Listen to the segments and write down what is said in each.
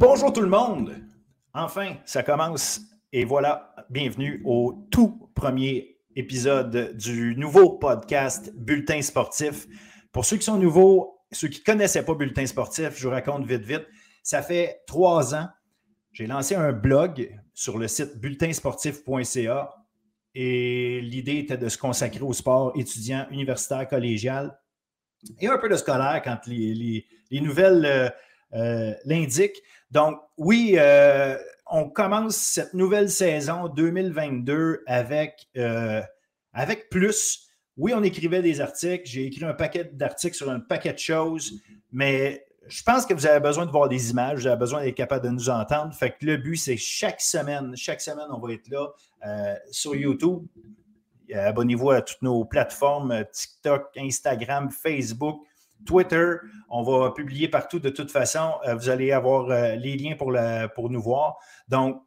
Bonjour tout le monde. Enfin, ça commence et voilà, bienvenue au tout premier épisode du nouveau podcast Bulletin sportif. Pour ceux qui sont nouveaux, ceux qui ne connaissaient pas Bulletin sportif, je vous raconte vite, vite. Ça fait trois ans, j'ai lancé un blog sur le site bulletinsportif.ca et l'idée était de se consacrer au sport étudiant, universitaire, collégial et un peu de scolaire quand les, nouvelles euh, euh, l'indiquent. Donc, oui, euh, on commence cette nouvelle saison 2022 avec, euh, avec plus. Oui, on écrivait des articles. J'ai écrit un paquet d'articles sur un paquet de choses, mais je pense que vous avez besoin de voir des images, vous avez besoin d'être capable de nous entendre. Fait que le but, c'est chaque semaine, chaque semaine, on va être là euh, sur YouTube. Abonnez-vous à toutes nos plateformes TikTok, Instagram, Facebook. Twitter. On va publier partout de toute façon. Euh, vous allez avoir euh, les liens pour, nous voir. Donc,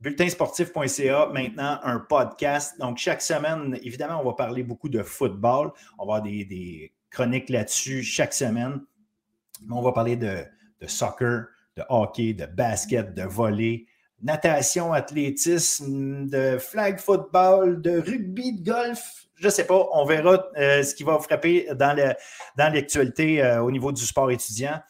bulletinsportif.ca, maintenant un podcast. Donc, chaque semaine, évidemment, on va parler beaucoup de football. On va avoir des, chroniques là-dessus chaque semaine. on va parler de, de, soccer, de hockey, de basket, de volley, natation, athlétisme, de flag football, de rugby, de golf, je ne sais pas. On verra euh, ce qui va frapper dans, l'actualité euh, au niveau du sport étudiant.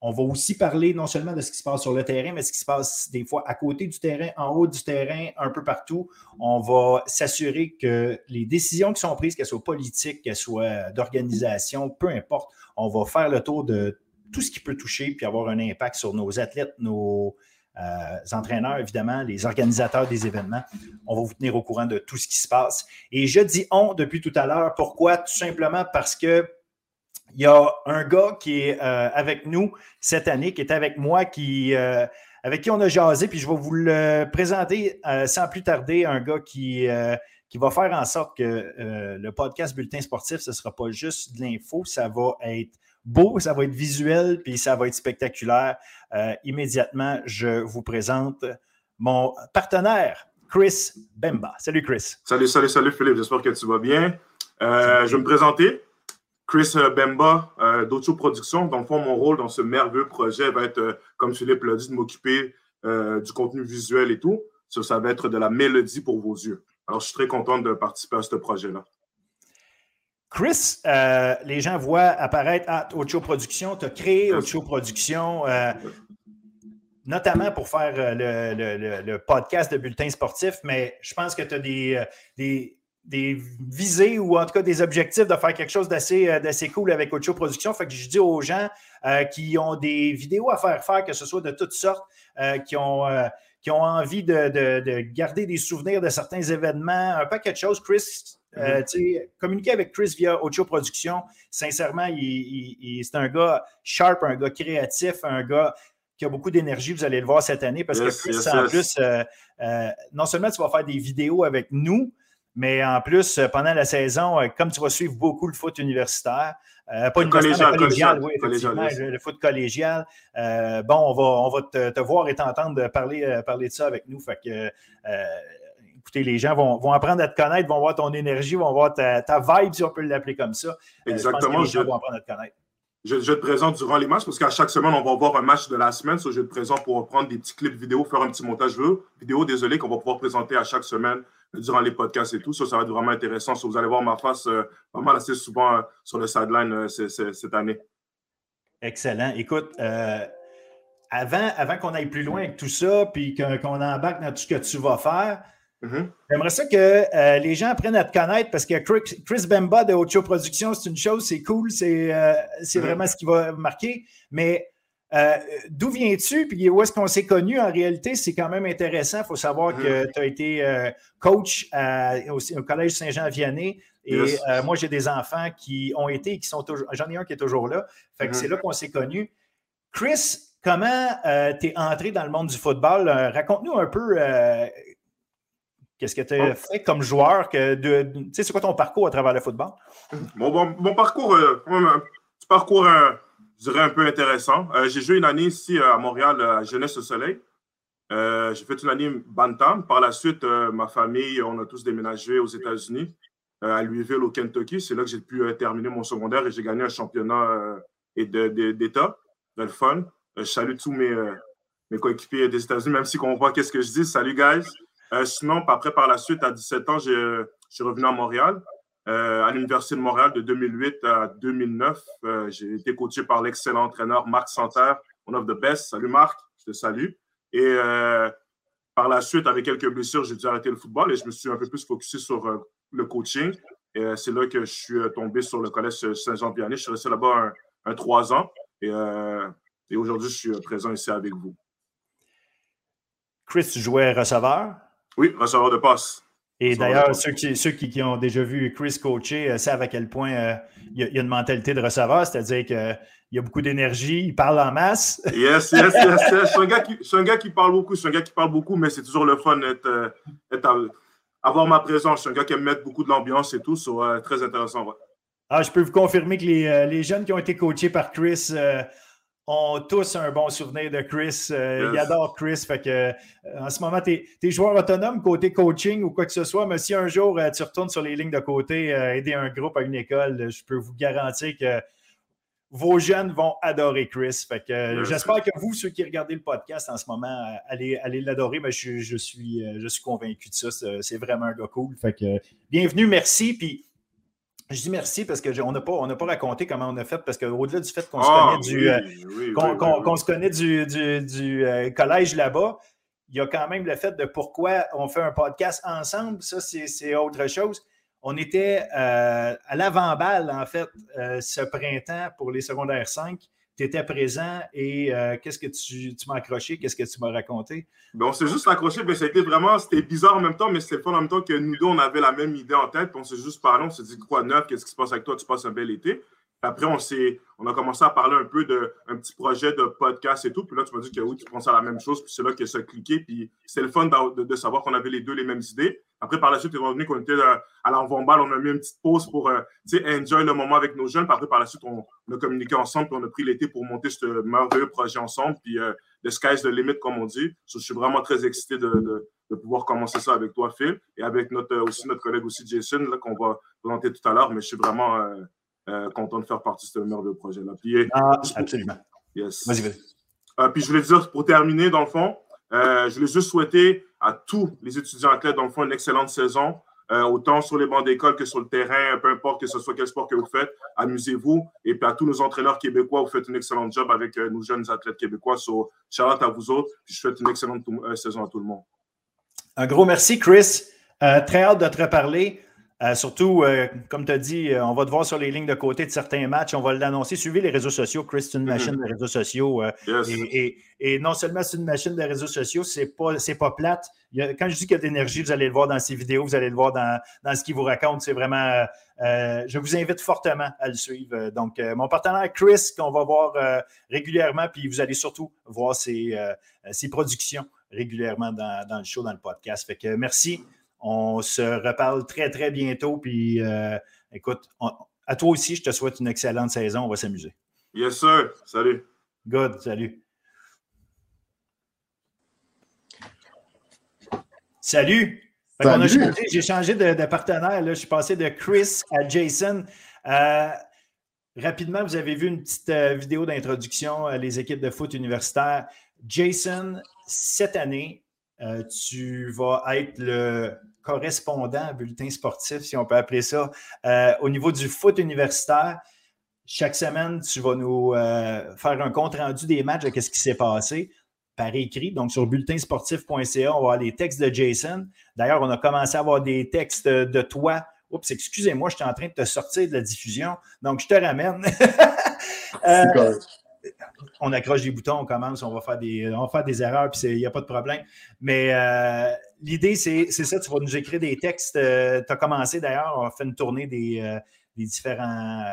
On va aussi parler non seulement de ce qui se passe sur le terrain, mais ce qui se passe des fois à côté du terrain, en haut du terrain, un peu partout. On va s'assurer que les décisions qui sont prises, qu'elles soient politiques, qu'elles soient d'organisation, peu importe, on va faire le tour de tout ce qui peut toucher puis avoir un impact sur nos athlètes, nos, euh, entraîneurs, évidemment, les organisateurs des événements. On va vous tenir au courant de tout ce qui se passe. Et je dis on depuis tout à l'heure. Pourquoi? Tout simplement parce que il y a un gars qui est euh, avec nous cette année, qui est avec moi, qui, euh, avec qui on a jasé, puis je vais vous le présenter sans plus tarder, un gars qui, qui va faire en sorte que le podcast Bulletin sportif, ce ne sera pas juste de l'info, ça va être beau, ça va être visuel, puis ça va être spectaculaire. Euh, immédiatement, je vous présente mon partenaire, Chris Bemba. Salut, Chris. Salut, salut, salut, Philippe. J'espère que tu vas bien. Euh, je vais me présenter. Chris Bemba euh, d'Ocho Productions. Dans le fond, mon rôle dans ce merveilleux projet va être, comme Philippe l'a dit, de m'occuper du contenu visuel et tout. Ça, ça va être de la mélodie pour vos yeux. Alors, je suis très content de participer à ce projet-là. Chris, euh, les gens voient apparaître à Ocho Productions. Tu as créé Ocho Productions, euh, notamment pour faire euh, le, podcast de bulletin sportif, mais je pense que tu as des, des, visées ou en tout cas des objectifs de faire quelque chose d'assez cool avec Ocho Productions. Fait que je dis aux gens qui ont des vidéos à faire faire, que ce soit de toutes sortes, qui ont qui ont envie de, de, garder des souvenirs de certains événements, un paquet de choses. Chris, euh, mhm. communiquer avec Chris via Ocho Productions, sincèrement, c'est un gars sharp, un gars créatif, un gars qui a beaucoup d'énergie. Vous allez le voir cette année parce que Chris, en plus, euh, euh, non seulement tu vas faire des vidéos avec nous, mais en plus, pendant la saison, comme tu vas suivre beaucoup le foot universitaire, pas une collégial, collégial, oui, effectivement, le, foot collégial. bon, on va, on va te, voir et t'entendre parler, parler de ça avec nous. Fait que écoutez, les gens vont, apprendre à te connaître, vont voir ton énergie, vont voir ta, vibe, si on peut l'appeler comme ça. Euh, Exactement. je, vont apprendre à te connaître. Je, te présente durant les matchs parce qu'à chaque semaine, on va voir un match de la semaine. je te présente pour prendre des petits clips vidéo, faire un petit montage vidéo, désolé, qu'on va pouvoir présenter à chaque semaine durant les podcasts et tout. Ça, ça va être vraiment intéressant. vous allez voir ma face euh, pas mal assez souvent euh, sur le sideline cette année. Excellent. Écoute, avant, avant qu'on aille plus loin avec tout ça, puis qu'on embarque dans tout ce que tu vas faire, Mm-hmm. J'aimerais ça que euh, les gens apprennent à te connaître parce que Chris Bemba de Ocho Productions, c'est une chose, c'est cool, c'est euh, mm-hmm. vraiment ce qui va marquer. Mais euh, d'où viens-tu? Puis où est-ce qu'on s'est connu en réalité? C'est quand même intéressant. Il faut savoir que mm-hmm. tu as été coach au, Collège Saint-Jean-Vianney. Et moi, j'ai des enfants qui ont été et qui sont toujours. J'en ai un qui est toujours là. Fait que c'est là qu'on s'est connus. Chris, comment tu es entré dans le monde du football? Raconte-nous un peu Qu'est-ce que tu as fait comme joueur? Que de, c'est quoi ton parcours à travers le football? Mon, parcours, euh, un parcours, euh, je dirais, un peu intéressant. Euh, j'ai joué une année ici à Montréal, à Jeunesse au Soleil. j'ai fait une année Bantam. Par la suite, ma famille, on a tous déménagé aux États-Unis, à Louisville, au Kentucky. C'est là que j'ai pu terminer mon secondaire et j'ai gagné un championnat d'État, de, le fun. je salue tous mes, mes coéquipiers des États-Unis, même si on voit qu'est-ce que je dis. Salut, guys. Sinon, après, par la suite, à 17 ans, je suis revenu à Montréal. à l'Université de Montréal de 2008 à 2009. j'ai été coaché par l'excellent entraîneur Marc Santerre, one of the best. Salut Marc, je te salue. Et par la suite, avec quelques blessures, j'ai dû arrêter le football et je me suis un peu plus focusé sur le coaching. Et euh, c'est là que je suis euh, tombé sur le collège Saint-Jean-Vianney. Je suis resté là-bas un, trois ans. Et, euh, et aujourd'hui, je suis présent ici avec vous. Chris, tu jouais receveur? Oui, receveur de passe. Et d'ailleurs, ceux, qui, ceux qui, ont déjà vu Chris coacher savent à quel point il, y a, une mentalité de receveur, c'est-à-dire qu'il y a beaucoup d'énergie, il parle en masse. Yes, yes, yes. Je, suis un gars qui, un gars qui parle beaucoup, suis un gars qui parle beaucoup, mais c'est toujours le fun d'être avoir ma présence. Je suis un gars qui aime mettre beaucoup de l'ambiance et tout. C'est très intéressant. Ah, je peux vous confirmer que les, euh, les, jeunes qui ont été coachés par Chris euh, ont tous un bon souvenir de Chris. Euh, ils adorent Chris. Fait que, en ce moment, tu es, joueur autonome côté coaching ou quoi que ce soit, mais si un jour tu retournes sur les lignes de côté, aider un groupe à une école, je peux vous garantir que vos jeunes vont adorer Chris. Fait que j'espère que vous, ceux qui regardez le podcast en ce moment, allez, allez l'adorer. Mais je, je, suis, euh, je suis convaincu de ça. C'est vraiment un gars cool. Fait que bienvenue, merci. Puis je dis merci parce qu'on n'a pas, pas raconté comment on a fait, parce qu'au-delà du fait qu'on se connaît du, qu'on se connaît du, du, euh, collège là-bas, il y a quand même le fait de pourquoi on fait un podcast ensemble. Ça, c'est autre chose. On était euh, à l'avant-balle, en fait, euh, ce printemps pour les secondaires 5. Tu étais présent et euh, qu'est-ce que tu, m'as accroché? Qu'est-ce que tu m'as raconté? Ben, on s'est juste accroché, mais c'était vraiment, c'était bizarre en même temps, mais c'était pas en même temps que nous deux, on avait la même idée en tête. on s'est juste parlé, on s'est dit quoi, neuf, qu'est-ce qui se passe avec toi? Tu passes un bel été. Après, on, on a commencé à parler un peu d'un petit projet de podcast et tout. Puis là, tu m'as dit que oui, tu pensais à la même chose. Puis c'est là que ça a cliqué. Puis c'est le fun de, savoir qu'on avait les deux les mêmes idées. Après, par la suite, étant donné qu'on était euh, à l'envers-balle, on a mis une petite pause pour euh, enjoy le moment avec nos jeunes. Puis après, par la suite, on, a communiqué ensemble. Puis on a pris l'été pour monter ce merveilleux projet ensemble. Puis euh, the sky's the limit, comme on dit. je suis vraiment très excité de, pouvoir commencer ça avec toi, Phil. Et avec notre, aussi notre collègue aussi, Jason, qu'on va présenter tout à l'heure. Mais je suis vraiment euh, content de faire partie de ce merveilleux projet-là. Euh, ah, absolument. Yes. Vas-y, vas-y. Euh, puis je voulais dire, pour terminer, dans le fond, je voulais juste souhaiter à tous les étudiants athlètes, dans le fond, une excellente saison. autant sur les bancs d'école que sur le terrain, peu importe que ce soit quel sport que vous faites, amusez-vous. Et puis à tous nos entraîneurs québécois, vous faites une excellente job avec nos jeunes athlètes québécois. So, shout à vous autres. je souhaite une excellente saison à tout le monde. Un gros merci, Chris. très hâte de te reparler. Euh, surtout, euh, comme tu as dit, euh, on va te voir sur les lignes de côté de certains matchs. On va l'annoncer. Suivez les réseaux sociaux. Chris, c'est une mm-hmm. machine de réseaux sociaux. et, non seulement c'est une machine de réseaux sociaux, c'est pas, pas plate. quand je dis qu'il y a de l'énergie, vous allez le voir dans ses vidéos, vous allez le voir dans, ce qu'il vous raconte. C'est vraiment. je vous invite fortement à le suivre. Donc, mon partenaire Chris, qu'on va voir régulièrement, puis vous allez surtout voir ses, ses productions régulièrement dans, dans, le show, dans le podcast. Fait que merci. On se reparle très, très bientôt. Puis, euh, écoute, à toi aussi, je te souhaite une excellente saison. On va s'amuser. Yes, sir. Salut. Good. Salut. Salut. J'ai changé de, partenaire. Là. Je suis passé de Chris à Jason. Euh, rapidement, vous avez vu une petite euh, vidéo d'introduction à les équipes de foot universitaires. Jason, cette année, tu vas être le correspondant bulletin sportif, si on peut appeler ça, euh, au niveau du foot universitaire. Chaque semaine, tu vas nous euh, faire un compte-rendu des matchs de ce qui s'est passé par écrit. Donc, sur bulletinsportif.ca, on va avoir les textes de Jason. D'ailleurs, on a commencé à avoir des textes de toi. Oups, excusez-moi, je suis en train de te sortir de la diffusion. Donc, je te ramène. euh, on accroche des boutons, on commence, on va faire des, on des erreurs, puis il n'y a pas de problème. Mais euh, l'idée, c'est ça, tu vas nous écrire des textes. Euh, tu as commencé d'ailleurs, on a fait une tournée des, euh, différents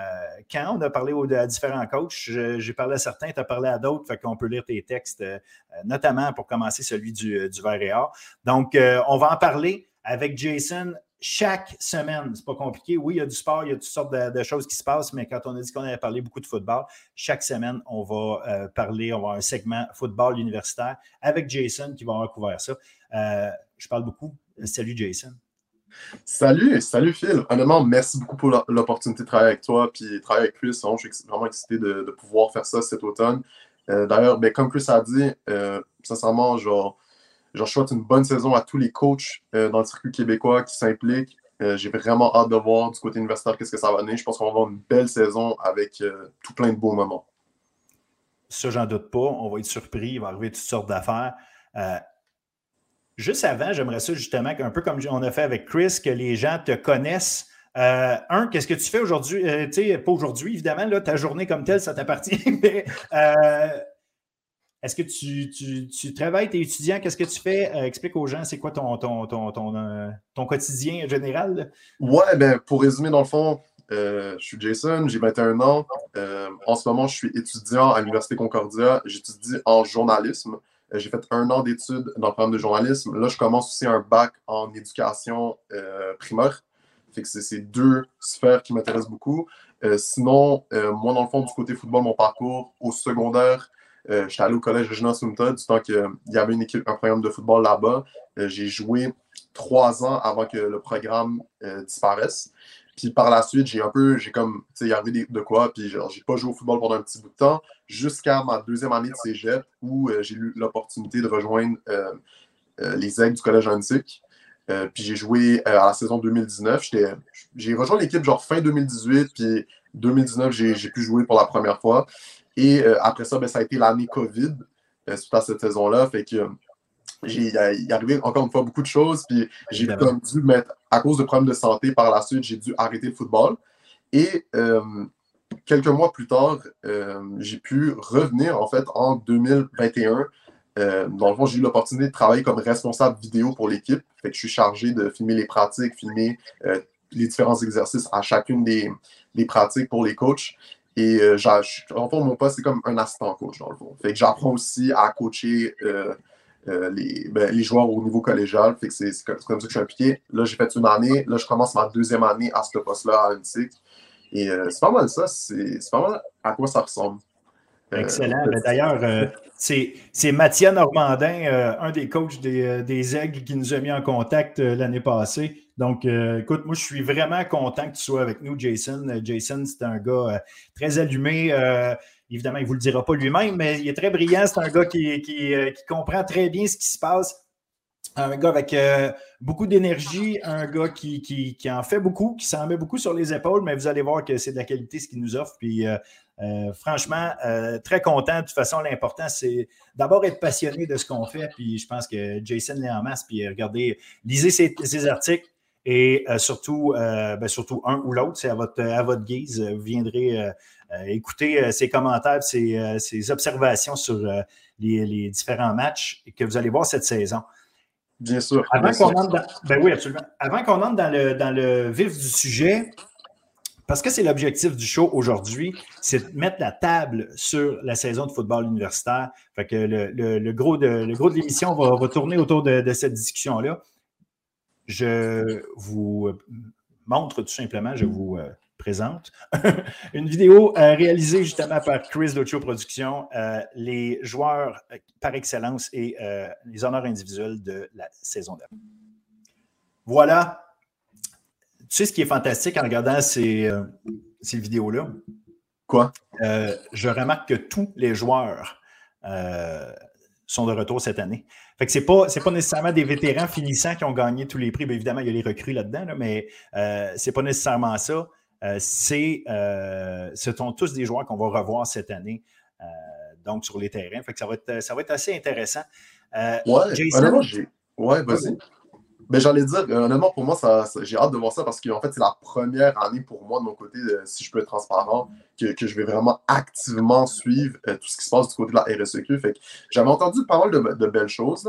camps. On a parlé à différents coachs. J'ai parlé à certains, tu as parlé à d'autres, fait qu'on peut lire tes textes, notamment pour commencer celui du, du et or. Donc, on va en parler avec Jason chaque semaine. C'est pas compliqué. Oui, il y a du sport, il y a toutes sortes de, choses qui se passent, mais quand on a dit qu'on allait parler beaucoup de football, chaque semaine, on va euh, parler, on va avoir un segment football universitaire avec Jason qui va avoir couvert ça. Euh, je parle beaucoup. Salut, Jason. Salut, salut Phil. Honnêtement, merci beaucoup pour l'opportunité de travailler avec toi puis travailler avec Chris. Je suis vraiment excité de, pouvoir faire ça cet automne. D'ailleurs, ben, comme Chris a dit, sincèrement, genre, je souhaite une bonne saison à tous les coachs dans le circuit québécois qui s'impliquent. J'ai vraiment hâte de voir du côté universitaire qu'est-ce que ça va donner. Je pense qu'on va avoir une belle saison avec tout plein de beaux moments. Ça, j'en doute pas. On va être surpris. Il va arriver toutes sortes d'affaires. Juste avant, j'aimerais ça justement, un peu comme on a fait avec Chris, que les gens te connaissent. Euh, un, qu'est-ce que tu fais aujourd'hui? Euh, tu sais, pas aujourd'hui, évidemment, là, ta journée comme telle, ça t'appartient, mais euh, est-ce que tu, tu, tu, travailles, tu es étudiant, qu'est-ce que tu fais? explique aux gens, c'est quoi ton, ton, ton, ton, quotidien général? Ouais, ben, pour résumer, dans le fond, je suis Jason, j'ai 21 ans. en ce moment, je suis étudiant à l'Université Concordia. J'étudie en journalisme. Euh, j'ai fait un an d'études dans le programme de journalisme. Là, je commence aussi un bac en éducation euh, primaire. Fait que c'est deux sphères qui m'intéressent beaucoup. Euh, sinon, moi, dans le fond, du côté football, mon parcours au secondaire, j'étais allé au collège Regina Sumta du temps qu'il y avait une équipe, un programme de football là-bas. j'ai joué trois ans avant que le programme disparaisse. Puis par la suite, j'ai un peu, j'ai comme, tu sais, arrivé de quoi, puis genre, j'ai pas joué au football pendant un petit bout de temps, jusqu'à ma deuxième année de cégep, où euh, j'ai eu l'opportunité de rejoindre euh, euh, les aigles du Collège Antique. puis j'ai joué à la saison 2019. J'ai rejoint l'équipe genre fin 2018, puis 2019, j'ai pu jouer pour la première fois. Et après ça, ben, ça a été l'année COVID, suite à cette saison-là. Fait que il est arrivé encore une fois beaucoup de choses. Puis j'ai comme dû mettre, à cause de problèmes de santé par la suite, j'ai dû arrêter le football. Et euh, quelques mois plus tard, euh, j'ai pu revenir en fait en 2021. Euh, dans le fond, j'ai eu l'opportunité de travailler comme responsable vidéo pour l'équipe. Fait que je suis chargé de filmer les pratiques, filmer les différents exercices à chacune des, des pratiques pour les coachs. Et euh, en fond, mon poste, c'est comme un assistant coach, dans le fond. Fait que j'apprends aussi à coacher euh, les, ben, les, joueurs au niveau collégial. Fait que c'est, comme, ça que je suis impliqué. Là, j'ai fait une année. Là, je commence ma deuxième année à ce poste-là à Antique. Et euh, c'est pas mal ça. C'est pas mal à quoi ça ressemble. Euh, Excellent. Ben, d'ailleurs, c'est, c'est Mathieu Normandin, un des coachs des, des, Aigles, qui nous a mis en contact l'année passée. Donc, écoute, moi, je suis vraiment content que tu sois avec nous, Jason. Jason, c'est un gars très allumé. Évidemment, il ne vous le dira pas lui-même, mais il est très brillant. C'est un gars qui, qui, euh, comprend très bien ce qui se passe. Un gars avec euh, beaucoup d'énergie, un gars qui, qui, en fait beaucoup, qui s'en met beaucoup sur les épaules, mais vous allez voir que c'est de la qualité ce qu'il nous offre. Puis euh, franchement, très content. De toute façon, l'important, c'est d'abord être passionné de ce qu'on fait. Puis je pense que Jason l'est en masse. Puis regardez, lisez ses, articles et surtout, ben, surtout un ou l'autre, c'est à votre, à votre guise. Vous viendrez euh, euh, ses commentaires, ses, euh, ses observations sur les, différents matchs que vous allez voir cette saison. Bien sûr. Avant qu'on entre dans, ben oui, absolument. Avant qu'on entre dans le, dans le vif du sujet, parce que c'est l'objectif du show aujourd'hui, c'est de mettre la table sur la saison de football universitaire. Fait que le, gros de, le gros de l'émission va, va, tourner autour de, de cette discussion-là. Je vous montre tout simplement, je vous présente. une vidéo euh, réalisée justement par Chris Docho Productions, euh, les joueurs euh, par excellence et les honneurs individuels de la saison d'avant. Voilà. Tu sais ce qui est fantastique en regardant ces, ces vidéos-là? Quoi? je remarque que tous les joueurs sont de retour cette année. Fait que c'est pas, pas nécessairement des vétérans finissants qui ont gagné tous les prix. Bien évidemment, il y a les recrues là-dedans, mais euh, c'est pas nécessairement ça. Euh, c'est, euh, ce sont tous des joueurs qu'on va revoir cette année euh, donc sur les terrains. Fait que ça, va être, ça va être assez intéressant. ouais, ouais, vas-y. Mais j'allais dire, honnêtement, pour moi, ça, j'ai hâte de voir ça parce qu'en fait, c'est la première année pour moi, de mon côté, si je peux être transparent, que, que je vais vraiment activement suivre tout ce qui se passe du côté de la RSEQ. Fait que j'avais entendu pas mal de, de belles choses,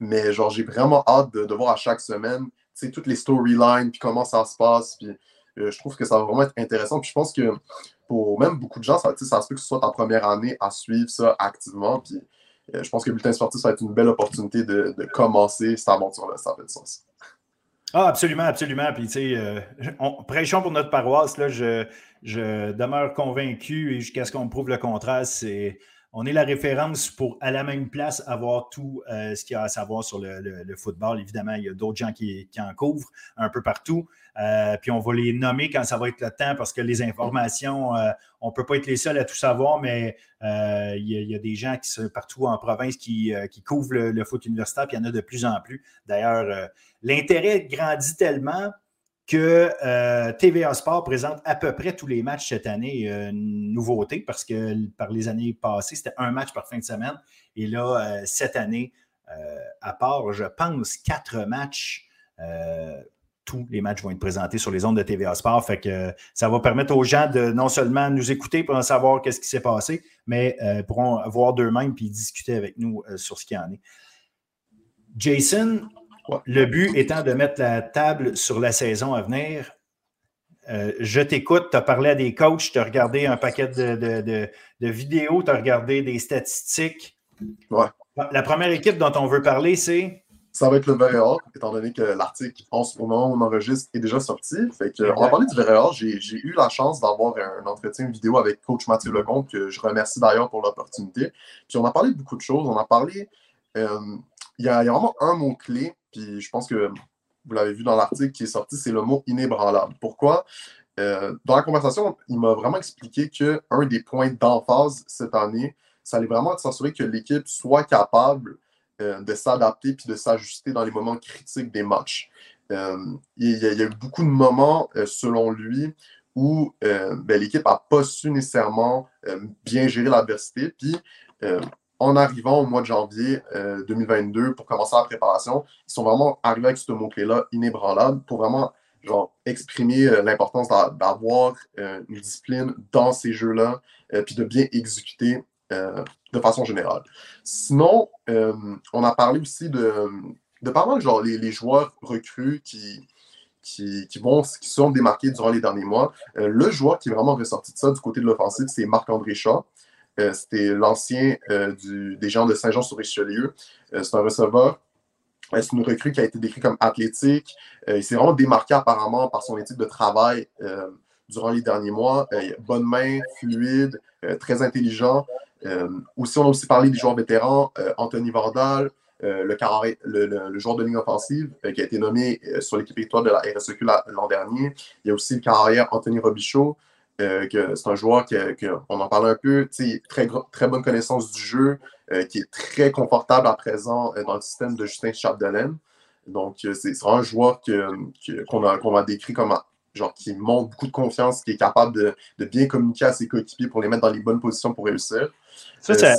mais genre, j'ai vraiment hâte de, de, voir à chaque semaine, toutes les storylines, puis comment ça se passe, puis euh, je trouve que ça va vraiment être intéressant. Puis je pense que pour même beaucoup de gens, ça, ça se peut que ce soit ta première année à suivre ça activement. Puis euh, je pense que Bulletin Sportif, ça va être une belle opportunité de, commencer cette aventure-là. Ça fait du sens. Ah, absolument, absolument. Puis, tu sais, euh, prêchons pour notre paroisse. Là, je, je demeure convaincu et jusqu'à ce qu'on me prouve le contraire, c'est on est la référence pour, à la même place, avoir tout euh, ce qu'il y a à savoir sur le, football. Évidemment, il y a d'autres gens qui, en couvrent un peu partout. Euh, puis on va les nommer quand ça va être le temps parce que les informations, euh, on ne peut pas être les seuls à tout savoir, mais il y, a, des gens qui sont partout en province qui, couvrent le, le, foot universitaire, puis il y en a de plus en plus. D'ailleurs, l'intérêt grandit tellement que euh, TVA Sport présente à peu près tous les matchs cette année. Euh, une nouveauté parce que par les années passées, c'était un match par fin de semaine. Et là, euh, cette année, à part, je pense, quatre matchs, tous les matchs vont être présentés sur les ondes de TVA Sport. Fait que ça va permettre aux gens de non seulement nous écouter pour en savoir qu'est-ce qui s'est passé, mais pourront voir d'eux-mêmes puis discuter avec nous sur ce qu'il y en est. Jason, le but étant de mettre la table sur la saison à venir. Euh, je t'écoute, tu as parlé à des coachs, tu as regardé un paquet de, vidéos, tu as regardé des statistiques. Ouais. La première équipe dont on veut parler, c'est? Ça va être le Verreal, étant donné que l'article, en ce moment où on enregistre, est déjà sorti. Fait que, on va parler du Verreal. J'ai eu la chance d'avoir un entretien vidéo avec coach Mathieu Lecomte, que je remercie d'ailleurs pour l'opportunité. Puis on a parlé de beaucoup de choses. On a parlé. Euh, il y, a vraiment un mot-clé puis je pense que vous l'avez vu dans l'article qui est sorti, c'est le mot inébranlable. Pourquoi? Euh, dans la conversation, il m'a vraiment expliqué qu'un des points d'emphase cette année, ça allait vraiment être s'assurer que l'équipe soit capable euh, de s'adapter puis de s'ajuster dans les moments critiques des matchs. Euh, il, y a, eu beaucoup de moments, selon lui, où ben, l'équipe n'a pas su nécessairement bien gérer l'adversité. Puis en arrivant au mois de janvier 2022 euh, pour commencer la préparation, ils sont vraiment arrivés avec ce mot-clé-là, inébranlable, pour vraiment genre, exprimer euh, l'importance d'avoir euh, une discipline dans ces jeux-là, puis de bien exécuter de façon générale. Sinon, on a parlé aussi de, de pas les, joueurs recrues qui sont démarqués durant les derniers mois. le joueur qui est vraiment ressorti de ça du côté de l'offensive, c'est Marc-André Chat. Euh, c'était l'ancien euh, des gens de Saint-Jean-sur-Richelieu. Euh, c'est un receveur. C'est une recrue qui a été décrite comme athlétique. il s'est vraiment démarqué apparemment par son éthique de travail durant les derniers mois. bonne main, fluide, très intelligent. aussi, on a aussi parlé des joueurs vétérans. Anthony Vandal, le, le, joueur de ligne offensive qui a été nommé sur l'équipe étoile de la RSEQ l'an dernier. Il y a aussi le carrière Anthony Robichaud, euh, c'est un joueur qu'on en parle un peu, très, très bonne connaissance du jeu, euh, qui est très confortable à présent euh, dans le système de Justin Chapdelaine. Donc, c'est un joueur qu'on a, qu'on a décrit comme genre qui montre beaucoup de confiance, qui est capable de, bien communiquer à ses coéquipiers pour les mettre dans les bonnes positions pour réussir. Ça, ça,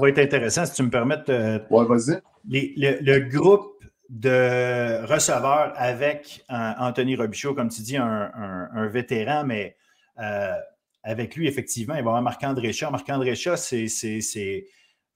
va être intéressant si tu me permets. ouais, vas-y. Le, groupe de receveurs avec Anthony Robichaud, comme tu dis, un vétéran, mais avec lui, effectivement, il va avoir Marc-André Chat. Marc-André Chat, c'est.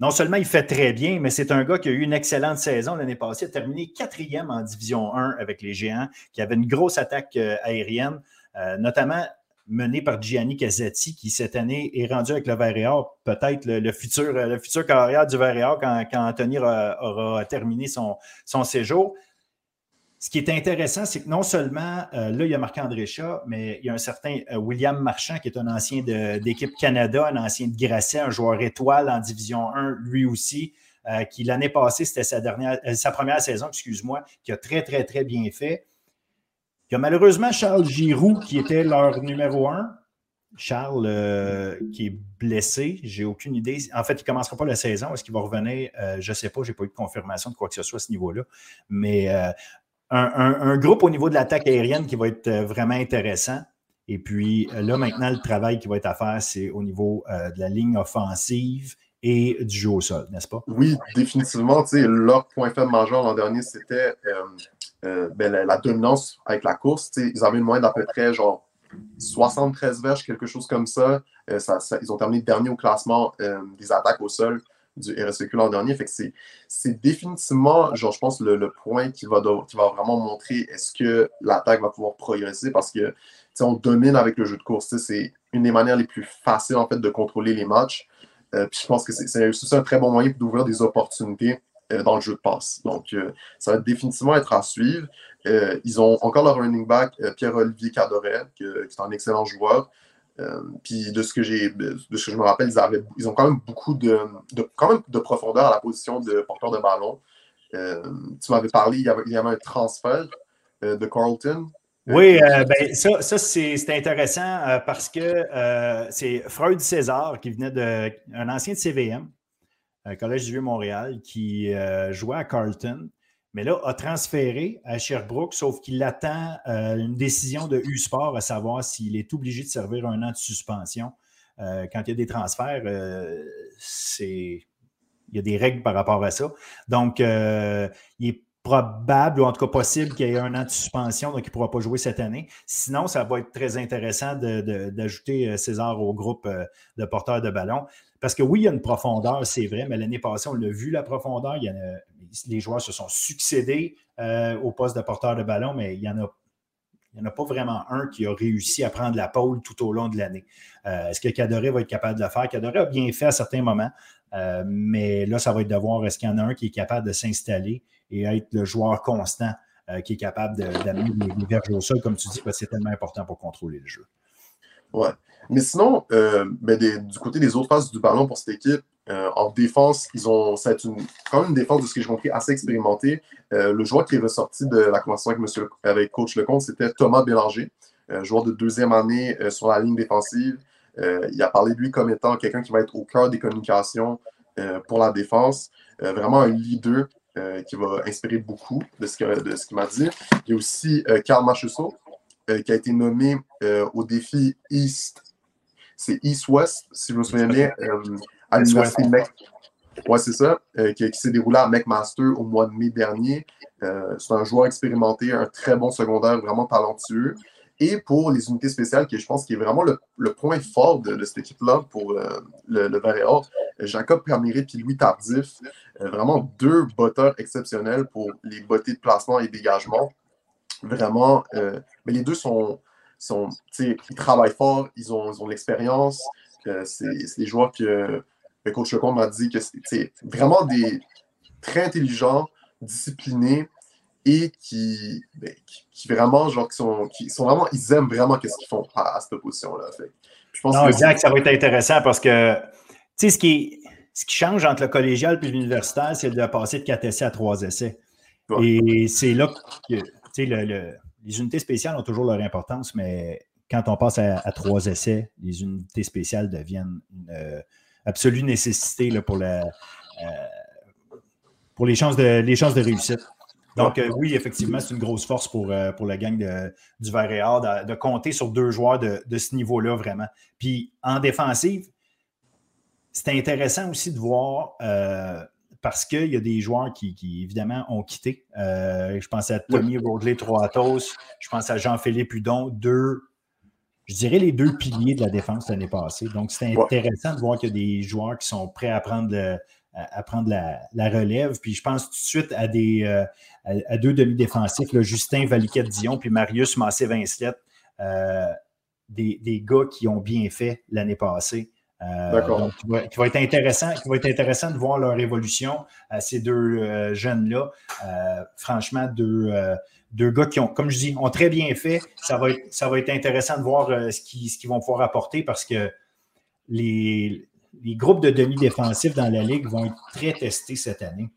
Non seulement il fait très bien, mais c'est un gars qui a eu une excellente saison l'année passée, a terminé quatrième en Division 1 avec les Géants, qui avait une grosse attaque euh, aérienne, euh, notamment menée par Gianni Casati, qui cette année est rendu avec le Verreal, peut-être le, futur, le futur carrière du Verreal quand, quand Anthony aura, terminé son, son séjour ce qui est intéressant, c'est que non seulement, euh, là, il y a Marc-André Chat, mais il y a un certain euh, William Marchand, qui est un ancien d'équipe Canada, un ancien de Grasset, un joueur étoile en Division 1, lui aussi, euh, qui l'année passée, c'était sa, sa première saison, excuse-moi, qui a très, très, très bien fait. Il y a malheureusement Charles Giroux, qui était leur numéro 1. Charles, qui est blessé, j'ai aucune idée. En fait, il ne commencera pas la saison. Est-ce qu'il va revenir? je ne sais pas, je n'ai pas eu de confirmation de quoi que ce soit à ce niveau-là. Mais un, groupe au niveau de l'attaque aérienne qui va être euh, vraiment intéressant. Et puis euh, là, maintenant, le travail qui va être à faire, c'est au niveau euh, de la ligne offensive et du jeu au sol, n'est-ce pas? Oui, définitivement. Leur point faible majeur l'an dernier, c'était ben, la, dominance avec la course. Ils avaient une moyenne d'à peu près genre 73 verges, quelque chose comme ça. ils ont terminé dernier au classement des attaques au sol du RSEQ l'an dernier. Fait c'est définitivement, genre, je pense, le, point qui va, qui va vraiment montrer est-ce que l'attaque va pouvoir progresser parce que on domine avec le jeu de course. C'est une des manières les plus faciles en fait de contrôler les matchs. Euh, puis je pense que c'est aussi un très bon moyen d'ouvrir des opportunités euh, dans le jeu de passe. Donc, euh, ça va définitivement être à suivre. ils ont encore leur running back, Pierre-Olivier Cadoret, qui, est un excellent joueur. Puis de ce que j'ai, de ce que je me rappelle, ils, avaient, ils ont quand même beaucoup de, quand même de profondeur à la position de porteur de ballon. tu m'avais parlé, il y, avait, il y avait un transfert de Carlton. Oui, ben, ça, ça c'est intéressant parce que c'est Freud César qui venait d'un ancien de CVM, Collège du Vieux-Montréal, qui jouait à Carlton mais là, a transféré à Sherbrooke, sauf qu'il attend euh, une décision de U-Sport à savoir s'il est obligé de servir un an de suspension. Euh, quand il y a des transferts, euh, c'est il y a des règles par rapport à ça. Donc, il est probable, ou en tout cas possible, qu'il y ait un an de suspension, donc il ne pourra pas jouer cette année. Sinon, ça va être très intéressant d'ajouter César au groupe de porteurs de ballon. Parce que oui, il y a une profondeur, c'est vrai, mais l'année passée, on l'a vu, la profondeur. Il y a, les joueurs se sont succédés euh, au poste de porteur de ballon, mais il n'y en a il en a pas vraiment un qui a réussi à prendre la pôle tout au long de l'année. Euh, est-ce que Cadoré va être capable de le faire? Cadoré a bien fait à certains moments, euh, mais là, ça va être de voir est-ce qu'il y en a un qui est capable de s'installer et être le joueur constant qui est capable d'amener les, verges au sol, comme tu dis, parce que c'est tellement important pour contrôler le jeu. Ouais. Mais sinon, ben, du côté des autres phases du ballon pour cette équipe, euh, en défense, ils ont, ça une, quand même une défense de ce que j'ai compris assez expérimentée. Euh, le joueur qui est ressorti de la conversation avec, monsieur, avec coach Lecomte, c'était Thomas Bélanger, euh, joueur de deuxième année sur la ligne défensive. il a parlé de lui comme étant quelqu'un qui va être au cœur des communications pour la défense. vraiment un leader qui va inspirer beaucoup de ce, qu'il m'a dit. Il y a aussi Karl Machusso, qui a été nommé au défi East. C'est East-West, si je me souviens bien à l'Université Mec. Ouais, c'est ça, euh, qui, s'est déroulé à McMaster au mois de mai dernier. Euh, c'est un joueur expérimenté, un très bon secondaire, vraiment talentueux. Et pour les unités spéciales, qui je pense qui est vraiment le, point fort de, cette équipe-là pour euh, le, le Jacob Permiré et Louis Tardif, vraiment deux botteurs exceptionnels pour les bottées de placement et dégagement. Vraiment, mais les deux sont, sont ils travaillent fort, ils ont, ils ont l'expérience. c'est des joueurs que le coach Lecomte m'a dit que c'est vraiment des très intelligents, disciplinés et qui, ben, qui, vraiment, genre, qui sont, qui sont vraiment, ils aiment vraiment ce qu'ils font à, cette position-là. non, exact, ça va être intéressant parce que, tu sais, ce qui, ce qui change entre le collégial et l'universitaire, c'est de passer de 4 essais à 3 essais. Et c'est là que, tu sais, le, les unités spéciales ont toujours leur importance, mais quand on passe à, à 3 essais, les unités spéciales deviennent une, absolue nécessité là, pour, la, euh, pour les, chances de, les chances de réussite. Donc, euh, oui, effectivement, c'est une grosse force pour, euh, pour la gang de, du Varéard de, de, compter sur deux joueurs de, de ce niveau-là, vraiment. Puis, en défensive, c'est intéressant aussi de voir parce qu'il y a des joueurs qui, qui évidemment, ont quitté. je pense à Tommy Rodley Troatos, je pense à Jean-Philippe Hudon, deux je dirais, les deux piliers de la défense l'année passée. Donc, c'est intéressant de voir qu'il y a des joueurs qui sont prêts à prendre, à prendre la, relève. Puis, je pense tout de suite à, des, euh, à, deux demi-défensifs, Justin Valiquette-Dion puis Marius Massé-Vincelette, euh, des, des, gars qui ont bien fait l'année passée. Euh, donc, qui va, être intéressant, qui va être intéressant de voir leur évolution à ces deux jeunes-là. franchement, deux, deux gars qui ont, comme je dis, ont très bien fait. Ça va être, ça va être intéressant de voir euh, ce qu'ils vont pouvoir apporter parce que les, groupes de demi-défensifs dans la Ligue vont être très testés cette année.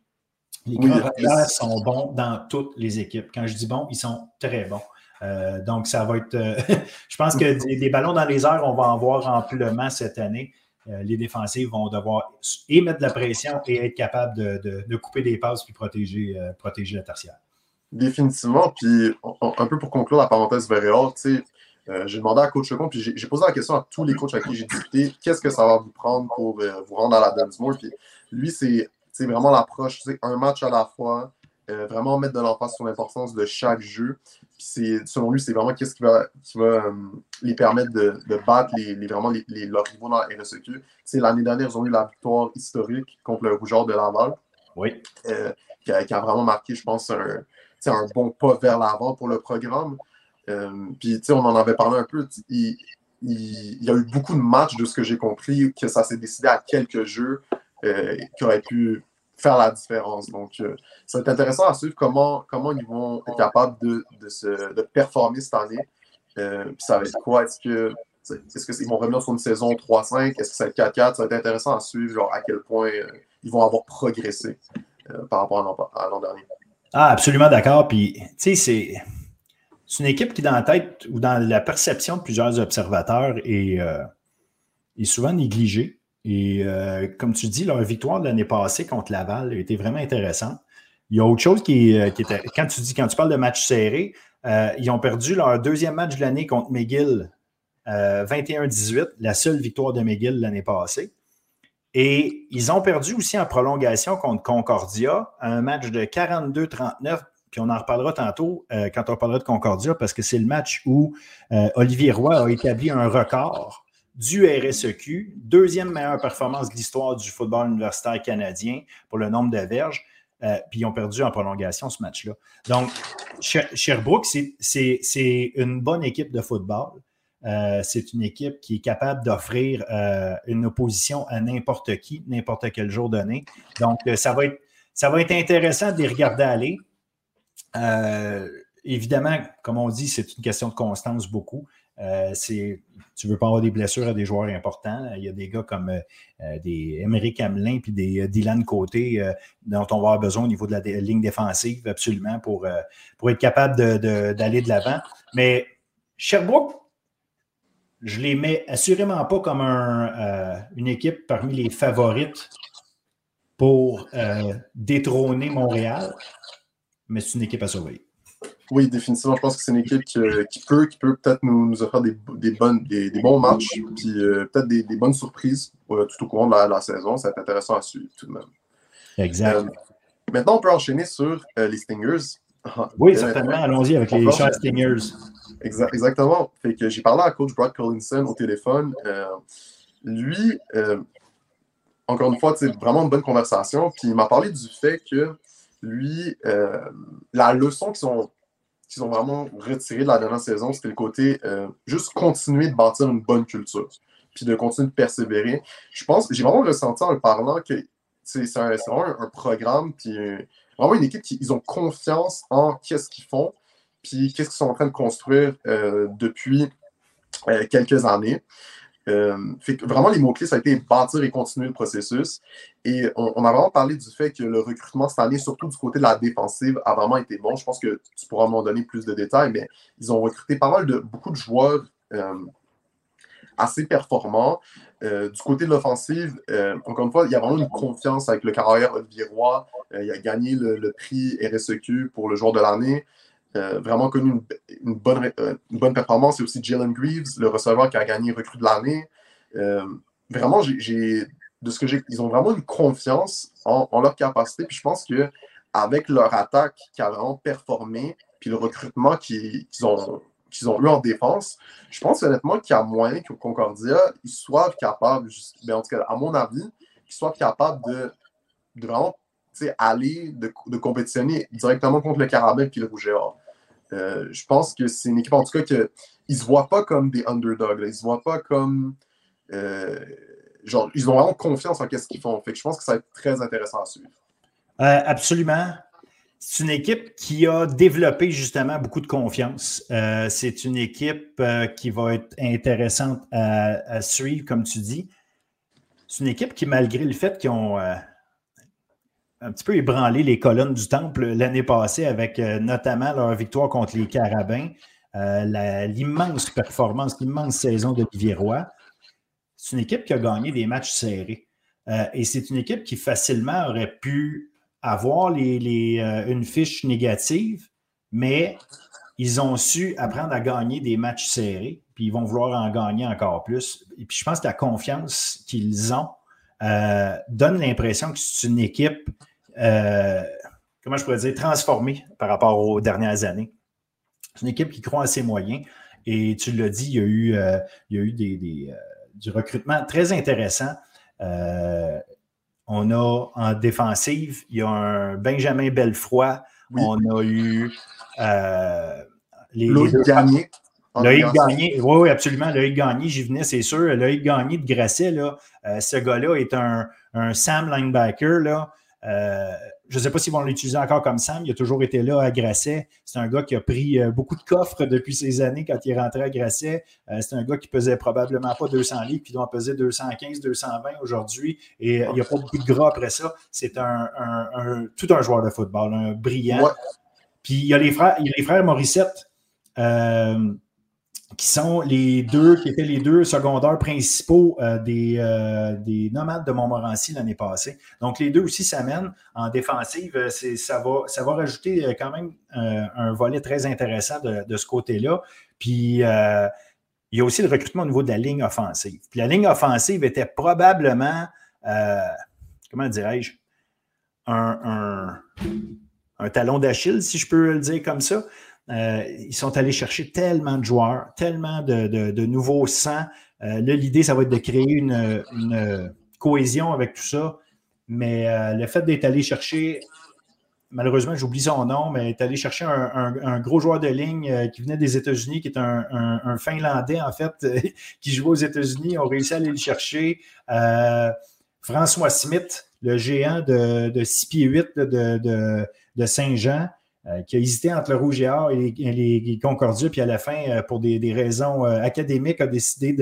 Les gars sont bons dans toutes les équipes. Quand je dis bons, ils sont très bons. Euh, donc, ça va être. Euh, je pense que des, ballons dans les airs, on va en voir amplement cette année. les défensifs vont devoir et mettre de la pression et être capables de, couper des passes puis protéger, protéger la tertiaire. Définitivement. Puis, un peu pour conclure la parenthèse Véréal, tu sais, euh, j'ai demandé à Coach Lecomte, puis j'ai posé la question à tous les coachs avec qui j'ai discuté, qu'est-ce que ça va vous prendre pour euh, vous rendre à la Dunsmore? Puis lui, c'est vraiment l'approche, un match à la fois, euh, vraiment mettre de l'emphase sur l'importance de chaque jeu. Puis selon lui, c'est vraiment qu'est-ce qui va, qui va les permettre de, de battre les, les vraiment les, leurs rivaux dans la RSEQ. L'année dernière, ils ont eu la victoire historique contre le Rougeur de Laval. Oui. Qui a, qui, a, vraiment marqué, je pense, un, un bon pas vers l'avant pour le programme. Euh, puis, on en avait parlé un peu. Il, y a eu beaucoup de matchs, de ce que j'ai compris, que ça s'est décidé à quelques jeux euh, qui auraient pu faire la différence. Donc, euh, ça va être intéressant à suivre comment, comment ils vont être capables de, de, se, de performer cette année. puis ça va être quoi? Est-ce que Est-ce qu'ils vont revenir sur une saison 3-5? Est-ce que ça va être 4-4? Ça va être intéressant à suivre genre, à quel point euh, ils vont avoir progressé euh, par rapport à l'an dernier. Ah, absolument d'accord. C'est. une équipe qui, dans la tête ou dans la perception de plusieurs observateurs, est, euh, souvent négligée. Et comme tu dis, leur victoire de l'année passée contre Laval a été vraiment intéressante. Il y a autre chose qui, qui était. Quand tu dis, quand tu parles de match serré, ils ont perdu leur deuxième match de l'année contre McGill 21-18, euh, la seule victoire de McGill l'année passée. Et ils ont perdu aussi en prolongation contre Concordia, un match de 42-39. Puis on en reparlera tantôt euh, quand on parlera de Concordia, parce que c'est le match où euh, Olivier Roy a établi un record du RSEQ, deuxième meilleure performance de l'histoire du football universitaire canadien pour le nombre de verges. puis ils ont perdu en prolongation ce match-là. Donc, Sherbrooke, c'est une bonne équipe de football. Euh, c'est une équipe qui est capable d'offrir euh, une opposition à n'importe qui, n'importe quel jour donné. Donc, euh, ça, va être, ça va être intéressant de les regarder aller. évidemment, comme on dit, c'est une question de constance beaucoup. tu ne veux pas avoir des blessures à des joueurs importants. Il y a des gars comme des Émeric Hamelin puis des Dylan Côté dont on va avoir besoin au niveau de la, ligne défensive, absolument, pour, pour être capable d'aller de l'avant. Mais Sherbrooke, je les mets assurément pas comme euh, une équipe parmi les favorites pour euh, détrôner Montréal, mais c'est une équipe à surveiller. Oui, définitivement. Je pense que c'est une équipe qui, euh, peut, qui peut peut-être nous, offrir des, bonnes, des, bons matchs, puis peut-être des, bonnes surprises tout au cours de la, saison. Ça va être intéressant à suivre tout de même. Exact. maintenant, on peut enchaîner sur les Stingers. Oui, certainement. Allons-y avec les Stingers exactement. Fait que j'ai parlé à coach Brad Collinson au téléphone. Euh, lui, euh, encore une fois, c'est vraiment une bonne conversation. Puis il m'a parlé du fait que lui, euh, la leçon qu'ils ont, qu'ils ont vraiment retirée de la dernière saison, c'était le côté juste continuer de bâtir une bonne culture. Puis de continuer de persévérer. Je pense, j'ai vraiment ressenti en parlant que c'est vraiment un, programme, puis vraiment une équipe qui ils ont confiance en qu'est-ce qu'ils font puis qu'est-ce qu'ils sont en train de construire euh, depuis euh, quelques années? Euh, vraiment, les mots-clés, ça a été bâtir et continuer le processus. Et on, a vraiment parlé du fait que le recrutement cette année, surtout du côté de la défensive, a vraiment été bon. Je pense que tu pourras m'en donner plus de détails, mais ils ont recruté pas mal de beaucoup de joueurs assez performants. du côté de l'offensive, encore une fois, il y a vraiment une confiance avec le carrière Olivier Roy. il a gagné le prix RSEQ pour le joueur de l'année. Euh, vraiment connu une, bonne, euh, une bonne performance. C'est aussi Jalen Greaves, le receveur qui a gagné recrue de l'année. Euh, vraiment, de ce que j'ai, ils ont vraiment une confiance en, leur capacité. Puis je pense que avec leur attaque qui a vraiment performé, puis le recrutement qu'ils ont, ont eu en défense, je pense honnêtement qu'il y a moyen qu'au Concordia, ils soient capables, ben, en tout cas, à mon avis, qu'ils soient capables de, de vraiment aller, de, de, compétitionner directement contre le Carabin puis le Rouge et Or. Euh, je pense que c'est une équipe, en tout cas, qu'ils ne se voient pas comme des underdogs. Ils ne se voient pas comme. Euh, genre, ils ont vraiment confiance en ce qu'ils font. Fait que je pense que ça va être très intéressant à suivre. Euh, absolument. C'est une équipe qui a développé justement beaucoup de confiance. c'est une équipe qui va être intéressante à, suivre, comme tu dis. C'est une équipe qui, malgré le fait qu'ils ont un petit peu ébranlé les colonnes du temple l'année passée avec euh, notamment leur victoire contre les Carabins, euh, l'immense performance, l'immense saison d'Olivier Roy. C'est une équipe qui a gagné des matchs serrés. Euh, et c'est une équipe qui facilement aurait pu avoir les, une fiche négative, mais ils ont su apprendre à gagner des matchs serrés, puis ils vont vouloir en gagner encore plus. Et puis je pense que la confiance qu'ils ont donne l'impression que c'est une équipe euh, comment je pourrais dire, transformée par rapport aux dernières années. C'est une équipe qui croit à ses moyens. Et tu l'as dit, il y a eu, euh, il y a eu des, euh, du recrutement très intéressant. on a en défensive, il y a un Benjamin Belfroy. On a eu les, Loïc Gagné. Loïc Gagné, oui, oui, absolument. Loïc Gagné, j'y venais, c'est sûr. Loïc Gagné de Grasset, là, ce gars-là est un, un Sam linebacker. Là, je ne sais pas s'ils vont l'utiliser encore comme Sam. Il a toujours été là à Grasset. C'est un gars qui a pris beaucoup de coffres depuis ces années quand il est rentré à Grasset. c'est un gars qui pesait probablement pas 200 livres, puis il doit peser 215, 220 aujourd'hui. Et il n'y a pas beaucoup de gras après ça. C'est un, tout un joueur de football, un brillant. Puis il y a les frères, il y a les frères Morissette qui sont les deux, qui étaient les deux secondaires principaux euh, des, euh, des, nomades de Montmorency l'année passée. Donc, les deux aussi s'amènent en défensive. Euh, ça va, ça va rajouter quand même un volet très intéressant de, ce côté-là. Puis, il y a aussi le recrutement au niveau de la ligne offensive. Puis, la ligne offensive était probablement, comment dirais-je, un, un talon d'Achille, si je peux le dire comme ça. Euh, ils sont allés chercher tellement de joueurs, tellement de, nouveaux sangs. Euh, là, l'idée, ça va être de créer une, cohésion avec tout ça. Mais euh, le fait d'être allé chercher, malheureusement, j'oublie son nom, mais est allé chercher un, gros joueur de ligne qui venait des États-Unis, qui est un, Finlandais, en fait, qui joue aux États-Unis. ont réussi à aller le chercher. François Smith, le géant de, de 6 pieds 8 de Saint-Jean. Euh, qui a hésité entre le Rouge et Or et les, Concordia, puis à la fin, euh, pour des, raisons euh, académiques, a décidé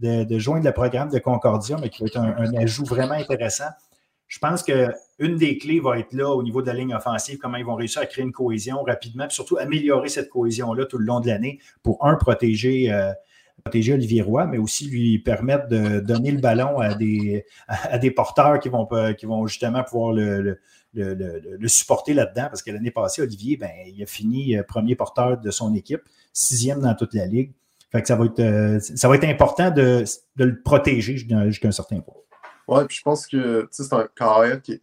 de, joindre le programme de Concordia, mais qui va être un, ajout vraiment intéressant. Je pense qu'une des clés va être là au niveau de la ligne offensive, comment ils vont réussir à créer une cohésion rapidement, puis surtout améliorer cette cohésion-là tout le long de l'année pour, un, protéger, protéger Olivier Roy, mais aussi lui permettre de donner le ballon à des, à des porteurs qui vont, qui vont justement pouvoir le, supporter là-dedans parce que l'année passée, Olivier, ben, il a fini euh, premier porteur de son équipe, sixième dans toute la ligue. Fait que ça va être, euh, ça va être important de, le protéger jusqu'à un certain point. Oui, puis je pense que c'est un carrière qui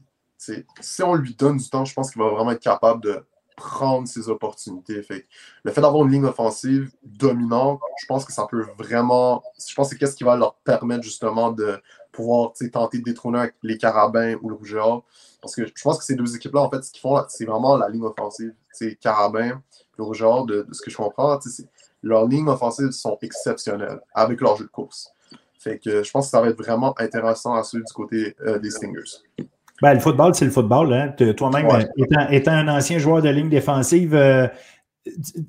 si on lui donne du temps, je pense qu'il va vraiment être capable de prendre ses opportunités. Fait le fait d'avoir une ligne offensive dominante, je pense que ça peut vraiment. Je pense que c'est ce qui va leur permettre justement de pouvoir tenter de détrôner les Carabins ou le Rougeur. Parce que je pense que ces deux équipes-là, en fait, ce qu'ils font, c'est vraiment la ligne offensive. C'est Carabin, le Rougeur, de, ce que je comprends, leurs lignes offensives sont exceptionnelles avec leur jeu de course. Fait que je pense que ça va être vraiment intéressant à suivre du côté euh, des Stingers. Ben, le football, c'est le football. Hein. Toi-même, étant, un ancien joueur de ligne défensive, euh,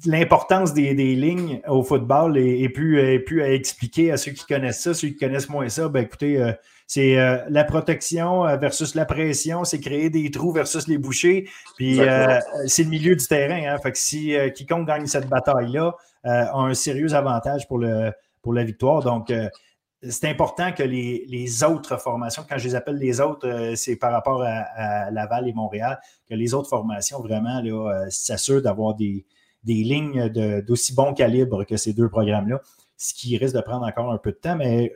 l'importance des, lignes au football est, plus, plus, à expliquer à ceux qui connaissent ça. Ceux qui connaissent moins ça, ben écoutez, euh, c'est euh, la protection euh, versus la pression, c'est créer des trous versus les bouchers. Puis euh, c'est le milieu du terrain. Hein. Fait que si quiconque gagne cette bataille-là a un sérieux avantage pour, le, pour la victoire. Donc, c'est important que les, autres formations, quand je les appelle les autres, c'est par rapport à, Laval et Montréal, que les autres formations vraiment s'assurent d'avoir des, des lignes d'aussi bon calibre que ces deux programmes-là, ce qui risque de prendre encore un peu de temps, mais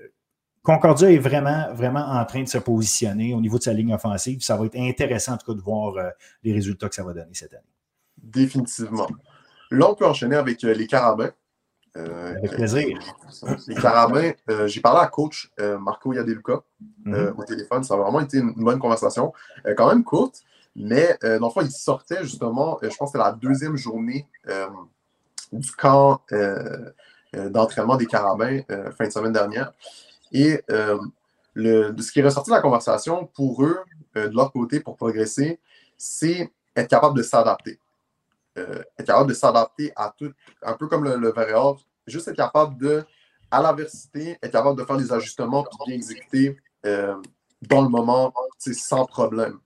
Concordia est vraiment, vraiment en train de se positionner au niveau de sa ligne offensive. Ça va être intéressant, en tout cas, de voir euh, les résultats que ça va donner cette année. Définitivement. Là, on peut enchaîner avec euh, les Carabins. Euh, avec plaisir. Les Carabins, j'ai parlé à coach Marco Yadeluca mm-hmm. au téléphone. Ça a vraiment été une bonne conversation. quand même courte, mais dans le fond, il sortait justement, je pense que c'était la deuxième journée du camp d'entraînement des Carabins fin de semaine dernière. Et euh, ce qui est ressorti de la conversation pour eux, euh, de leur côté, pour progresser, c'est être capable de s'adapter. Euh, être capable de s'adapter à tout, un peu comme le, le juste être capable de, à l'adversité, être capable de faire des ajustements et bien exécuter dans le moment, sans problème.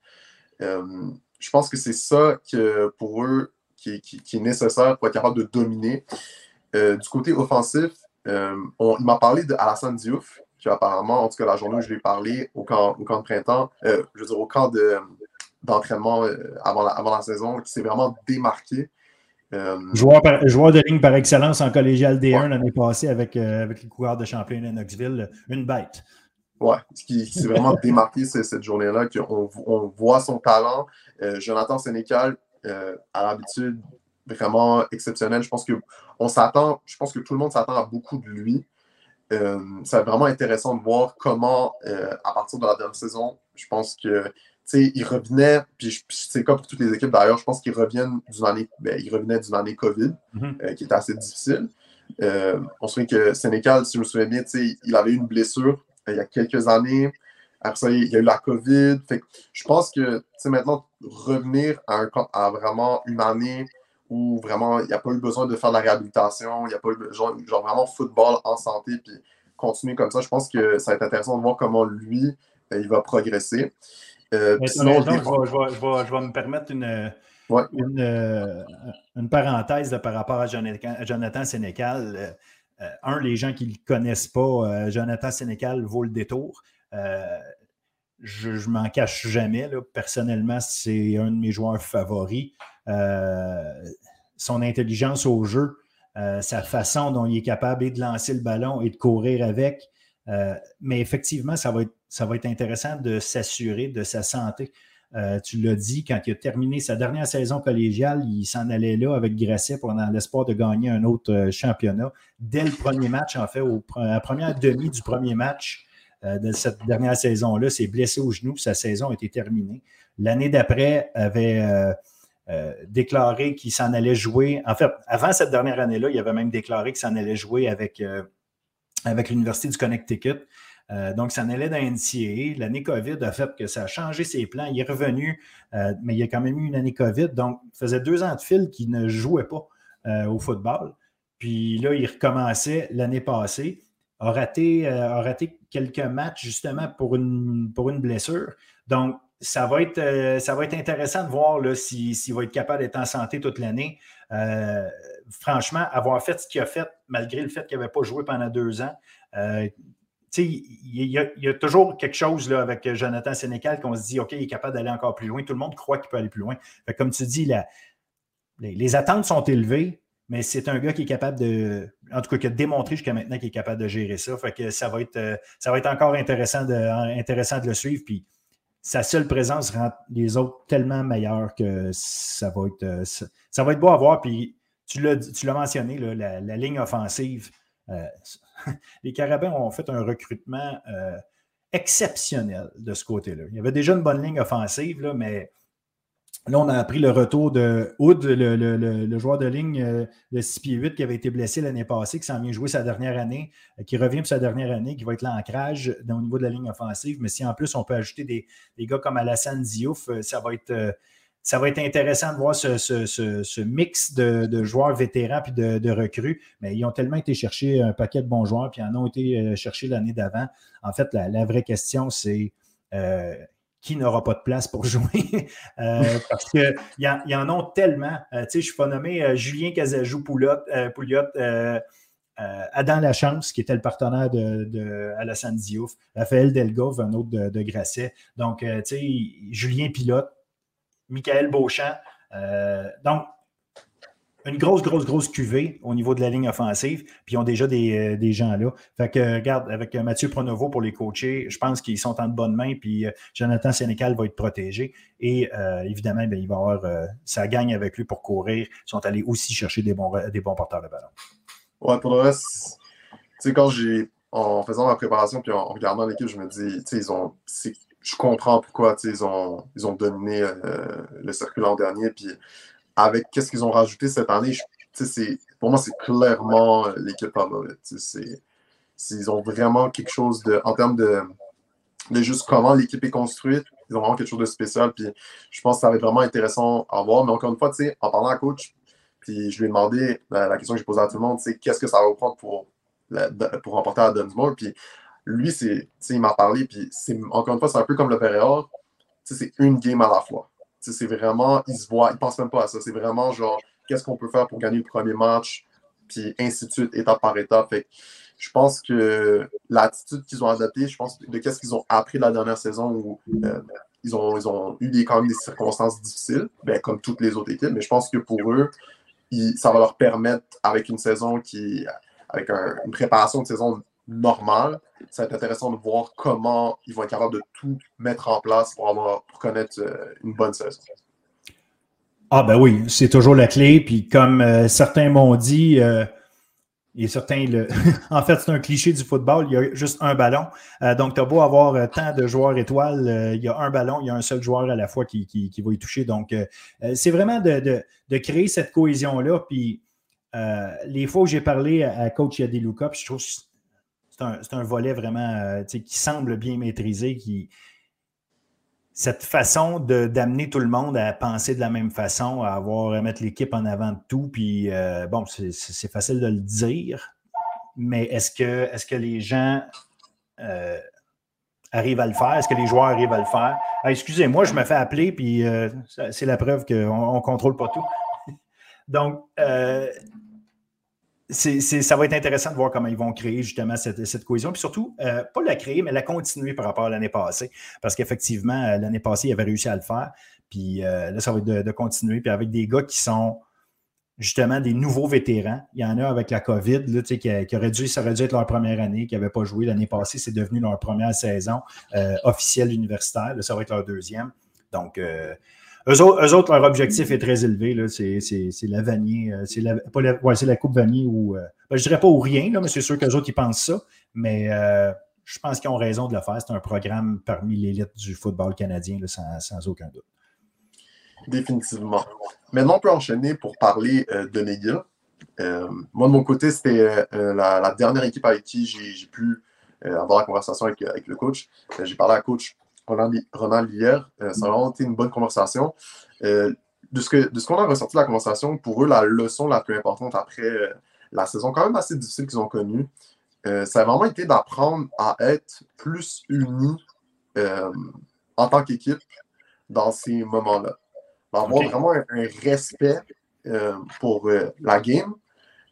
Je pense que c'est ça que pour eux qui, qui, est nécessaire pour être capable de dominer. du côté offensif, on, il m'a parlé de Alassane Diouf, apparemment, en tout cas la journée où je lui ai parlé au camp, au camp de printemps, euh, je veux dire au camp d'entraînement euh, avant, la, avant la saison, qui s'est vraiment démarqué. Euh, joueur, joueur, de ligne par excellence en collégial D1 l'année passée avec, avec les coureurs de Champlain et Knoxville, une bête. Oui, ce qui, s'est vraiment démarqué cette journée-là, qu'on on voit son talent. Jonathan Sénécal, à l'habitude, vraiment exceptionnel. Je pense que on s'attend, je pense que tout le monde s'attend à beaucoup de lui. Euh, c'est vraiment intéressant de voir comment, euh, à partir de la dernière saison, je pense que il revenait, puis c'est cas pour toutes les équipes d'ailleurs, je pense qu'ils reviennent d'une année, ben, ils revenaient d'une année COVID, mm-hmm. euh, qui était assez difficile. on se souvient que Sénécal, si je me souviens bien, il avait eu une blessure il y a quelques années. Après ça, il y a eu la COVID. Fait je pense que maintenant, revenir à, un, à vraiment une année où vraiment il n'y a pas eu besoin de faire de la réhabilitation, il n'y a pas eu genre, genre, vraiment football en santé, puis continuer comme ça, je pense que ça va être intéressant de voir comment lui, euh, il va progresser. Euh, sinon, je, vais, me permettre une, une, une, parenthèse par rapport à Jonathan, Sénécal. Un, les gens qui ne le connaissent pas, Jonathan Sénécal vaut le détour je ne m'en cache jamais. Personnellement, c'est un de mes joueurs favoris. Euh, son intelligence au jeu, euh, sa façon dont il est capable de lancer le ballon et de courir avec. Euh, mais effectivement, ça va être intéressant de s'assurer de sa santé. Tu l'as dit, quand il a terminé sa dernière saison collégiale, il s'en allait là avec Grasset pour dans l'espoir de gagner un autre championnat. Dès le premier match, en fait, la première demi du premier match, euh, de cette dernière saison-là, s'est blessé au genou, sa saison a été terminée. L'année d'après, avait euh, euh, déclaré qu'il s'en allait jouer. En fait, avant cette dernière année-là, il avait même déclaré qu'il s'en allait jouer avec, avec l'Université du Connecticut. Donc, ça en allait dans NCAA. L'année COVID a fait que ça a changé ses plans. Il est revenu, mais il y a quand même eu une année COVID. Donc, il faisait deux ans de fil qu'il ne jouait pas au football. Puis là, il recommençait l'année passée a raté, euh, raté quelques matchs justement pour une, blessure. Donc, ça va être, euh, intéressant de voir s'il va être capable d'être en santé toute l'année. Euh, franchement, avoir fait ce qu'il a fait, malgré le fait qu'il n'avait pas joué pendant deux ans, il y, a, toujours quelque chose là, avec Jonathan Sénécal qu'on se dit, OK, il est capable d'aller encore plus loin. Tout le monde croit qu'il peut aller plus loin. comme tu dis, les, attentes sont élevées mais c'est un gars qui est capable de, en tout cas, qui a démontré jusqu'à maintenant qu'il est capable de gérer ça. Fait que ça va être, euh, ça va être encore intéressant de, intéressant de le suivre. Puis sa seule présence rend les autres tellement meilleurs que ça va être, euh, ça, va être beau à voir. Puis tu l'as mentionné, la, ligne offensive. Euh, les Carabins ont fait un recrutement exceptionnel de ce côté-là. Il y avait déjà une bonne ligne offensive, là, mais Là, on a appris le retour de Hood, le, joueur de ligne euh, de 6 pieds 8 qui avait été blessé l'année passée, qui s'en vient jouer sa dernière année, euh, qui revient pour sa dernière année, qui va être l'ancrage au niveau de la ligne offensive. Mais si en plus on peut ajouter des, gars comme Alassane Diouf, euh, ça va être, ça va être intéressant de voir ce, mix de, joueurs vétérans puis de, recrues. Mais ils ont tellement été chercher un paquet de bons joueurs, puis en ont été chercher l'année d'avant. En fait, la, vraie question, c'est qui n'aura pas de place pour jouer? euh, parce qu'il y, y, en ont tellement. Euh, tu sais, je suis pas nommé euh, Julien Casajou Pouliot, euh, Adam Lachance, qui était le partenaire de, Diouf, Raphaël Delgove, un autre de, de Grasset. Donc, tu sais, Julien Pilote, Michael Beauchamp. donc, une grosse, grosse, grosse cuvée au niveau de la ligne offensive, puis ils ont déjà des, euh, gens là. Fait que, regarde, avec euh, Mathieu Pronovo pour les coacher, je pense qu'ils sont en bonne main, puis euh, Jonathan Sénécal va être protégé. Et évidemment, ben, il va avoir sa gagne avec lui pour courir. Ils sont allés aussi chercher des bons, des bons porteurs de ballon. Ouais, pour le reste, tu sais, quand j'ai, en faisant ma préparation, puis en, regardant l'équipe, je me dis, tu sais, ils ont, je comprends pourquoi, ils ont, ils ont dominé le circuit l'an dernier, puis avec qu'est-ce qu'ils ont rajouté cette année, pour moi, c'est clairement euh, l'équipe favorite. Ils ont vraiment quelque chose de, en termes de, de juste comment l'équipe est construite, ils ont vraiment quelque chose de spécial. Puis je pense que ça va être vraiment intéressant à voir. Mais encore une fois, en parlant à coach, puis je lui ai demandé la, question que j'ai posée à tout le monde, c'est qu'est-ce que ça va prendre pour, pour remporter à Dunsmore. Puis lui, il m'a parlé, puis encore une fois, c'est un peu comme le Période. C'est une game à la fois. C'est vraiment, ils se voient, ils pensent même pas à ça. C'est vraiment genre, qu'est-ce qu'on peut faire pour gagner le premier match, puis ainsi de suite, étape par étape. Je pense que l'attitude qu'ils ont adoptée, je pense de qu'est-ce qu'ils ont appris la dernière saison où euh, ils, ont, eu des, quand des circonstances difficiles, ben, comme toutes les autres équipes, mais je pense que pour eux, ça va leur permettre, avec une saison qui, avec une préparation de saison normal. Ça va être intéressant de voir comment ils vont être capables de tout mettre en place pour, connaître euh, une bonne saison. Ah ben oui, c'est toujours la clé. Puis comme euh, certains m'ont dit, euh, et certains le... en fait, c'est un cliché du football, il y a juste un ballon. donc, tu as beau avoir tant de joueurs étoiles, il y a un ballon, il y a un seul joueur à la fois qui, va y toucher. Donc, c'est vraiment de, créer cette cohésion-là. Puis les fois où j'ai parlé à, coach Yadilouka, puis je trouve un, volet vraiment qui semble bien maîtrisé, cette façon d'amener tout le monde à penser de la même façon, à avoir à mettre l'équipe en avant de tout. Puis euh, bon, c'est facile de le dire, mais est-ce que, est que les gens euh, arrivent à le faire? Est-ce que les joueurs arrivent à le faire? Ah, excusez-moi, je me fais appeler, puis euh, c'est la preuve qu'on ne contrôle pas tout. Donc, ça va être intéressant de voir comment ils vont créer justement cette, cohésion. Puis surtout, euh, pas la créer, mais la continuer par rapport à l'année passée. Parce qu'effectivement, euh, l'année passée, ils avaient réussi à le faire. Puis euh, là, ça va être de, continuer. Puis avec des gars qui sont justement des nouveaux vétérans. Il y en a avec la COVID, là, qui, qui aurait dû, ça aurait dû être leur première année, qui n'avaient pas joué l'année passée. C'est devenu leur première saison officielle universitaire. Là, ça va être leur deuxième. Donc, eux autres, leur objectif est très élevé. C'est la Vanier. Euh, c'est la, Coupe Vanier ou. Euh, ben, je dirais pas ou rien, mais c'est sûr qu'eux autres, ils pensent ça. Mais euh, je pense qu'ils ont raison de le faire. C'est un programme parmi l'élite du football canadien, sans, aucun doute. Définitivement. Maintenant, on peut enchaîner pour parler de Negia. moi, de mon côté, c'était la, dernière équipe avec qui j'ai pu avoir la conversation avec, avec le coach. j'ai parlé à coach Ronald hier. Euh, ça a vraiment été une bonne conversation. Euh, de ce qu'on a ressorti de la conversation, pour eux, la leçon la plus importante après euh, la saison quand même assez difficile qu'ils ont connue, ça a vraiment été d'apprendre à être plus unis en tant qu'équipe dans ces moments-là. D'avoir vraiment un, respect pour la game,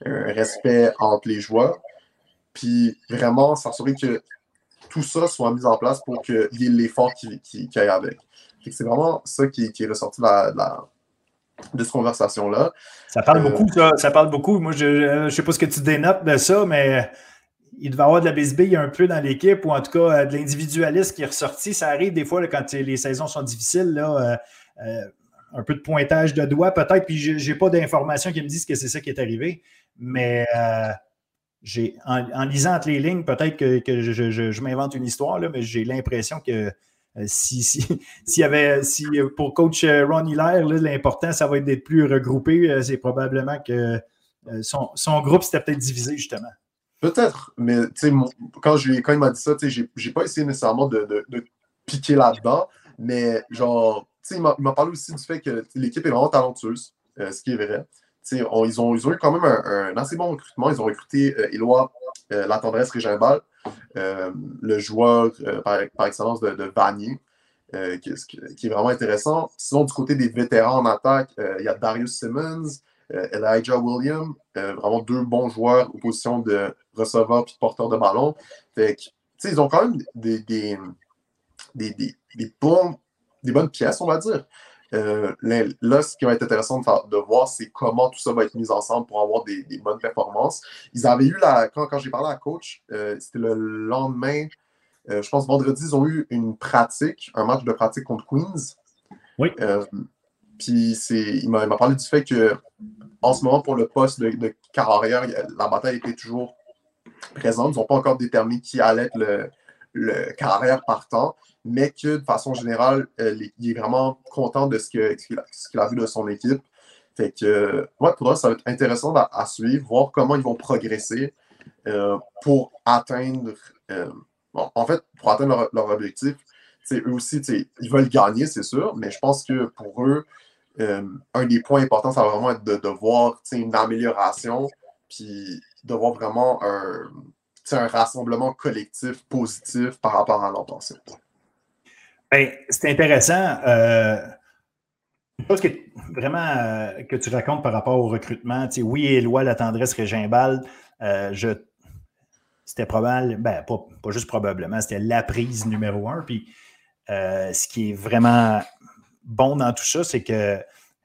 un respect entre les joueurs, puis vraiment s'assurer que tout ça soit mis en place pour qu'il y ait l'effort qui, qui, aille avec. C'est vraiment ça qui, est ressorti de, la, de cette conversation-là. Ça parle beaucoup, ça. Ça parle beaucoup. Moi, je ne sais pas ce que tu dénotes de ça, mais il devait y avoir de la bisbille un peu dans l'équipe, ou en tout cas de l'individualisme qui est ressorti. Ça arrive des fois quand les saisons sont difficiles, là, euh, euh, un peu de pointage de doigts peut-être, puis je n'ai pas d'informations qui me disent que c'est ça qui est arrivé. Mais euh, en, lisant entre les lignes, peut-être que, je, m'invente une histoire, là, mais j'ai l'impression que euh, si, si, y avait, si pour coach euh, Ron Hilaire, l'important, ça va être d'être plus regroupé, euh, c'est probablement que son, groupe s'était peut-être divisé, justement. Peut-être, mais quand, quand il m'a dit ça, j'ai, n'ai pas essayé nécessairement de, piquer là-dedans, mais genre, il m'a, parlé aussi du fait que l'équipe est vraiment talentueuse, ce qui est vrai ils, ont, eu quand même un, assez bon recrutement. Ils ont recruté euh, Éloi euh, La Tendresse Régimbal, euh, le joueur par, excellence de, Vanier, qui, est vraiment intéressant. Sinon, du côté des vétérans en attaque, il y a Darius Simmons, Elijah Williams, vraiment deux bons joueurs aux positions de receveur et de porteur de ballon. ils ont quand même des, des, des bonnes pièces, on va dire. Euh, là, ce qui va être intéressant de, voir, c'est comment tout ça va être mis ensemble pour avoir des, bonnes performances. Ils avaient eu la. Quand, quand j'ai parlé à coach, euh, c'était le lendemain, euh, je pense vendredi, ils ont eu une pratique, un match de pratique contre Queens. Oui. puis il m'a parlé du fait que en ce moment, pour le poste de, de carrière, la bataille était toujours présente. Ils n'ont pas encore déterminé qui allait être le, le carrière partant mais que de façon générale, euh, il est vraiment content de ce qu'il a, vu de son équipe. Fait que, ouais, pour ça va être intéressant à, suivre, voir comment ils vont progresser euh, pour atteindre, euh, en fait, pour atteindre leur, objectif. Eux aussi, ils veulent gagner, c'est sûr, mais je pense que pour eux, un des points importants, ça va vraiment être de, voir une amélioration, puis de voir vraiment un, un rassemblement collectif positif par rapport à l'an passé. Ben, c'est intéressant. Euh, chose que, vraiment euh, que tu racontes par rapport au recrutement. Tu sais, oui, Éloi, la tendresse Régimbal, euh, je, c'était probable, ben, pas, juste probablement, c'était la prise numéro un. Puis euh, ce qui est vraiment bon dans tout ça, c'est que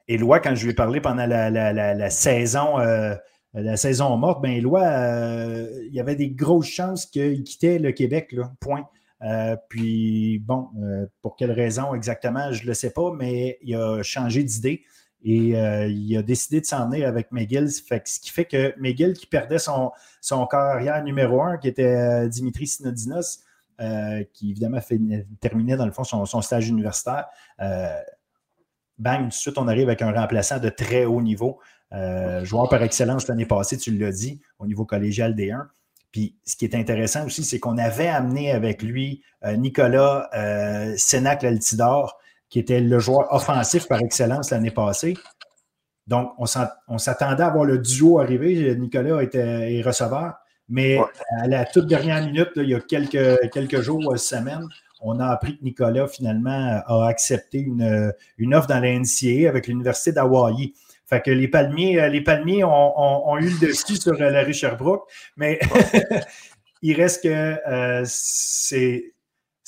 Éloi, quand je lui ai parlé pendant la, saison, la saison morte, ben Éloi, il y avait des grosses chances qu'il quittait le Québec, point. Euh, puis, bon, euh, pour quelle raison exactement, je ne le sais pas, mais il a changé d'idée et euh, il a décidé de s'en venir avec McGill. ce qui fait que McGill, qui perdait son, son carrière numéro un, qui était Dimitri Sinodinos, qui évidemment terminait dans le fond son, stage universitaire, bang, tout de suite, on arrive avec un remplaçant de très haut niveau. joueur par excellence l'année passée, tu l'as dit, au niveau collégial D1. Puis ce qui est intéressant aussi, c'est qu'on avait amené avec lui Nicolas Sénac-Altidor, qui était le joueur offensif par excellence l'année passée. Donc, on s'attendait à voir le duo arriver. Nicolas était, est receveur. Mais à la toute dernière minute, il y a quelques, quelques jours, euh, semaines, on a appris que Nicolas, finalement, a accepté une, une offre dans la NCAA avec l'Université d'Hawaii. Fait que les palmiers, euh, les palmiers ont, eu le dessus sur euh, la rue Sherbrooke, mais il reste que c'est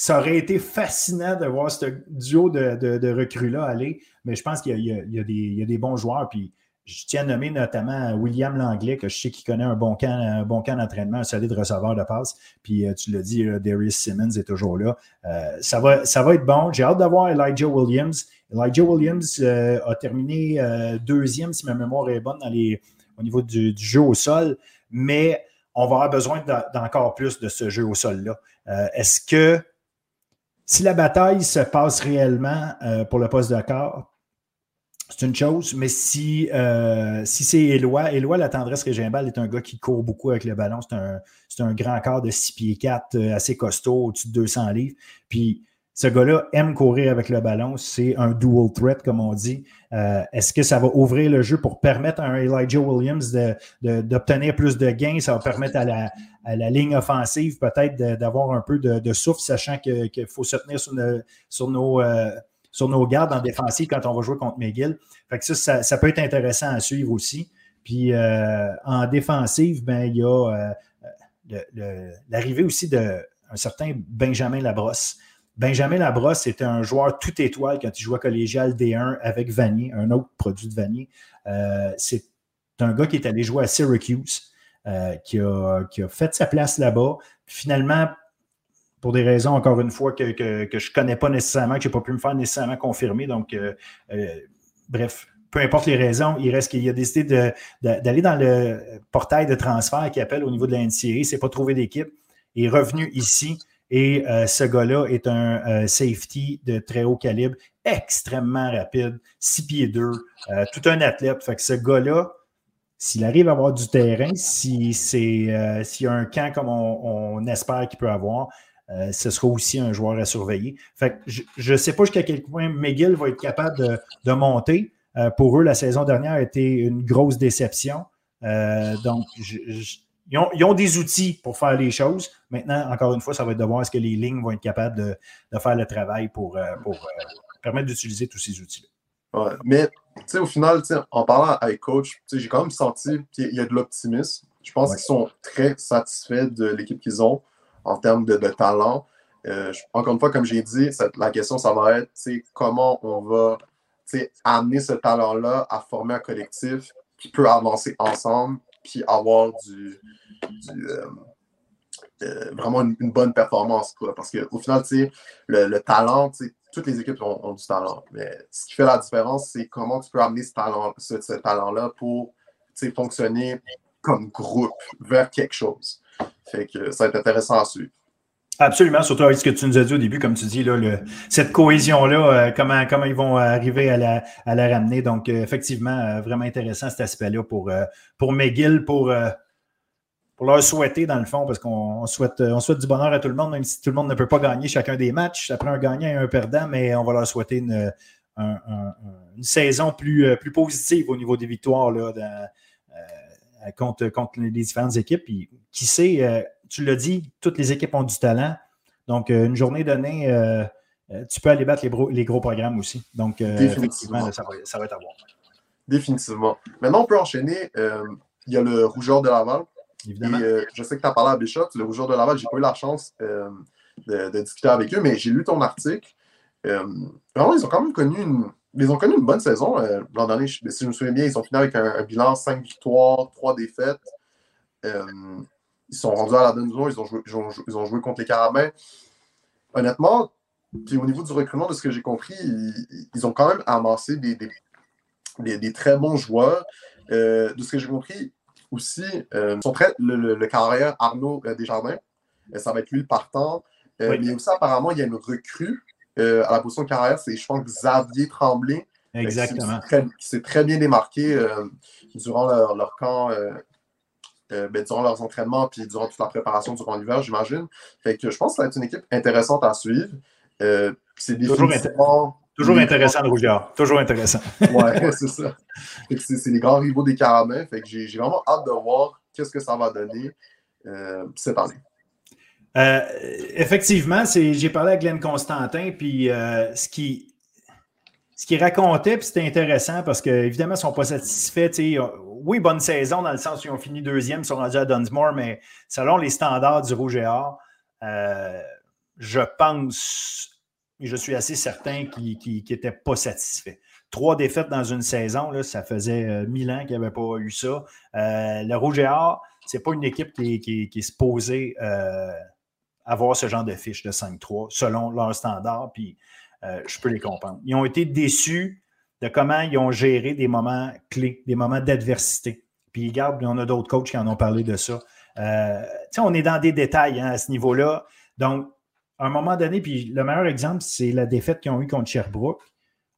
ça aurait été fascinant de voir ce duo de, recrues-là aller, mais je pense qu'il y, y, a des bons joueurs. Puis je tiens à nommer notamment William Langlais, que je sais qu'il connaît un bon camp, un bon camp d'entraînement, un solide receveur de passe. Puis euh, tu l'as dit, Darius Simmons est toujours là. Euh, ça, va, ça va être bon. J'ai hâte d'avoir Elijah Williams. Elijah Williams euh, a terminé deuxième, si ma mémoire est bonne, dans les, au niveau du, jeu au sol, mais on va avoir besoin d'encore plus de ce jeu au sol-là. Est-ce que si la bataille se passe réellement pour le poste de corps, c'est une chose, mais si, euh, si c'est Éloi, Éloi, la tendresse Régimbal est un gars qui court beaucoup avec le ballon. C'est un, un, grand corps de 6 pieds 4, euh, assez costaud, au-dessus de 200 livres. Puis ce gars-là aime courir avec le ballon. C'est un dual threat, comme on dit. Euh, est-ce que ça va ouvrir le jeu pour permettre à un Elijah Williams d'obtenir plus de gains? Ça va permettre à la, à la ligne offensive peut-être d'avoir un peu de, souffle, sachant qu'il faut se tenir sur nos sur nos gardes en défensive quand on va jouer contre McGill. Fait que ça, ça, peut être intéressant à suivre aussi. Puis euh, en défensive, ben, il y a euh, l'arrivée aussi d'un certain Benjamin Labrosse. Benjamin Labrosse était un joueur tout étoile quand il jouait collégial D1 avec Vanier, un autre produit de Vanier. Euh, c'est un gars qui est allé jouer à Syracuse, qui a, qui, a, fait sa place là-bas. Finalement, pour des raisons, encore une fois, que, je ne connais pas nécessairement, que je n'ai pas pu me faire nécessairement confirmer. Donc, euh, euh, bref, peu importe les raisons, il reste qu'il a décidé d'aller dans le portail de transfert qui appelle au niveau de la NCA. Il s'est pas trouvé d'équipe. Il est revenu ici et euh, ce gars-là est un safety de très haut calibre, extrêmement rapide, 6 pieds 2, tout un athlète. Fait que ce gars-là, s'il arrive à avoir du terrain, si s'il y a un camp comme on espère qu'il peut avoir, euh, ce sera aussi un joueur à surveiller. Fait je ne sais pas jusqu'à quel point McGill va être capable de, monter. Euh, pour eux, la saison dernière a été une grosse déception. Euh, donc, ils, ont, des outils pour faire les choses. Maintenant, encore une fois, ça va être de voir est-ce que les lignes vont être capables de, faire le travail pour, permettre d'utiliser tous ces outils-là. Ouais, mais au final, en parlant avec coach, j'ai quand même senti qu'il y a de l'optimisme. Je pense qu'ils sont très satisfaits de l'équipe qu'ils ont en termes de, talent. Euh, encore une fois, comme j'ai dit, la question, ça va être comment on va amener ce talent-là à former un collectif qui peut avancer ensemble puis avoir du, euh, euh, vraiment une, bonne performance. Parce qu'au final, le, le talent, toutes les équipes ont, du talent. Mais ce qui fait la différence, c'est comment tu peux amener ce talent-là ce, talent pour fonctionner comme groupe vers quelque chose. Fait que ça va être intéressant à suivre. Absolument, surtout avec ce que tu nous as dit au début, comme tu dis, là, cette cohésion-là, euh, comment, comment ils vont arriver à la, à la ramener. Donc, euh, effectivement, euh, vraiment intéressant cet aspect-là pour, pour McGill, pour, pour leur souhaiter, dans le fond, parce qu'on souhaite, on souhaite du bonheur à tout le monde, même si tout le monde ne peut pas gagner chacun des matchs. Après un gagnant et un perdant, mais on va leur souhaiter une, une saison plus, plus positive au niveau des victoires là, contre, contre les différentes équipes. Puis, qui sait, euh, tu l'as dit, toutes les équipes ont du talent. Donc, euh, une journée donnée, euh, tu peux aller battre les, gros programmes aussi. Donc, effectivement, ça va, être à voir. Définitivement. Maintenant, on peut enchaîner. il y a le rougeur de Laval. Évidemment. je sais que tu as parlé à Bishop, le rougeur de Laval, j'ai pas eu la chance de, discuter avec eux, mais j'ai lu ton article. vraiment, ils ont quand même connu une, ils ont connu une bonne saison l'an dernier. Si je me souviens bien, ils ont fini avec un, bilan 5 victoires, 3 défaites ils sont rendus à la donne ils ont joué, ils ont, joué contre les Carabins. Honnêtement, au niveau du recrutement, de ce que j'ai compris, ils, ont quand même amassé des, des, très bons joueurs. Euh, de ce que j'ai compris aussi, euh, sont très, le, carrière Arnaud euh, Desjardins, ça va être lui le partant. Mais aussi, apparemment, il y a une recrue à la position de carrière, c'est, je pense, Xavier Tremblay. Exactement. Qui s'est très, bien démarqué durant leur, leur camp ben, durant leurs entraînements puis durant toute la préparation durant l'hiver, j'imagine. Fait que je pense que ça va être une équipe intéressante à suivre. c'est définitivement Toujours intéressant le Rougeard. Toujours intéressant. ouais, c'est ça. C'est les grands rivaux des Caramels. Fait que j'ai vraiment hâte de voir qu'est-ce que ça va donner euh, cette année. Euh, effectivement, j'ai parlé avec Glenn Constantin, puis euh, ce qui ce qu'il racontait, puis c'était intéressant parce qu'évidemment, ils ne sont pas satisfaits. Oui, bonne saison dans le sens où ils ont fini deuxième, ils sont rendus à Dunsmore, mais selon les standards du Rouge et Or, je pense et je suis assez certain qu'ils n'étaient pas satisfaits. Trois défaites dans une saison, là, ça faisait euh, mille ans qu'il n'y avait pas eu ça. Euh, le Rouge et Or, ce n'est pas une équipe qui, qui, qui est supposée euh, avoir ce genre de fiche de 5-3 selon leurs standards, puis je peux les comprendre. Ils ont été déçus de comment ils ont géré des moments clés, des moments d'adversité. Puis regarde, on a d'autres coachs qui en ont parlé de ça. on est dans des détails hein, à ce niveau-là. Donc, à un moment donné, puis le meilleur exemple, c'est la défaite qu'ils ont eue contre Sherbrooke.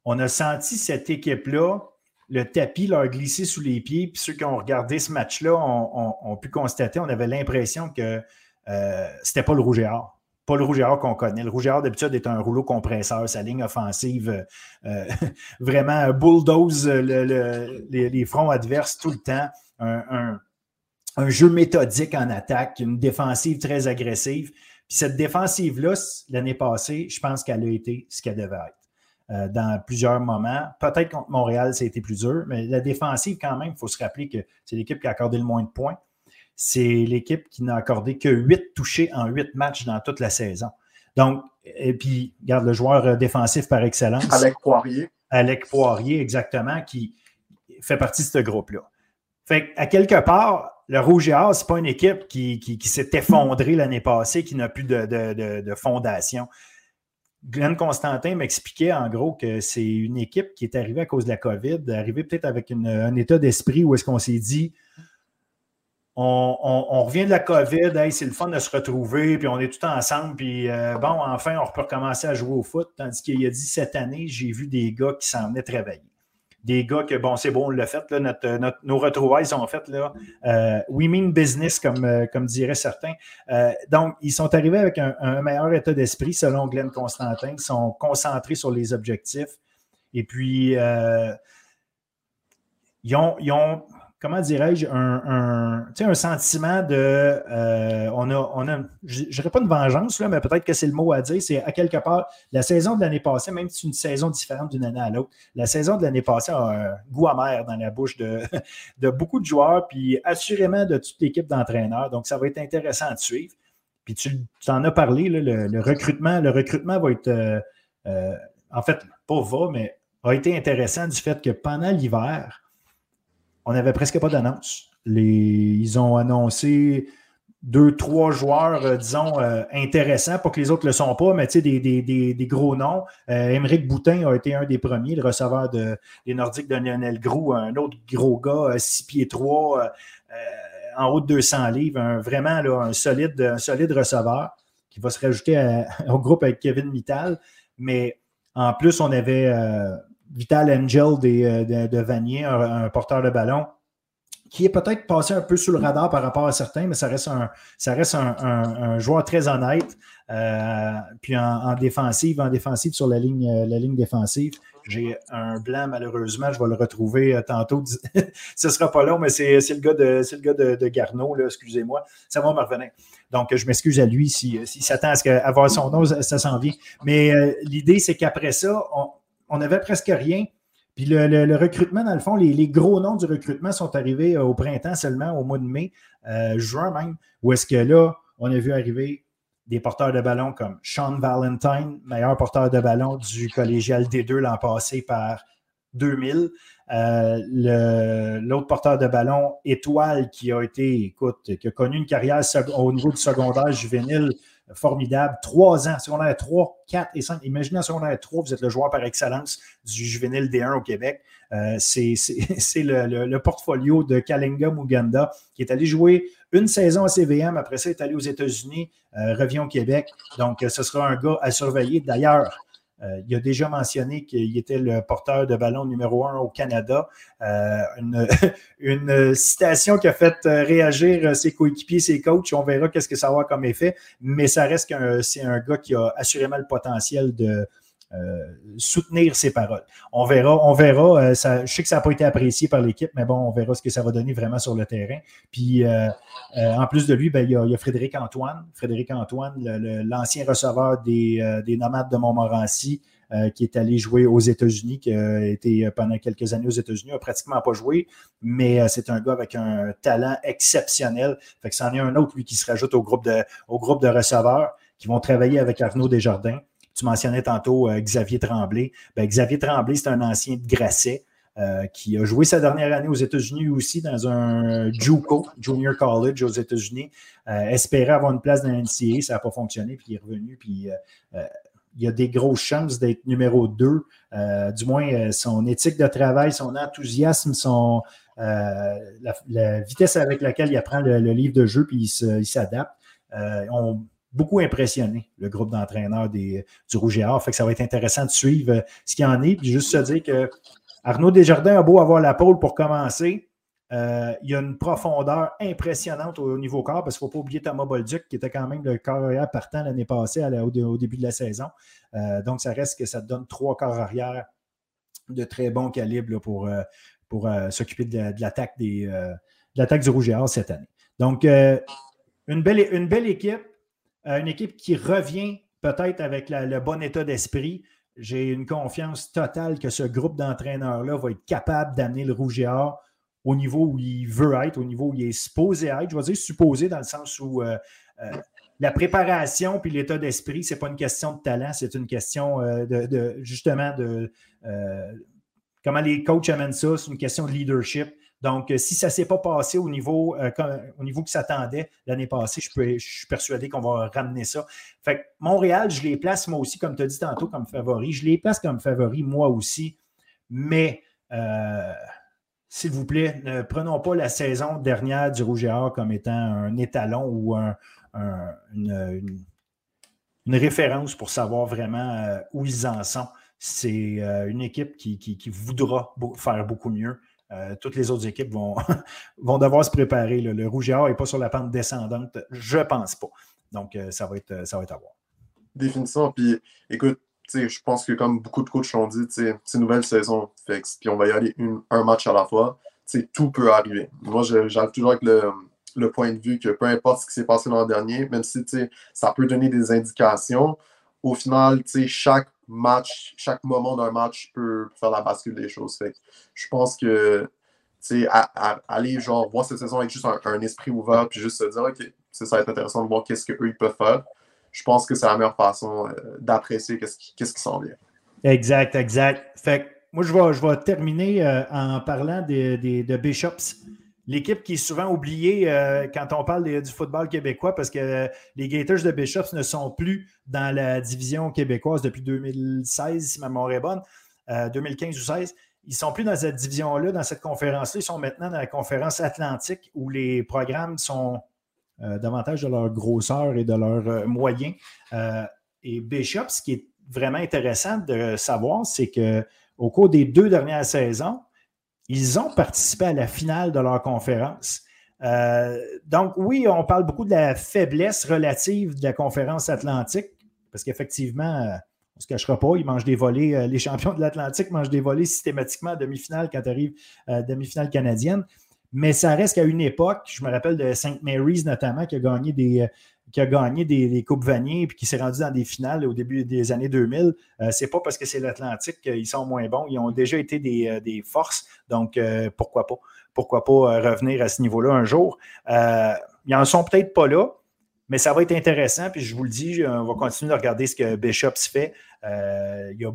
On a senti cette équipe-là, le tapis leur glisser sous les pieds, puis ceux qui ont regardé ce match-là ont, pu constater, on avait l'impression que euh, c'était pas le rouge. Pas le rouge et qu'on connaît. Le rouge et d'habitude, est un rouleau compresseur. Sa ligne offensive euh, vraiment bulldoze les, fronts adverses tout le temps. un, jeu méthodique en attaque, une défensive très agressive. Puis cette défensive-là, l'année passée, je pense qu'elle a été ce qu'elle devait être. Euh, dans plusieurs moments. Peut-être contre Montréal, ça a été plus dur, mais la défensive, quand même, il faut se rappeler que c'est l'équipe qui a accordé le moins de points. C'est l'équipe qui n'a accordé que huit touchés en huit matchs dans toute la saison. Donc, et puis, regarde le joueur euh, défensif par excellence. Alec Poirier. Alec Poirier, exactement, qui fait partie de ce groupe-là. Fait à quelque part, le Rouge et Or, ce n'est pas une équipe qui, s'est effondrée l'année passée, qui n'a plus de, fondation. Glenn Constantin m'expliquait en gros que c'est une équipe qui est arrivée à cause de la COVID, arrivée peut-être avec un état d'esprit où est-ce qu'on s'est dit on, revient de la COVID, c'est le fun de se retrouver, puis on est tout ensemble, puis euh, bon, enfin, on peut recommencer à jouer au foot. Tandis qu'il y a dit cette année, j'ai vu des gars qui s'en venaient travailler des gars que, bon, c'est bon, on l'a fait, nos retrouvailles sont faites, là. Euh, we mean business, comme, euh, diraient certains. Euh, donc, ils sont arrivés avec un, meilleur état d'esprit, selon Glenn Constantin. Ils sont concentrés sur les objectifs. Et puis, ils ont comment dirais-je, un, un, sentiment de. Euh, on a, on a je dirais pas une vengeance, là, mais peut-être que c'est le mot à dire. C'est à quelque part, la saison de l'année passée, même si c'est une saison différente d'une année à l'autre, la saison de l'année passée a un goût amer dans la bouche de, de beaucoup de joueurs, puis assurément de toute l'équipe d'entraîneurs. Donc, ça va être intéressant à suivre. Puis tu, en as parlé, le, recrutement. Le recrutement va être. Euh, euh, en fait, pas va, mais a été intéressant du fait que pendant l'hiver, on n'avait presque pas d'annonce. Ils ont annoncé deux, trois joueurs, euh, disons, euh, intéressants, pas que les autres ne le sont pas, mais des, des, des, gros noms. Euh, Boutin a été un des premiers, le receveur de, des Nordiques de Lionel Grou, un autre gros gars, 6 pieds 3, euh, en haut de 200 livres, un, vraiment un, solide, un solide receveur qui va se rajouter au groupe avec Kevin Mittal. Mais en plus, on avait Vital Angel euh, de, de, Vanier, un, porteur de ballon, qui est peut-être passé un peu sous le radar par rapport à certains, mais ça reste un, ça reste un, joueur très honnête. Euh, puis en, défensive, en défensive sur la ligne, euh, la ligne défensive. J'ai un blanc, malheureusement, je vais le retrouver tantôt. Ce ne sera pas long, mais c'est le gars de, le gars de, excusez-moi. Ça va me revenir. Donc, je m'excuse à lui s'il si, s'attend à ce qu'avoir son nom, ça, s'en vient. Mais l'idée, c'est qu'après ça, on, on n'avait presque rien. Puis le, recrutement, dans le fond, les, gros noms du recrutement sont arrivés euh, au printemps seulement, au mois de mai, euh, juin même, où est-ce que là, on a vu arriver des porteurs de ballon comme Sean Valentine, meilleur porteur de ballon du collégial D2 l'an passé par 2000. Euh, l'autre porteur de ballon, Étoile, qui a été, écoute, qui a connu une carrière au niveau du secondaire juvénile formidable. Trois ans, secondaire 3, 4 et 5. Imaginez en secondaire 3, vous êtes le joueur par excellence du juvénile D1 au Québec. Euh, c'est le, portfolio de Kalinga Muganda qui est allé jouer une saison à CVM. Après ça, est allé aux États-Unis, euh, revient au Québec. Donc, ce sera un gars à surveiller. D'ailleurs, Euh, il a déjà mentionné qu'il était le porteur de ballon numéro un au Canada. Euh, une, citation qui a fait réagir ses coéquipiers, ses coachs. On verra qu'est-ce que ça va comme effet, mais ça reste qu'un c'est un gars qui a assurément le potentiel de, euh, soutenir ses paroles. On verra, on verra. Euh, je sais que ça n'a pas été apprécié par l'équipe, mais bon, on verra ce que ça va donner vraiment sur le terrain. Puis euh, en plus de lui, ben, il, y a, Frédéric Antoine. Frédéric Antoine, l'ancien receveur des, des, nomades de Montmorency, qui est allé jouer aux États-Unis, qui a été pendant quelques années aux États-Unis, a pratiquement pas joué, mais c'est un gars avec un talent exceptionnel. Fait que c'en est un autre, lui, qui se rajoute au groupe de, au groupe de receveurs qui vont travailler avec Arnaud Desjardins. Tu mentionnais tantôt euh, Xavier Tremblay. Ben, Xavier Tremblay, c'est un ancien de Grasset. Euh, qui a joué sa dernière année aux États-Unis aussi dans un JUCO, Junior College aux États-Unis, euh, espérait avoir une place dans l'NCA, ça n'a pas fonctionné, puis il est revenu, puis il a des grosses chances d'être numéro 2. du moins, son éthique de travail, son enthousiasme, son, la, vitesse avec laquelle il apprend le, livre de jeu, puis il s'adapte. Beaucoup impressionné, le groupe d'entraîneurs du Rouge et Or. Fait que ça va être intéressant de suivre euh, ce qu'il y en est. Juste se dire que Arnaud Desjardins a beau avoir la pôle pour commencer. Euh, il y a une profondeur impressionnante au, niveau corps, parce qu'il ne faut pas oublier Thomas Bolduc, qui était quand même le corps arrière partant l'année passée au, début de la saison. Euh, donc, ça reste que ça te donne trois corps arrière de très bon calibre pour, s'occuper de, l'attaque de l'attaque du Rouge et Or cette année. Donc, une, belle, une belle équipe une équipe qui revient peut-être avec le bon état d'esprit. J'ai une confiance totale que ce groupe d'entraîneurs-là va être capable d'amener le Rouge et Or au niveau où il veut être, au niveau où il est supposé être. Je vais dire supposé dans le sens où euh, euh, la préparation puis l'état d'esprit, ce n'est pas une question de talent, c'est une question euh, de, justement de comment les coachs amènent ça, c'est une question de leadership. Donc, euh, si ça ne s'est pas passé au niveau, euh, au niveau que s'attendait l'année passée, je, suis persuadé qu'on va ramener ça. Fait que Montréal, je les place moi aussi, comme tu as dit tantôt, comme favori. Je les place comme favori moi aussi. Mais euh, s'il vous plaît, ne prenons pas la saison dernière du Rouge et Or comme étant un étalon ou une, référence pour savoir vraiment où ils en sont. C'est une équipe qui, qui voudra faire beaucoup mieux. Euh, toutes les autres équipes vont, vont devoir se préparer. Le Rouge et Or n'est pas sur la pente descendante, je pense pas. Donc, euh, ça, va être, ça va être à voir. Définitivement. Puis, écoute, je pense que comme beaucoup de coachs l'ont dit, c'est une nouvelle saison. puis on va y aller un match à la fois. tout peut arriver. Moi, j'arrive toujours avec le, point de vue que peu importe ce qui s'est passé l'an dernier, même si ça peut donner des indications, au final, chaque match, chaque moment d'un match peut faire la bascule des choses. je pense que aller genre voir cette saison avec juste un, esprit ouvert puis juste se dire ok ça va être intéressant de voir qu'est-ce qu'eux ils peuvent faire je pense que c'est la meilleure façon euh, d'apprécier qu'est-ce qui, qui s'en vient. Exact exact. Fait moi je vais, je vais terminer euh, en parlant des, de Bishops l'équipe qui est souvent oubliée euh, quand on parle du football québécois parce que les Gators de Bishops ne sont plus dans la division québécoise depuis 2016, si ma mémoire est bonne, 2015 euh, ou 2016. Ils ne sont plus dans cette division-là, dans cette conférence-là. Ils sont maintenant dans la conférence atlantique où les programmes sont euh, davantage de leur grosseur et de leurs moyens. et Bishops, ce qui est vraiment intéressant de savoir, c'est qu'au cours des deux dernières saisons, ils ont participé à la finale de leur conférence. Euh, donc, oui, on parle beaucoup de la faiblesse relative de la conférence atlantique, parce qu'effectivement, euh, on ne se cachera pas, ils mangent des volets, euh, les champions de l'Atlantique mangent des volets systématiquement à demi-finale quand arrive à demi-finale canadienne. Mais ça reste qu'à une époque, je me rappelle de St. Mary's notamment, qui a gagné des, qui a gagné des, Coupes Vanier et qui s'est rendu dans des finales au début des années 2000, euh, c'est pas parce que c'est l'Atlantique qu'ils sont moins bons. Ils ont déjà été des, euh, forces. Donc, euh, pourquoi pas? Pourquoi pas revenir à ce niveau-là un jour? ils en sont peut-être pas là, mais ça va être intéressant. Puis je vous le dis, on va continuer de regarder ce que Bishops fait. il y a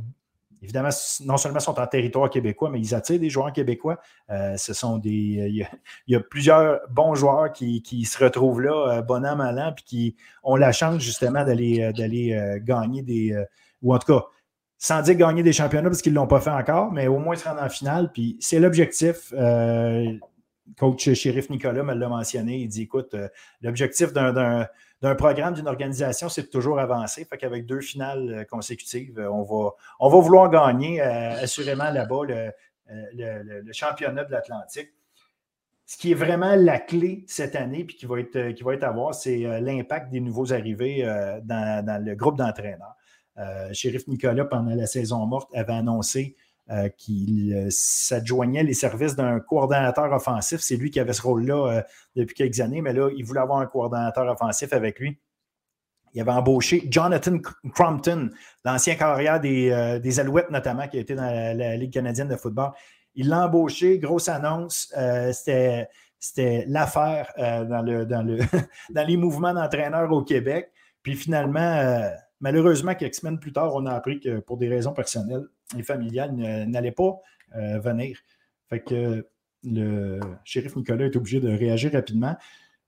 évidemment, non seulement sont en territoire québécois, mais ils attirent des joueurs québécois. Euh, ce sont des. Il y, a, plusieurs bons joueurs qui, se retrouvent là, euh, bon an, mal an, puis qui ont la chance justement d'aller, euh, gagner des. ou en tout cas, sans dire gagner des championnats parce qu'ils ne l'ont pas fait encore, mais au moins se rendre en finale. Puis c'est l'objectif. coach Shérif Nicolas me l'a mentionné. Il dit écoute, l'objectif d'un programme, d'une organisation, c'est toujours avancer. Fait qu'avec deux finales consécutives, on va, on va vouloir gagner assurément là-bas le, championnat de l'Atlantique. Ce qui est vraiment la clé cette année, puis qui va être, à voir, c'est l'impact des nouveaux arrivés dans, le groupe d'entraîneurs. Shérif Nicolas, pendant la saison morte, avait annoncé euh, qu'il euh, s'adjoignait les services d'un coordonnateur offensif. C'est lui qui avait ce rôle-là euh, depuis quelques années, mais là, il voulait avoir un coordonnateur offensif avec lui. Il avait embauché Jonathan Crompton, l'ancien carrière des, des, Alouettes notamment, qui a été dans la, Ligue canadienne de football. Il l'a embauché, grosse annonce. C'était c'était l'affaire dans, le, dans, le, dans les mouvements d'entraîneurs au Québec. Puis finalement, malheureusement, quelques semaines plus tard, on a appris que pour des raisons personnelles, et familiales n'allaient pas euh, venir. Fait que le shérif Nicolas est obligé de réagir rapidement.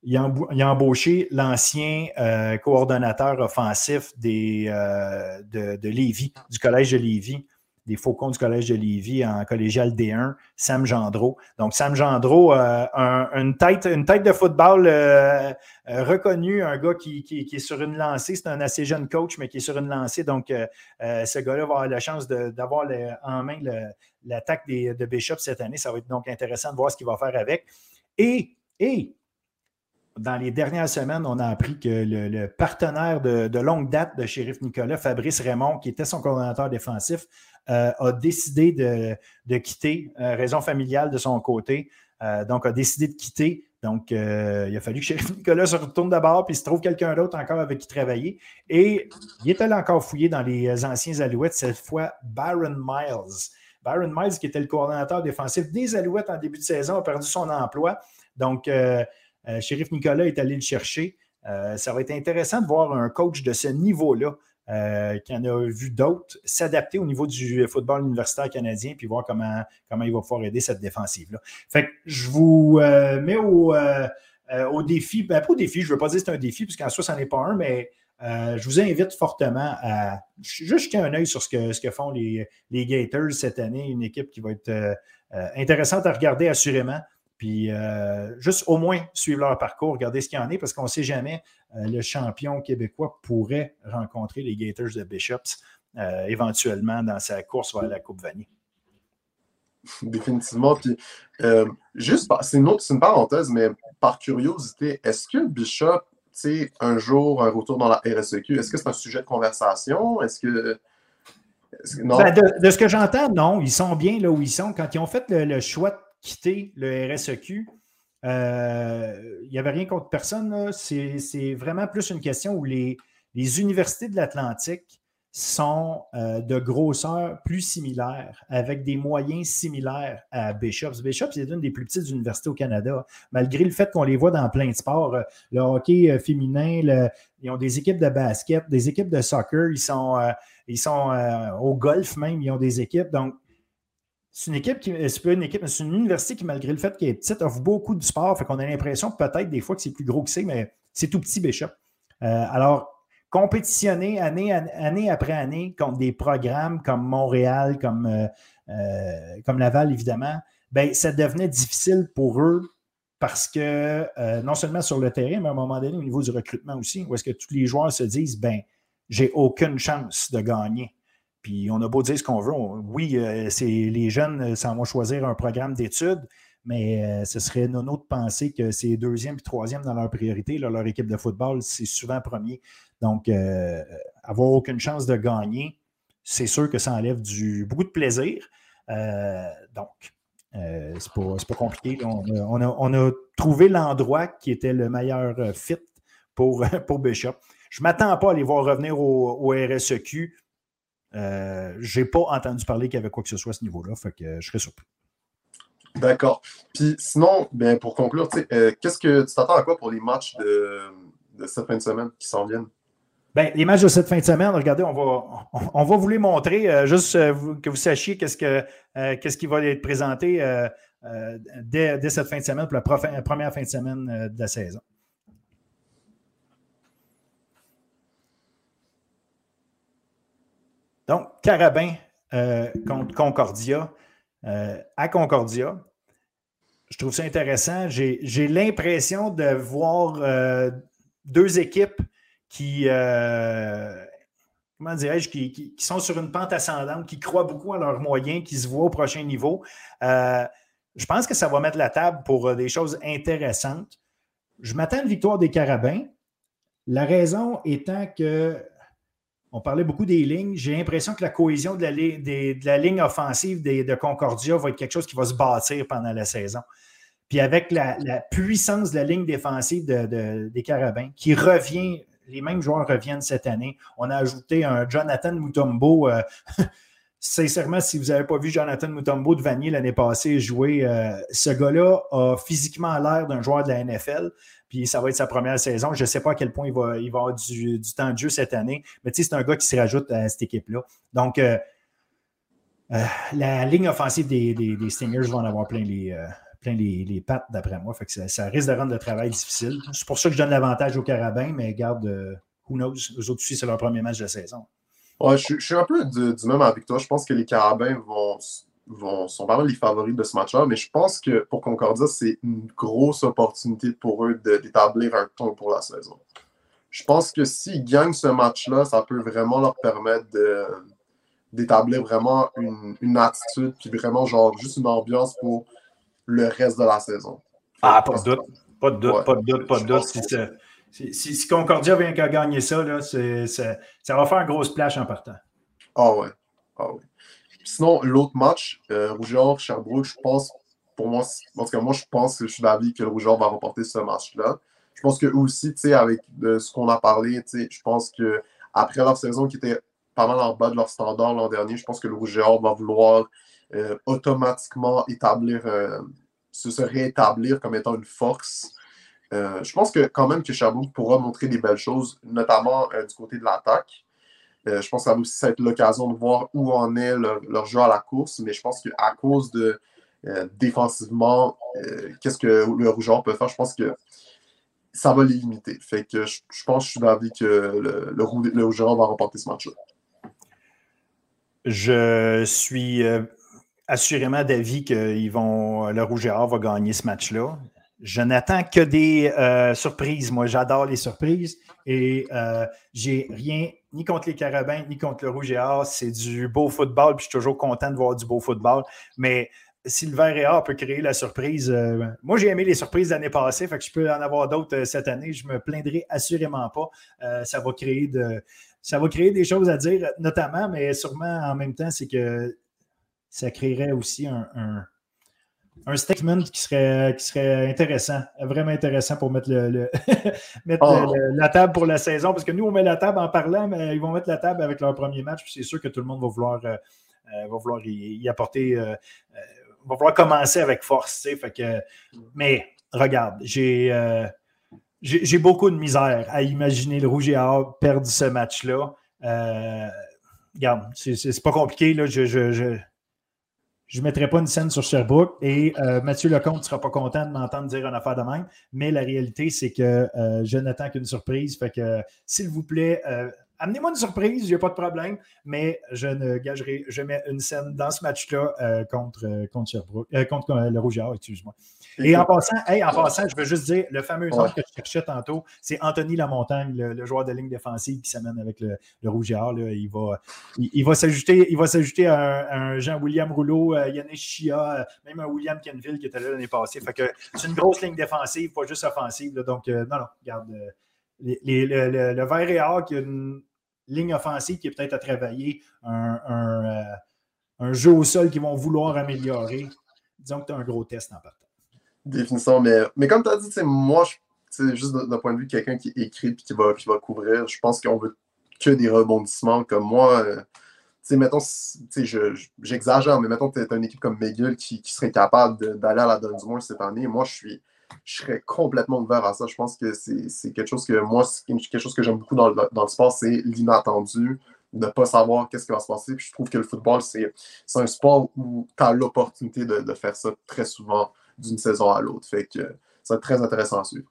Il a, embauché l'ancien euh, coordonnateur offensif des, euh, de, de Lévis, du collège de Lévis, des Faucons du Collège de Lévis en collégial D1, Sam Gendreau. Donc, Sam Gendreau, euh, une, tête, une tête de football euh, euh, reconnue, un gars qui, est sur une lancée. C'est un assez jeune coach, mais qui est sur une lancée. Donc, ce gars-là va avoir la chance d'avoir en main l'attaque de Bishop cette année. Ça va être donc intéressant de voir ce qu'il va faire avec. Et, et dans les dernières semaines, on a appris que le, partenaire de, longue date de Shérif Nicolas, Fabrice Raymond, qui était son coordonnateur défensif, euh, a décidé de, quitter, euh, raison familiale de son côté. Euh, donc, a décidé de quitter. Donc, il a fallu que Shérif Nicolas se retourne d'abord, puis se trouve quelqu'un d'autre encore avec qui travailler. Et il est allé encore fouiller dans les anciens Alouettes, cette fois Baron Miles. Baron Miles, qui était le coordonnateur défensif des Alouettes en début de saison, a perdu son emploi. Donc, euh, Nicolas est allé le chercher. Ça va être intéressant de voir un coach de ce niveau-là, euh, qui en a vu d'autres, s'adapter au niveau du football universitaire canadien, puis voir comment, comment il va pouvoir aider cette défensive-là. Fait que je vous mets au, au défi, ben pas au défi, je ne veux pas dire que c'est un défi, puisqu'en soi, ça n'en est pas un, mais je vous invite fortement à juste jeter un œil sur ce que, ce que font les, les Gators cette année, une équipe qui va être intéressante à regarder assurément. Puis euh, juste au moins suivre leur parcours, regarder ce qu'il y en est, parce qu'on ne sait jamais, euh, le champion québécois pourrait rencontrer les Gators de Bishops euh, éventuellement dans sa course vers la Coupe Vanier. Définitivement. Puis juste, c'est une, une parenthèse, mais par curiosité, est-ce que Bishop, tu un jour, un retour dans la RSEQ, est-ce que c'est un sujet de conversation? Est-ce que. Ben, de, ce que j'entends, non. Ils sont bien là où ils sont. Quand ils ont fait le, le choix quitter le RSEQ. Euh, il n'y avait rien contre personne. C'est vraiment plus une question où les, universités de l'Atlantique sont euh, de grosseur plus similaire, avec des moyens similaires à Bishops. Bishops, c'est une des plus petites universités au Canada, malgré le fait qu'on les voit dans plein de sports. Le hockey euh, féminin, ils ont des équipes de basket, des équipes de soccer, ils sont, ils sont au golf même, ils ont des équipes. Donc, c'est une équipe qui c'est une équipe, c'est une université qui, malgré le fait qu'elle est petite, offre beaucoup de sport. Fait qu'on a l'impression peut-être des fois que c'est plus gros que c'est, mais c'est tout petit Bishop. Euh, alors, compétitionner année, après année contre des programmes comme Montréal, comme, euh, euh, comme Laval, évidemment, ben, ça devenait difficile pour eux parce que non seulement sur le terrain, mais à un moment donné, au niveau du recrutement aussi, où est-ce que tous les joueurs se disent ben, j'ai aucune chance de gagner. Puis on a beau dire ce qu'on veut. oui, euh, les jeunes euh, ça vont choisir un programme d'études, mais euh, ce serait nono de penser que c'est deuxième et troisième dans leur priorité. leur équipe de football, c'est souvent premier. Donc, avoir aucune chance de gagner, c'est sûr que ça enlève du, beaucoup de plaisir. donc, c'est pas, pas, compliqué. On a, trouvé l'endroit qui était le meilleur fit pour, pour Bishop. Je ne m'attends pas à les voir revenir au, au RSEQ euh, je n'ai pas entendu parler qu'il y avait quoi que ce soit à ce niveau-là, fait que je serais surpris. D'accord. Puis sinon, ben, pour conclure, euh, qu'est-ce que tu t'attends à quoi pour les matchs de, cette fin de semaine qui s'en viennent? Ben, les matchs de cette fin de semaine, regardez, on va, on, va vous les montrer, euh, juste que vous sachiez qu'est-ce, que, qu'est-ce qui va être présenté dès, cette fin de semaine, pour la première fin de semaine de la saison. Donc, Carabin euh, contre Concordia. Euh, à Concordia, je trouve ça intéressant. J'ai l'impression de voir, euh, deux équipes qui, comment dirais-je, qui, sont sur une pente ascendante, qui croient beaucoup en leurs moyens, qui se voient au prochain niveau. je pense que ça va mettre la table pour des choses intéressantes. Je m'attends à une victoire des Carabins. La raison étant que on parlait beaucoup des lignes. J'ai l'impression que la cohésion de la, ligne offensive de Concordia va être quelque chose qui va se bâtir pendant la saison. Puis avec la, puissance de la ligne défensive des Carabins, qui revient, les mêmes joueurs reviennent cette année. On a ajouté un Jonathan Mutombo. Euh, sincèrement, si vous n'avez pas vu Jonathan Mutombo de Vanier l'année passée jouer, euh, ce gars-là a physiquement l'air d'un joueur de la NFL. Puis ça va être sa première saison. Je ne sais pas à quel point il va, il va avoir du, temps de jeu cette année. Mais c'est un gars qui se rajoute à cette équipe-là. Donc, euh, la ligne offensive des, Stingers va en avoir plein les, plein les, pattes, d'après moi. Fait que ça, risque de rendre le travail difficile. C'est pour ça que je donne l'avantage aux Carabins, mais garde, euh, who knows, eux autres aussi, c'est leur premier match de saison. Ouais, je, suis un peu du, même avec toi. Je pense que les Carabins vont, vont, sont vraiment les favoris de ce match-là, mais je pense que pour Concordia, c'est une grosse opportunité pour eux d'établir un ton pour la saison. Je pense que s'ils gagnent ce match-là, ça peut vraiment leur permettre d'établir vraiment une, une, attitude, puis vraiment genre juste une ambiance pour le reste de la saison. Ah, pas de doute. Pas de doute, pas de doute, pas de doute. Si, Concordia vient qu'à gagner ça, là, ça va faire un gros splash en partant. Ah ouais. Ah ouais. Sinon, l'autre match, euh, Rougeur, Sherbrooke, je pense, pour moi, en tout cas, moi, je pense que je suis d'avis que le Rougeur va remporter ce match-là. Je pense que aussi, tu sais, avec ce qu'on a parlé, tu sais, je pense que après leur saison qui était pas mal en bas de leur standard l'an dernier, je pense que le Rougeur va vouloir euh, automatiquement établir, euh, se, rétablir comme étant une force. Euh, je pense que quand même que Sherbrooke pourra montrer des belles choses, notamment du côté de l'attaque. Je pense que ça va aussi être l'occasion de voir où en est leur, jeu à la course, mais je pense qu'à cause de défensivement, qu'est-ce que le Rougeur peut faire, je pense que ça va les limiter. Fait que je, pense que je suis d'avis que le, le, Rougeur va remporter ce match-là. Je suis assurément d'avis que vont, le Rouge et Or va gagner ce match-là. Je n'attends que des euh, surprises. Moi, j'adore les surprises et euh, j'ai rien ni contre les Carabins ni contre le Rouge et Or. C'est du beau football, puis je suis toujours content de voir du beau football. Mais si le vert et or peut créer la surprise, euh, moi j'ai aimé les surprises l'année passée, fait que je peux en avoir d'autres cette année. Je me plaindrai assurément pas. ça va créer de, ça va créer des choses à dire, notamment, mais sûrement en même temps, c'est que ça créerait aussi un, statement qui serait, qui serait intéressant, vraiment intéressant pour mettre, le, mettre oh. la table pour la saison. Parce que nous, on met la table en parlant, mais ils vont mettre la table avec leur premier match. Puis c'est sûr que tout le monde va vouloir, euh, euh, va vouloir y, apporter, euh, va vouloir commencer avec force. Fait que, mais regarde, j'ai. j'ai beaucoup de misère à imaginer le Rouge et Or perdre ce match-là. regarde, c'est pas compliqué. Là. je, je je ne mettrai pas une scène sur Sherbrooke et euh, Mathieu Lecomte ne sera pas content de m'entendre dire une affaire de même. Mais la réalité, c'est que euh, je n'attends qu'une surprise. Fait que, s'il vous plaît, euh, amenez-moi une surprise, il n'y a pas de problème, mais je ne gagerai jamais une scène dans ce match-là contre, contre, Sherbrooke, contre le Rougeard, excuse-moi. Et en passant, en passant, je veux juste dire, le fameux nom que je cherchais tantôt, c'est Anthony Lamontagne, le, joueur de ligne défensive qui s'amène avec le, le Rougeard. Il va, il, va s'ajouter à un, Jean-William Rouleau, Yannick Chia, même un William Kenville qui était là l'année passée. Fait que c'est une grosse ligne défensive, pas juste offensive. donc, non, non, regarde. le, le, vert et or qui a une ligne offensive qui est peut-être à travailler, un, euh, jeu au sol qu'ils vont vouloir améliorer. Disons que tu as un gros test en partant. Définition, mais, mais comme tu as dit, moi, juste d'un point de vue de quelqu'un qui écrit et qui va, qui va couvrir, je pense qu'on veut que des rebondissements. Comme moi, euh, mettons, j'exagère, mais mettons que tu as une équipe comme McGill qui, qui serait capable d'aller à la Dunsmore cette année. Moi, je suis je serais complètement ouvert à ça. Je pense que c'est quelque chose que moi, quelque chose que j'aime beaucoup dans le, dans le sport, c'est l'inattendu, ne pas savoir qu'est-ce qui va se passer. Puis je trouve que le football, c'est un sport où tu as l'opportunité de, de, faire ça très souvent d'une saison à l'autre. Fait que c'est très intéressant à suivre.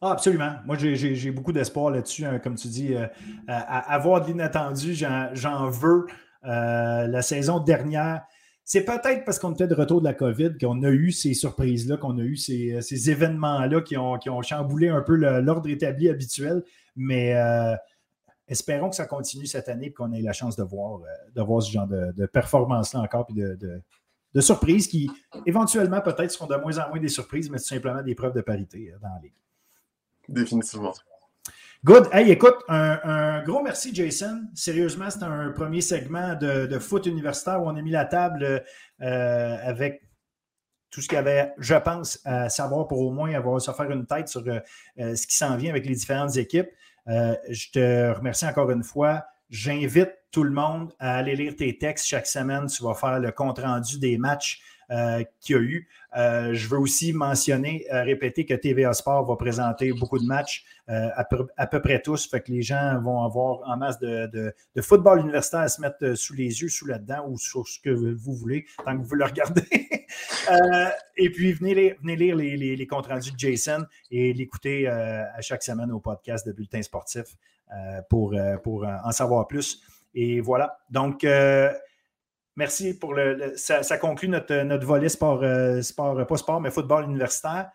Ah, absolument. Moi, j'ai beaucoup d'espoir là-dessus. Hein. comme tu dis, euh, avoir de l'inattendu, j'en veux. Euh, la saison dernière, c'est peut-être parce qu'on était de retour de la COVID qu'on a eu ces surprises-là, qu'on a eu ces, événements-là qui ont, qui ont, chamboulé un peu l'ordre établi habituel. Mais euh, espérons que ça continue cette année et qu'on ait la chance de voir, euh, de voir ce genre de, performance-là encore, surprises qui, éventuellement, peut-être seront de moins en moins des surprises, mais tout simplement des preuves de parité euh, dans la ligue. Définitivement. Good. Hey, écoute, un, gros merci, Jason. Sérieusement, c'est un premier segment de, foot universitaire où on a mis la table euh, avec tout ce qu'il y avait, je pense, à savoir pour au moins avoir se faire une tête sur euh, euh, ce qui s'en vient avec les différentes équipes. je te remercie encore une fois. J'invite tout le monde à aller lire tes textes chaque semaine. Tu vas faire le compte-rendu des matchs euh, qu'il y a eu. Euh, je veux aussi mentionner, euh, répéter que TVA Sport va présenter beaucoup de matchs, à peu, près tous, fait que les gens vont avoir en masse de, football universitaire à se mettre sous les yeux, sous là-dedans ou sur ce que vous voulez, tant que vous le regardez. et puis, venez, lire les, comptes rendus de Jason et l'écouter à chaque semaine au podcast de Bulletin Sportif pour, pour en savoir plus. Et voilà. Donc, Merci pour le. ça, conclut notre, notre volet sport, euh, sport, pas sport, mais football universitaire.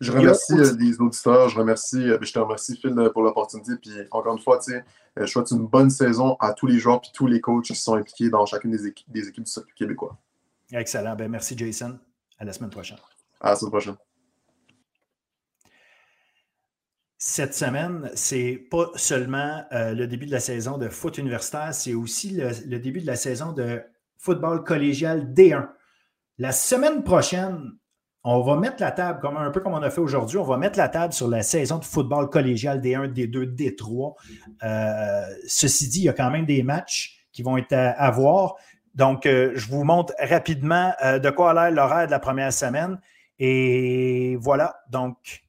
Je remercie euh, les auditeurs, je remercie, euh, je te remercie Phil pour l'opportunité. Puis encore une fois, je souhaite une bonne saison à tous les joueurs et tous les coachs qui sont impliqués dans chacune des équipes, des équipes du circuit québécois. Excellent. Ben, merci Jason. À la semaine prochaine. À la semaine prochaine cette semaine, c'est pas seulement euh, le début de la saison de foot universitaire, c'est aussi le, début de la saison de football collégial D1. La semaine prochaine, on va mettre la table, comme un peu comme on a fait aujourd'hui, on va mettre la table sur la saison de football collégial D1, D2, D3. ceci dit, il y a quand même des matchs qui vont être à, voir. Donc, euh, je vous montre rapidement euh, de quoi a l'air l'horaire de la première semaine. Et voilà, donc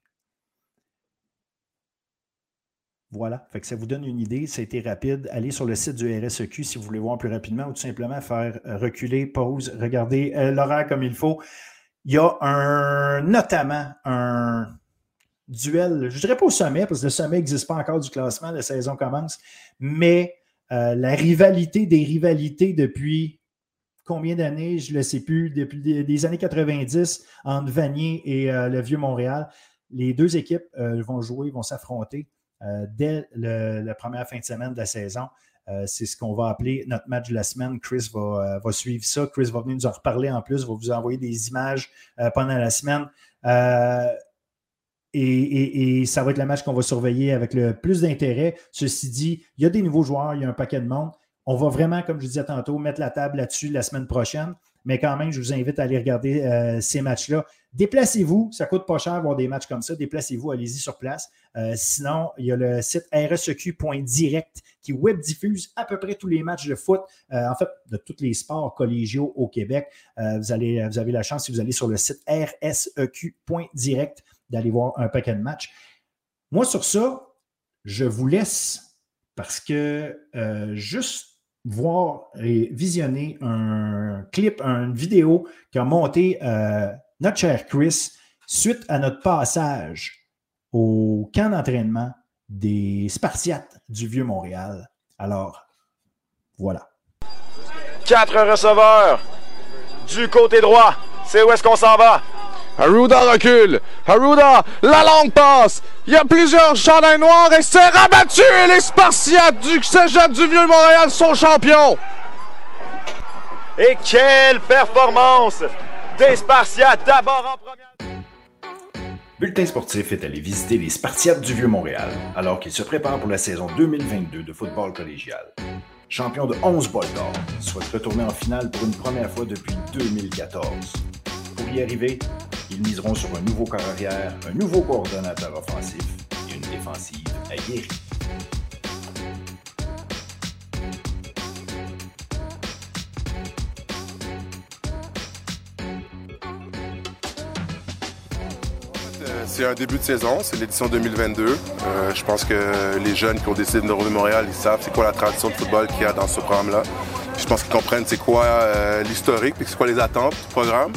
Voilà, fait que ça vous donne une idée, ça a été rapide. Allez sur le site du RSEQ si vous voulez voir plus rapidement ou tout simplement faire euh, reculer, pause, regarder euh, l'horaire comme il faut. Il y a un, notamment un duel, je ne dirais pas au sommet, parce que le sommet n'existe pas encore du classement, la saison commence, mais euh, la rivalité des rivalités depuis combien d'années, je ne le sais plus, depuis des, années 90 entre Vanier et le Vieux-Montréal. Les deux équipes vont jouer, vont s'affronter. Euh, dès la première fin de semaine de la saison. Euh, c'est ce qu'on va appeler notre match de la semaine. Chris va, euh, suivre ça. Chris va venir nous en reparler en plus, va vous envoyer des images pendant la semaine. Et, ça va être le match qu'on va surveiller avec le plus d'intérêt. Ceci dit, il y a des nouveaux joueurs, il y a un paquet de monde. On va vraiment, comme je disais tantôt, mettre la table là-dessus la semaine prochaine. Mais quand même, je vous invite à aller regarder ces matchs-là. Déplacez-vous, ça coûte pas cher avoir des matchs comme ça. Déplacez-vous, allez-y sur place. Euh, sinon, il y a le site rseq.direct qui web diffuse à peu près tous les matchs de foot, euh, en fait, de tous les sports collégiaux au Québec. Euh, vous, allez, vous avez la chance, si vous allez sur le site rseq.direct, d'aller voir un paquet de matchs. Moi, sur ça, je vous laisse parce que juste voir et visionner un clip, une vidéo qui a monté notre cher Chris, suite à notre passage au camp d'entraînement des Spartiates du Vieux-Montréal. Alors, voilà. Quatre receveurs du côté droit. C'est où est-ce qu'on s'en va? Haruda recule. Haruda, la longue passe. Il y a plusieurs chandails noirs et c'est rabattu. Et les Spartiates du Cégep du Vieux-Montréal sont champions. Et quelle performance des Spartiates d'abord en première. Bulletin sportif est allé visiter les Spartiates du Vieux-Montréal alors qu'ils se préparent pour la saison 2022 de football collégial. Champion de 11 bols d'or, souhaite retourner en finale pour une première fois depuis 2014. Ils miseront sur un nouveau corps arrière, un nouveau coordonnateur offensif et une défensive aguerrie. C'est un début de saison, c'est l'édition 2022. Euh, je pense que les jeunes qui ont décidé de revenir Montréal, ils savent c'est quoi la tradition de football qu'il y a dans ce programme-là. Je pense qu'ils comprennent c'est quoi euh, l'historique et c'est quoi les attentes du programme.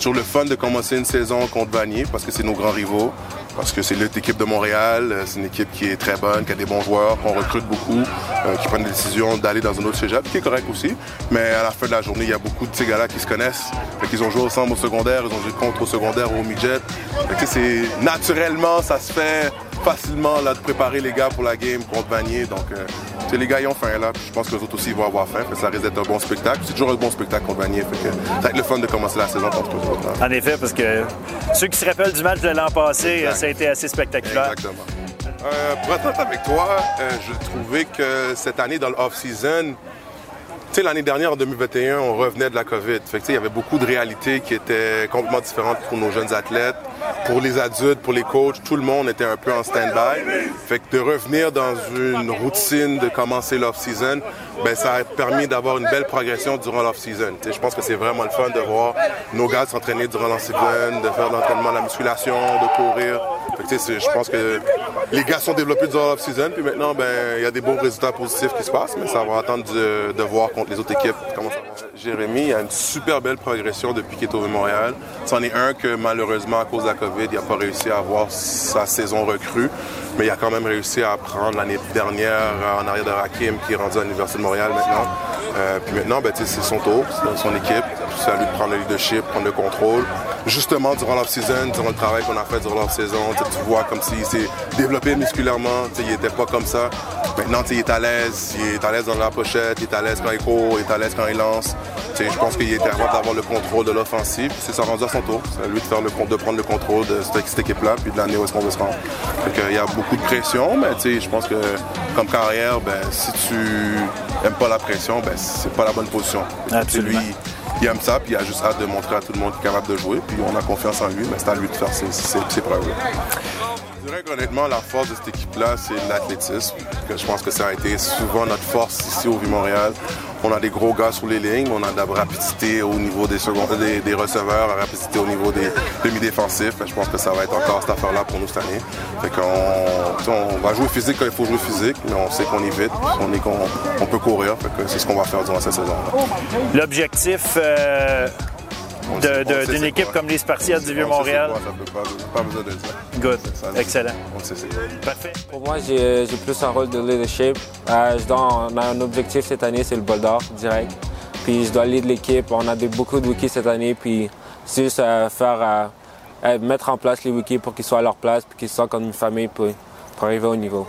Toujours le fun de commencer une saison contre Vanier parce que c'est nos grands rivaux. parce que c'est l'équipe de Montréal, c'est une équipe qui est très bonne, qui a des bons joueurs, qu'on recrute beaucoup, qui prennent la décision d'aller dans un autre cégep, qui est correct aussi. Mais à la fin de la journée, il y a beaucoup de ces gars-là qui se connaissent, qu'ils ont joué ensemble au secondaire, ils ont joué contre au secondaire ou au midget. c'est naturellement, ça se fait facilement là, de préparer les gars pour la game contre Vanier. Donc, euh, les gars, ils ont faim là. je pense que les autres aussi vont avoir faim. ça risque d'être un bon spectacle. C'est toujours un bon spectacle contre Vanier. Fait que, ça va être le fun de commencer la saison contre eux autres. En effet, parce que ceux qui se rappellent du match de l'an passé, ça a été assez spectaculaire. Exactement. Euh, pour être avec toi, euh, je trouvais que cette année, dans l'off-season, sais, l'année dernière, en 2021, on revenait de la COVID. Fait il y avait beaucoup de réalités qui étaient complètement différentes pour nos jeunes athlètes, pour les adultes, pour les coachs. Tout le monde était un peu en stand-by. Fait que de revenir dans une routine, de commencer l'off-season, ben, ça a permis d'avoir une belle progression durant l'off-season. Je pense que c'est vraiment le fun de voir nos gars s'entraîner durant l'off-season, de faire l'entraînement, la musculation, de courir. je pense que les gars sont développés durant l'off-season, puis maintenant, ben, il y a des bons résultats positifs qui se passent, mais ça va attendre de, de voir contre les autres équipes comment ça va. Jérémy a une super belle progression depuis qu'il est au Montréal. C'en est un que malheureusement, à cause de COVID, il n'a pas réussi à avoir sa saison recrue, mais il a quand même réussi à apprendre l'année dernière en arrière de Rakim, qui est rendu à l'Université de Montréal maintenant. Euh, puis maintenant, ben, c'est son tour, c'est son équipe. C'est à lui de prendre le leadership, prendre le contrôle. Justement, durant l'off-season, durant le travail qu'on a fait durant l'off-saison, tu vois comme s'il s'est développé musculairement. Il n'était pas comme ça. Maintenant, il est à l'aise. Il est à l'aise dans la pochette, il est à l'aise quand il court, il est à l'aise quand il lance. Je pense qu'il est capable d'avoir le contrôle de l'offensive. C'est ça rendu à son tour. C'est à lui de, faire le, de prendre le contrôle de cette, équipe-là puis de l'année où est-ce qu'on veut se rendre. il y a beaucoup de pression, mais je pense que comme carrière, ben, si tu n'aimes pas la pression, ben, c'est pas la bonne position. Lui, il aime ça, puis il a juste hâte de montrer à tout le monde qu'il est capable de jouer. Puis on a confiance en lui, mais c'est à lui de faire ses, ses, preuves. Je dirais qu'honnêtement, la force de cette équipe-là, c'est l'athlétisme. Je pense que ça a été souvent notre force ici au Vieux-Montréal. On a des gros gars sur les lignes, on a de la rapidité au niveau des, des, des receveurs, la rapidité au niveau des demi-défensifs. Je pense que ça va être encore cette affaire-là pour nous cette année. On va jouer physique quand il faut jouer physique, mais on sait qu'on est vite, on, qu'on on peut courir. c'est ce qu'on va faire durant cette saison. L'objectif, euh, d'une équipe comme les Spartiates du Vieux-Montréal. Pas, besoin de dire. Good. Excellent. Parfait. Pour moi, j'ai plus un rôle de leadership. Euh, je dois, on a un objectif cette année, c'est le bol d'or direct. Puis je dois lead l'équipe. On a des, beaucoup de wikis cette année. Puis c'est juste euh, faire, euh, mettre en place les wikis pour qu'ils soient à leur place, puis qu'ils soient comme une famille pour arriver au niveau.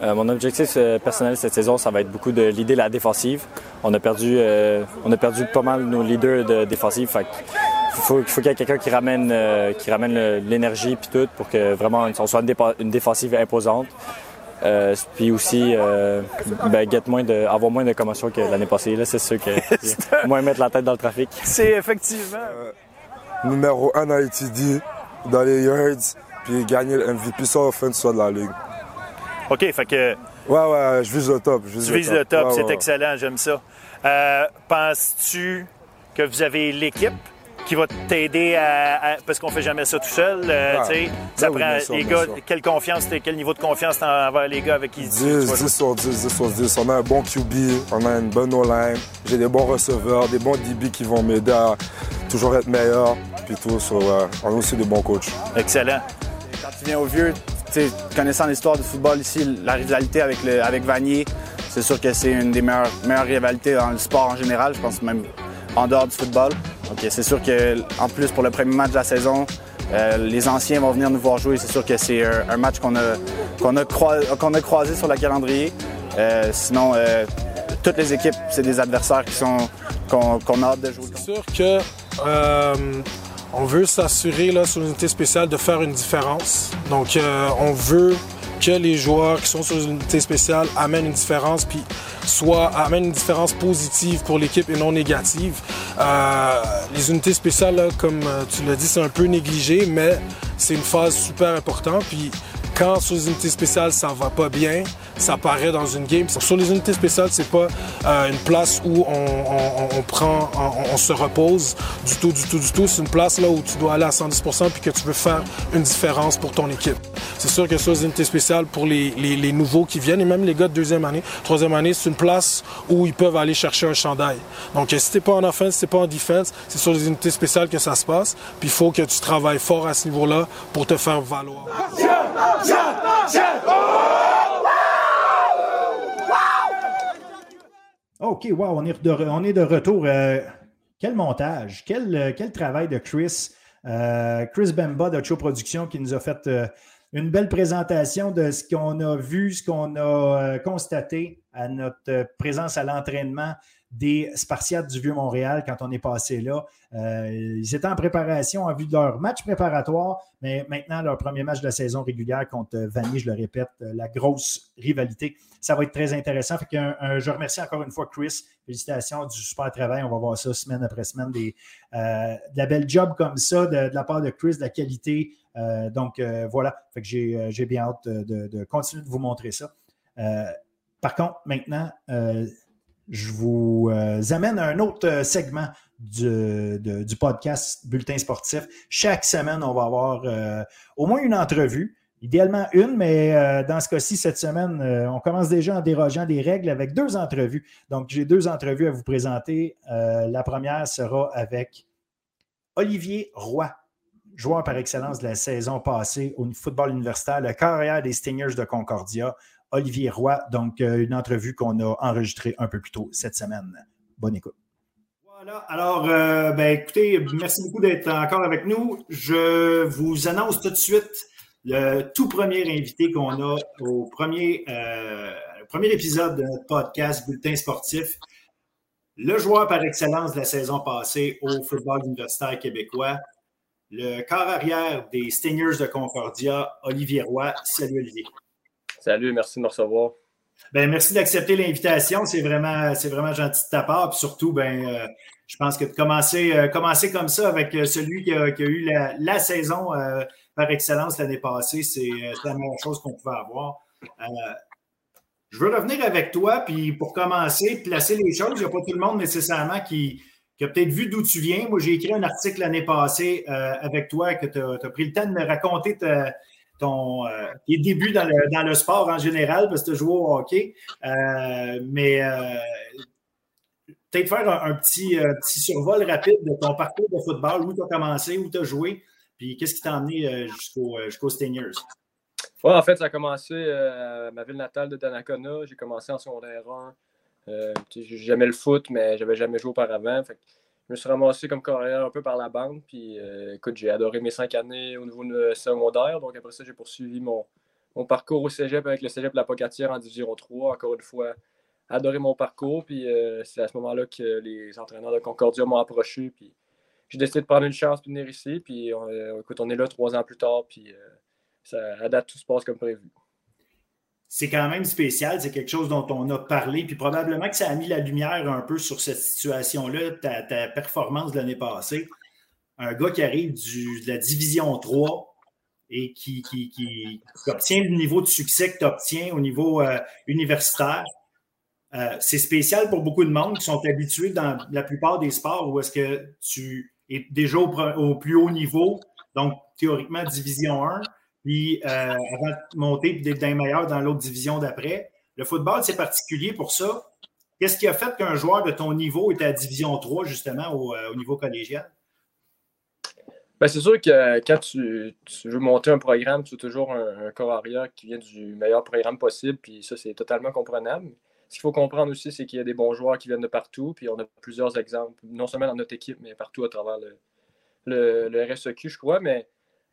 mon objectif personnel cette saison, ça va être beaucoup de l'idée la défensive on a perdu, euh, on a perdu pas mal nos leaders de défensifs. il faut, qu'il y ait quelqu'un qui ramène, euh, qui ramène l'énergie puis tout pour que vraiment on soit une, défensive imposante. Euh, puis aussi ben, moins de, avoir moins de commotion que l'année passée. Là, c'est sûr que moins mettre la tête dans le trafic. C'est effectivement. numéro un à étudier dans les yards, puis gagner le MVP soit fin soit de la ligue. OK, fait que Ouais, ouais, je vise le top. Je tu vises le top, c'est excellent, j'aime ça. Euh, penses-tu que vous avez l'équipe qui va t'aider à, Parce qu'on fait jamais ça tout seul. Euh, ah, ça ben prend les gars. Quelle confiance, quel niveau de confiance envers les gars avec qui 10, 10 sur 10, 10 sur 10. On a un bon QB, on a une bonne O-line, j'ai des bons receveurs, des bons DB qui vont m'aider à toujours être meilleur. Puis tout, on a aussi des bons coachs. Excellent. Tu viens au vieux, connaissant l'histoire du football ici, la rivalité avec, avec Vanier, c'est sûr que c'est une des meilleures, meilleures rivalités dans le sport en général, je pense même en dehors du football. Donc c'est sûr que en plus pour le premier match de la saison, euh, les anciens vont venir nous voir jouer. C'est sûr que c'est un, match qu'on a, qu'on a, a, croisé sur le calendrier. Euh, sinon, euh, toutes les équipes, c'est des adversaires qui sont qu'on a hâte de jouer. C'est sûr que on veut s'assurer là, sur l'unité spéciale de faire une différence. Donc, euh, on veut que les joueurs qui sont sur l'unité spéciale amènent une différence, puis soit amènent une différence positive pour l'équipe et non négative. Euh, les unités spéciales, comme euh, tu l'as dit, c'est un peu négligé, mais c'est une phase super importante. Puis quand sur les unités spéciales ça va pas bien, ça paraît dans une game. Sur les unités spéciales, c'est pas euh, une place où on, prend, on, se repose du tout, du tout, du tout. C'est une place là où tu dois aller à 110% puis que tu veux faire une différence pour ton équipe. C'est sûr que sur les unités spéciales, pour les, nouveaux qui viennent et même les gars de deuxième année, troisième année, c'est une place où ils peuvent aller chercher un chandail. Donc, si t'es pas en offense, si t'es pas en defense, c'est sur les unités spéciales que ça se passe. Puis il faut que tu travailles fort à ce niveau-là pour te faire valoir. OK, wow, on est de, retour. Euh, quel montage, quel, euh, quel, travail de Chris. Euh, Chris Bemba de Show Production qui nous a fait une belle présentation de ce qu'on a vu, ce qu'on a constaté à notre présence à l'entraînement des Spartiates du Vieux-Montréal quand on est passé là. Euh, ils étaient en préparation en vue de leur match préparatoire, mais maintenant, leur premier match de la saison régulière contre Vanny, je le répète, euh, la grosse rivalité. Ça va être très intéressant. Fait je remercie encore une fois Chris. Félicitations du super travail. On va voir ça semaine après semaine. Des, euh, de la belle job comme ça de, la part de Chris, de la qualité. donc voilà. J'ai bien hâte de, de, continuer de vous montrer ça. par contre, maintenant, je vous amène à un autre segment du, podcast Bulletin sportif. Chaque semaine, on va avoir euh, au moins une entrevue. Idéalement une, mais dans ce cas-ci, cette semaine, on commence déjà en dérogeant des règles avec deux entrevues. Donc, j'ai deux entrevues à vous présenter. la première sera avec Olivier Roy, joueur par excellence de la saison passée au football universitaire, le carrière des Stingers de Concordia. Olivier Roy. Donc, euh, une entrevue qu'on a enregistrée un peu plus tôt cette semaine. Bonne écoute. Voilà. Alors, euh, ben, écoutez, merci beaucoup d'être encore avec nous. Je vous annonce tout de suite le tout premier invité qu'on a au premier, euh, premier épisode de notre podcast Bulletin sportif. Le joueur par excellence de la saison passée au football universitaire québécois, le corps arrière des Stingers de Concordia, Olivier Roy. Salut Olivier. Salut, merci de me recevoir. Ben, merci d'accepter l'invitation. C'est vraiment, c'est vraiment gentil de ta part. Puis surtout, ben, euh, je pense que de commencer, euh, commencer comme ça avec euh, celui qui a, eu la, saison par excellence l'année passée, c'est la meilleure chose qu'on pouvait avoir. je veux revenir avec toi, puis pour commencer, placer les choses. Il n'y a pas tout le monde nécessairement qui, a peut-être vu d'où tu viens. Moi, j'ai écrit un article l'année passée avec toi que tu as, pris le temps de me raconter ta, ton, euh, tes débuts dans le, sport en général, parce que tu joué au hockey. Euh, mais euh, peut-être faire un, petit, petit survol rapide de ton parcours de football, où tu as commencé, où tu as joué, puis qu'est-ce qui t'a emmené jusqu'aux Stingers? Ouais, en fait, ça a commencé à ma ville natale de Donnacona. J'ai commencé en secondaire 1. J'aimais le foot, mais j'avais jamais joué auparavant. Je me suis ramassé comme carrière un peu par la bande. Puis, euh, écoute, j'ai adoré mes cinq années au niveau secondaire. Donc, après ça, j'ai poursuivi mon, parcours au cégep avec le cégep La Pocatière en Division 3. Encore une fois, adoré mon parcours. Puis, euh, c'est à ce moment-là que les entraîneurs de Concordia m'ont approché. Puis, j'ai décidé de prendre une chance de venir ici. Puis, euh, écoute, on est là trois ans plus tard. Puis, ça, à date, tout se passe comme prévu c'est quand même spécial. C'est quelque chose dont on a parlé. Puis probablement que ça a mis la lumière un peu sur cette situation-là, ta, performance de l'année passée. Un gars qui arrive de la Division 3 et qui, obtient le niveau de succès que tu obtiens au niveau euh, universitaire. Euh, c'est spécial pour beaucoup de monde qui sont habitués dans la plupart des sports où est-ce que tu es déjà au, au plus haut niveau, donc théoriquement Division 1 puis euh, avant de monter et d'être meilleur dans l'autre division d'après. Le football, c'est particulier pour ça. Qu'est-ce qui a fait qu'un joueur de ton niveau était à Division 3, justement, au, euh, niveau collégial? Ben, c'est sûr que quand tu, veux monter un programme, tu as toujours un, corps arrière qui vient du meilleur programme possible, puis ça, c'est totalement comprenable. Ce qu'il faut comprendre aussi, c'est qu'il y a des bons joueurs qui viennent de partout, puis on a plusieurs exemples, non seulement dans notre équipe, mais partout à travers le RSEQ, je crois. Mais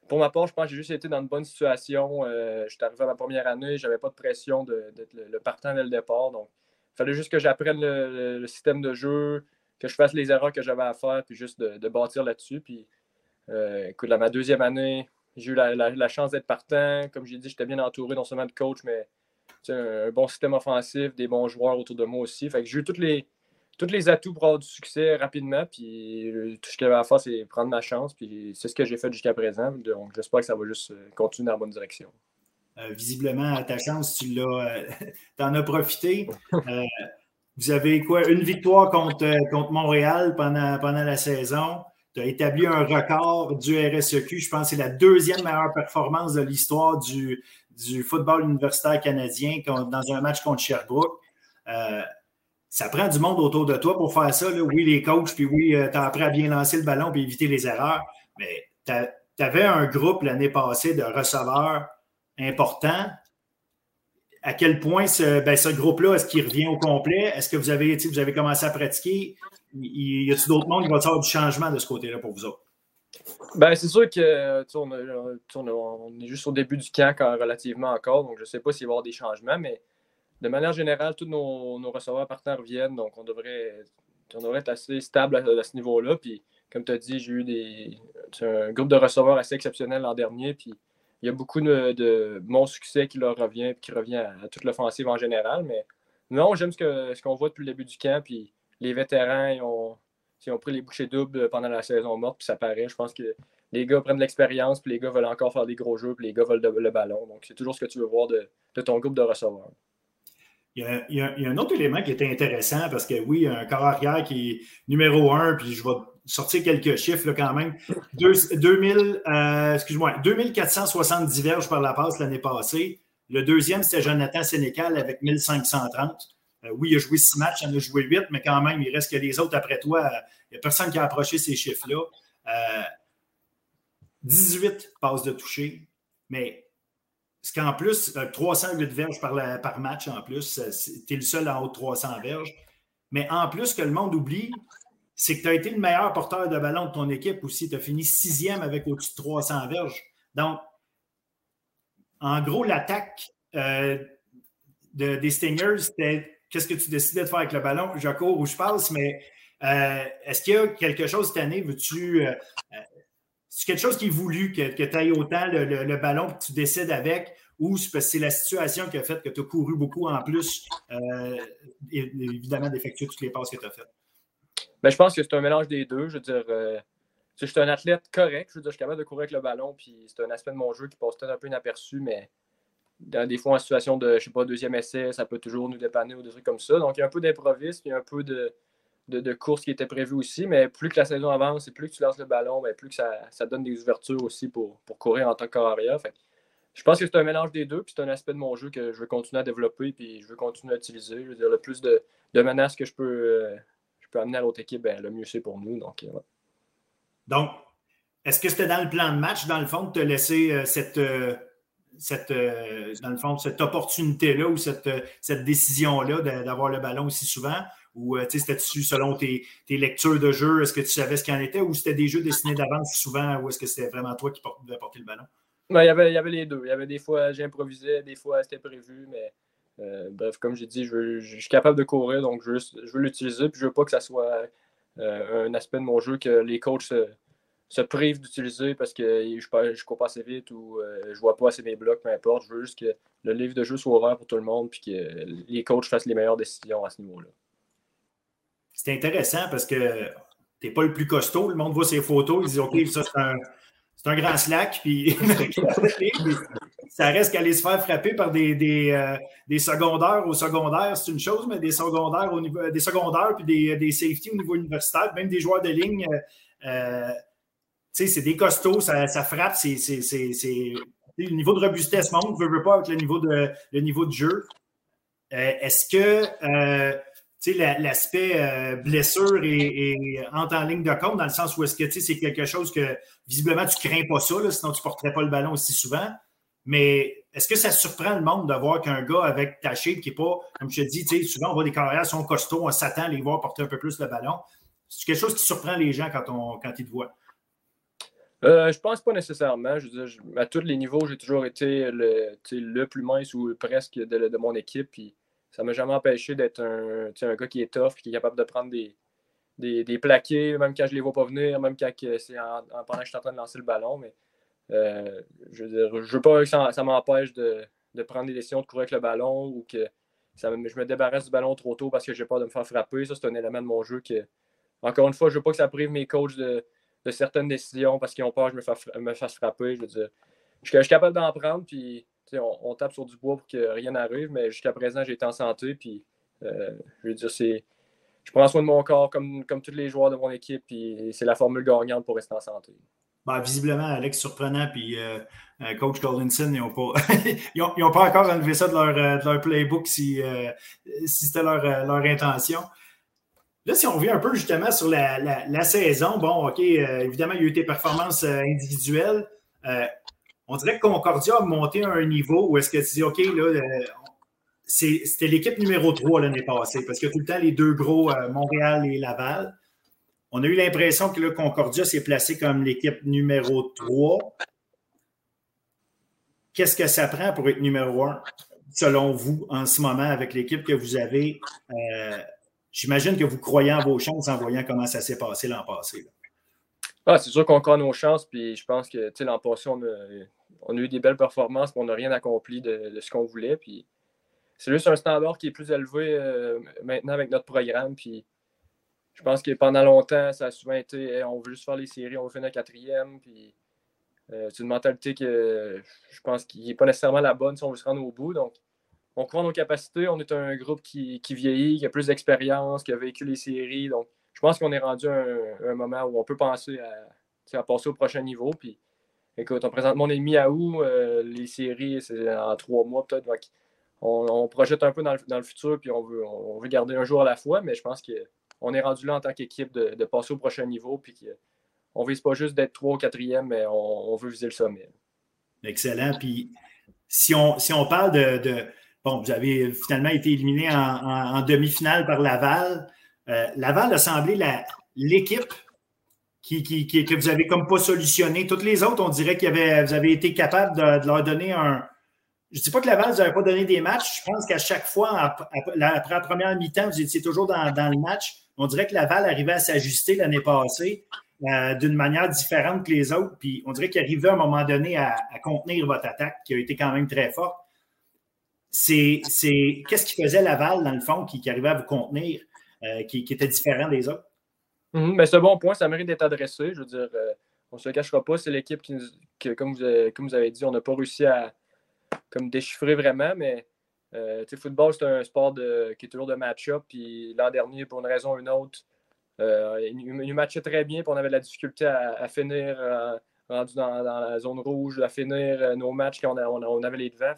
pour ma part, je pense que j'ai juste été dans une bonne situation. Euh, je suis arrivé à ma première année, je n'avais pas de pression d'être le, partant dès le départ. Donc, il fallait juste que j'apprenne le, système de jeu, que je fasse les erreurs que j'avais à faire, puis juste de, bâtir là-dessus. Puis, euh, écoute, à ma deuxième année, j'ai eu la, chance d'être partant. Comme j'ai dit, j'étais bien entouré non seulement de coach, mais un, un bon système offensif, des bons joueurs autour de moi aussi. Fait que j'ai eu toutes les, tous les atouts pour avoir du succès rapidement. Puis euh, tout ce qu'il y avait à faire, c'est prendre ma chance. Puis c'est ce que j'ai fait jusqu'à présent. Donc j'espère que ça va juste euh, continuer dans la bonne direction. visiblement, à ta chance, tu l'as, en as profité. vous avez quoi? Une victoire contre, contre Montréal pendant, pendant la saison. Tu as établi un record du RSEQ. Je pense que c'est la deuxième meilleure performance de l'histoire du, du football universitaire canadien dans un match contre Sherbrooke. Euh, ça prend du monde autour de toi pour faire ça. Oui, les coachs, puis oui, tu as appris à bien lancer le ballon et éviter les erreurs. Mais tu avais un groupe l'année passée de receveurs importants. À quel point ce, ben, groupe-là, est-ce qu'il revient au complet? Est-ce que vous avez, vous avez commencé à pratiquer? Y a-t-il d'autres mondes qui vont avoir du changement de ce côté-là pour vous autres? Ben, c'est sûr que on, est juste au début du camp relativement encore, donc je ne sais pas s'il va y avoir des changements, mais de manière générale, tous nos, nos receveurs partenaires reviennent, donc on devrait, on devrait être assez stable à, ce niveau-là. Puis, comme tu as dit, j'ai eu des, un groupe de receveurs assez exceptionnel l'an dernier, puis il y a beaucoup de, de mon succès qui leur revient, qui revient à, toute l'offensive en général, mais non, j'aime ce qu'on voit depuis le début du camp, puis les vétérans, ils ont, pris les bouchées doubles pendant la saison morte, puis ça paraît. Je pense que les gars prennent de l'expérience, puis les gars veulent encore faire des gros jeux, puis les gars veulent le ballon. Donc, c'est toujours ce que tu veux voir de ton groupe de receveurs. Il y, a, un autre élément qui était intéressant parce que oui, il y a un corps arrière qui est numéro un, puis je vais sortir quelques chiffres quand même. 2000, euh, excuse-moi, 2470 verges par la passe l'année passée. Le deuxième, c'était Jonathan Sénécal avec 1530. Euh, oui, il a joué six matchs, il en a joué huit, mais quand même, il reste que les autres après toi. Il n'y a personne qui a approché ces chiffres-là. 18 euh, passes de toucher, mais ce qu'en plus, 308 euh, verges par, par match en plus, tu es le seul en haut de 300 verges. Mais en plus, que le monde oublie, c'est que tu as été le meilleur porteur de ballon de ton équipe aussi. Tu as fini sixième avec au-dessus de 300 verges. Donc, en gros, l'attaque euh, des Stingers, c'était qu'est-ce que tu décidais de faire avec le ballon? Je cours ou je passe, mais euh, est-ce qu'il y a quelque chose cette année? Veux-tu c'est quelque chose qui est voulu, que, tu ailles autant le, ballon que tu décides avec, ou c'est la situation qui a fait que tu as couru beaucoup en plus, euh, évidemment, d'effectuer toutes les passes que tu as faites? Ben, je pense que c'est un mélange des deux. Je veux dire, euh, je suis un athlète correct. Je veux dire, je suis capable de courir avec le ballon, puis c'est un aspect de mon jeu qui passe peut-être un peu inaperçu, mais dans des fois, en situation de, je sais pas, deuxième essai, ça peut toujours nous dépanner ou des trucs comme ça. Donc, il y a un peu d'improvisme, il y a un peu de, de, courses qui étaient prévues aussi, mais plus que la saison avance et plus que tu lances le ballon, ben, plus que ça, donne des ouvertures aussi pour, courir en tant que carrière. je pense que c'est un mélange des deux, puis c'est un aspect de mon jeu que je veux continuer à développer, puis je veux continuer à utiliser. Le plus de, menaces que je peux, euh, je peux amener à l'autre équipe, ben, le mieux c'est pour nous. Donc, euh, donc est-ce que c'était dans le plan de match, dans le fond, de te laisser euh, cette, cette, dans le fond, cette opportunité-là ou cette, cette décision-là d'avoir le ballon aussi souvent? Ou euh, c'était-tu selon tes, lectures de jeu, est-ce que tu savais ce qu'il en était ou c'était des jeux dessinés d'avance souvent ou est-ce que c'était vraiment toi qui devais porter le ballon? il, y avait, il y avait les deux. Il y avait des fois j'improvisais, des fois c'était prévu, mais euh, bref, comme j'ai dit, je, suis capable de courir, donc je, veux l'utiliser, puis je veux pas que ça soit euh, un aspect de mon jeu que les coachs se, privent d'utiliser parce que je, je cours pas assez vite ou je vois pas assez mes blocs, peu importe. Je veux juste que le livre de jeu soit ouvert pour tout le monde puis que les coachs fassent les meilleures décisions à ce niveau-là c'est intéressant parce que tu n'es pas le plus costaud. Le monde voit ses photos, il dit OK, ça c'est un, un, grand slack, puis ça reste qu'aller se faire frapper par des, des, euh, des secondaires au secondaire, c'est une chose, mais des secondaires au niveau des secondaires puis des, des safety au niveau universitaire, même des joueurs de ligne, euh, euh c'est des costauds, ça, ça frappe, c'est le niveau de robustesse monte, ne veut pas avec le niveau de, le niveau de jeu. Euh, est-ce que l'aspect euh, blessure et, entre en ligne de compte, dans le sens où est-ce que c'est quelque chose que visiblement tu crains pas ça, sinon tu ne porterais pas le ballon aussi souvent. Mais est-ce que ça surprend le monde de voir qu'un gars avec ta shape qui n'est pas, comme je te dis, souvent on voit des carrières sont costauds, on s'attend à les voir porter un peu plus le ballon. C'est quelque chose qui surprend les gens quand, on, quand ils te voient. Euh, je pense pas nécessairement. Je veux dire, à tous les niveaux, j'ai toujours été le, le plus mince ou presque de, de mon équipe. Puis ça m'a jamais empêché d'être un, un gars qui est tough, qui est capable de prendre des, des, plaqués, même quand je les vois pas venir, même quand c'est pendant que je suis en train de lancer le ballon. Mais euh, je veux veux pas que ça, m'empêche de, prendre des décisions de courir avec le ballon ou que ça, je me débarrasse du ballon trop tôt parce que j'ai peur de me faire frapper. Ça, c'est un élément de mon jeu que, encore une fois, je veux pas que ça prive mes coachs de, certaines décisions parce qu'ils ont peur que je me fasse, me fasse frapper. Je veux dire, je, suis capable d'en prendre, puis on, tape sur du bois pour que rien n'arrive, mais jusqu'à présent, j'ai été en santé. Puis, euh, je veux dire. Je prends soin de mon corps comme, comme tous les joueurs de mon équipe, puis c'est la formule gagnante pour rester en santé. Ben, visiblement, Alex, surprenant, puis euh, euh, Coach Collinson, ils n'ont pas, ont, pas encore enlevé ça de leur, leur playbook si, si c'était leur, leur intention. Là, si on revient un peu justement sur la, saison, bon, OK, évidemment, il y a eu des performances individuelles on dirait que Concordia a monté à un niveau où est-ce que tu dis, OK, là, euh, c'était l'équipe numéro 3 l'année passée, parce que tout le temps, les deux gros, euh, Montréal et Laval, on a eu l'impression que le Concordia s'est placé comme l'équipe numéro 3. Qu'est-ce que ça prend pour être numéro 1, selon vous, en ce moment, avec l'équipe que vous avez? Euh, j'imagine que vous croyez en vos chances en voyant comment ça s'est passé l'an passé. Ah, c'est sûr qu'on croit nos chances, puis je pense que l'an passé, on a, on a eu des belles performances, mais on n'a rien accompli de, ce qu'on voulait. Puis c'est juste un standard qui est plus élevé euh, maintenant avec notre programme. Puis je pense que pendant longtemps, ça a souvent été on veut juste faire les séries, on veut finir quatrième. Puis euh, c'est une mentalité que je pense qui n'est pas nécessairement la bonne si on veut se rendre au bout. Donc on croit en nos capacités. On est un groupe qui, vieillit, qui a plus d'expérience, qui a vécu les séries. Donc je pense qu'on est rendu à un, moment où on peut penser à, à passer au prochain niveau. Écoute, on présente mon ennemi à où euh, les séries, c'est en trois mois peut-être. On, projette un peu dans le, futur, puis on veut, on veut garder un jour à la fois, mais je pense qu'on est rendu là en tant qu'équipe de, passer au prochain niveau, puis qu'on ne vise pas juste d'être trois ou quatrième, mais on, veut viser le sommet. Excellent. Puis si on, si on parle de, Bon, vous avez finalement été éliminé en, demi-finale par Laval. Euh, Laval a semblé l'équipe que vous avez comme pas solutionné. Toutes les autres, on dirait que vous avez été capable de, leur donner un. Je ne dis pas que Laval, vous n'avez pas donné des matchs. Je pense qu'à chaque fois, après la première mi-temps, vous étiez toujours dans, le match. On dirait que Laval arrivait à s'ajuster l'année passée euh, d'une manière différente que les autres. Puis on dirait qu'il arrivait à un moment donné à, contenir votre attaque, qui a été quand même très forte. C'est, qu'est-ce qui faisait Laval, dans le fond, qui, arrivait à vous contenir, euh, qui était différent des autres? Mhm, mais ce bon point, ça mérite d'être adressé. Je veux dire, euh, on ne se cachera pas, c'est l'équipe qui, comme, vous avez, comme vous avez dit, on n'a pas réussi à comme déchiffrer vraiment, mais euh, football, c'est un sport qui est toujours de match-up. Puis l'an dernier, pour une raison ou une autre, euh, il, matchait très bien, puis on avait de la difficulté à, finir euh, rendu dans, la zone rouge, à finir nos matchs quand on, avait les devants.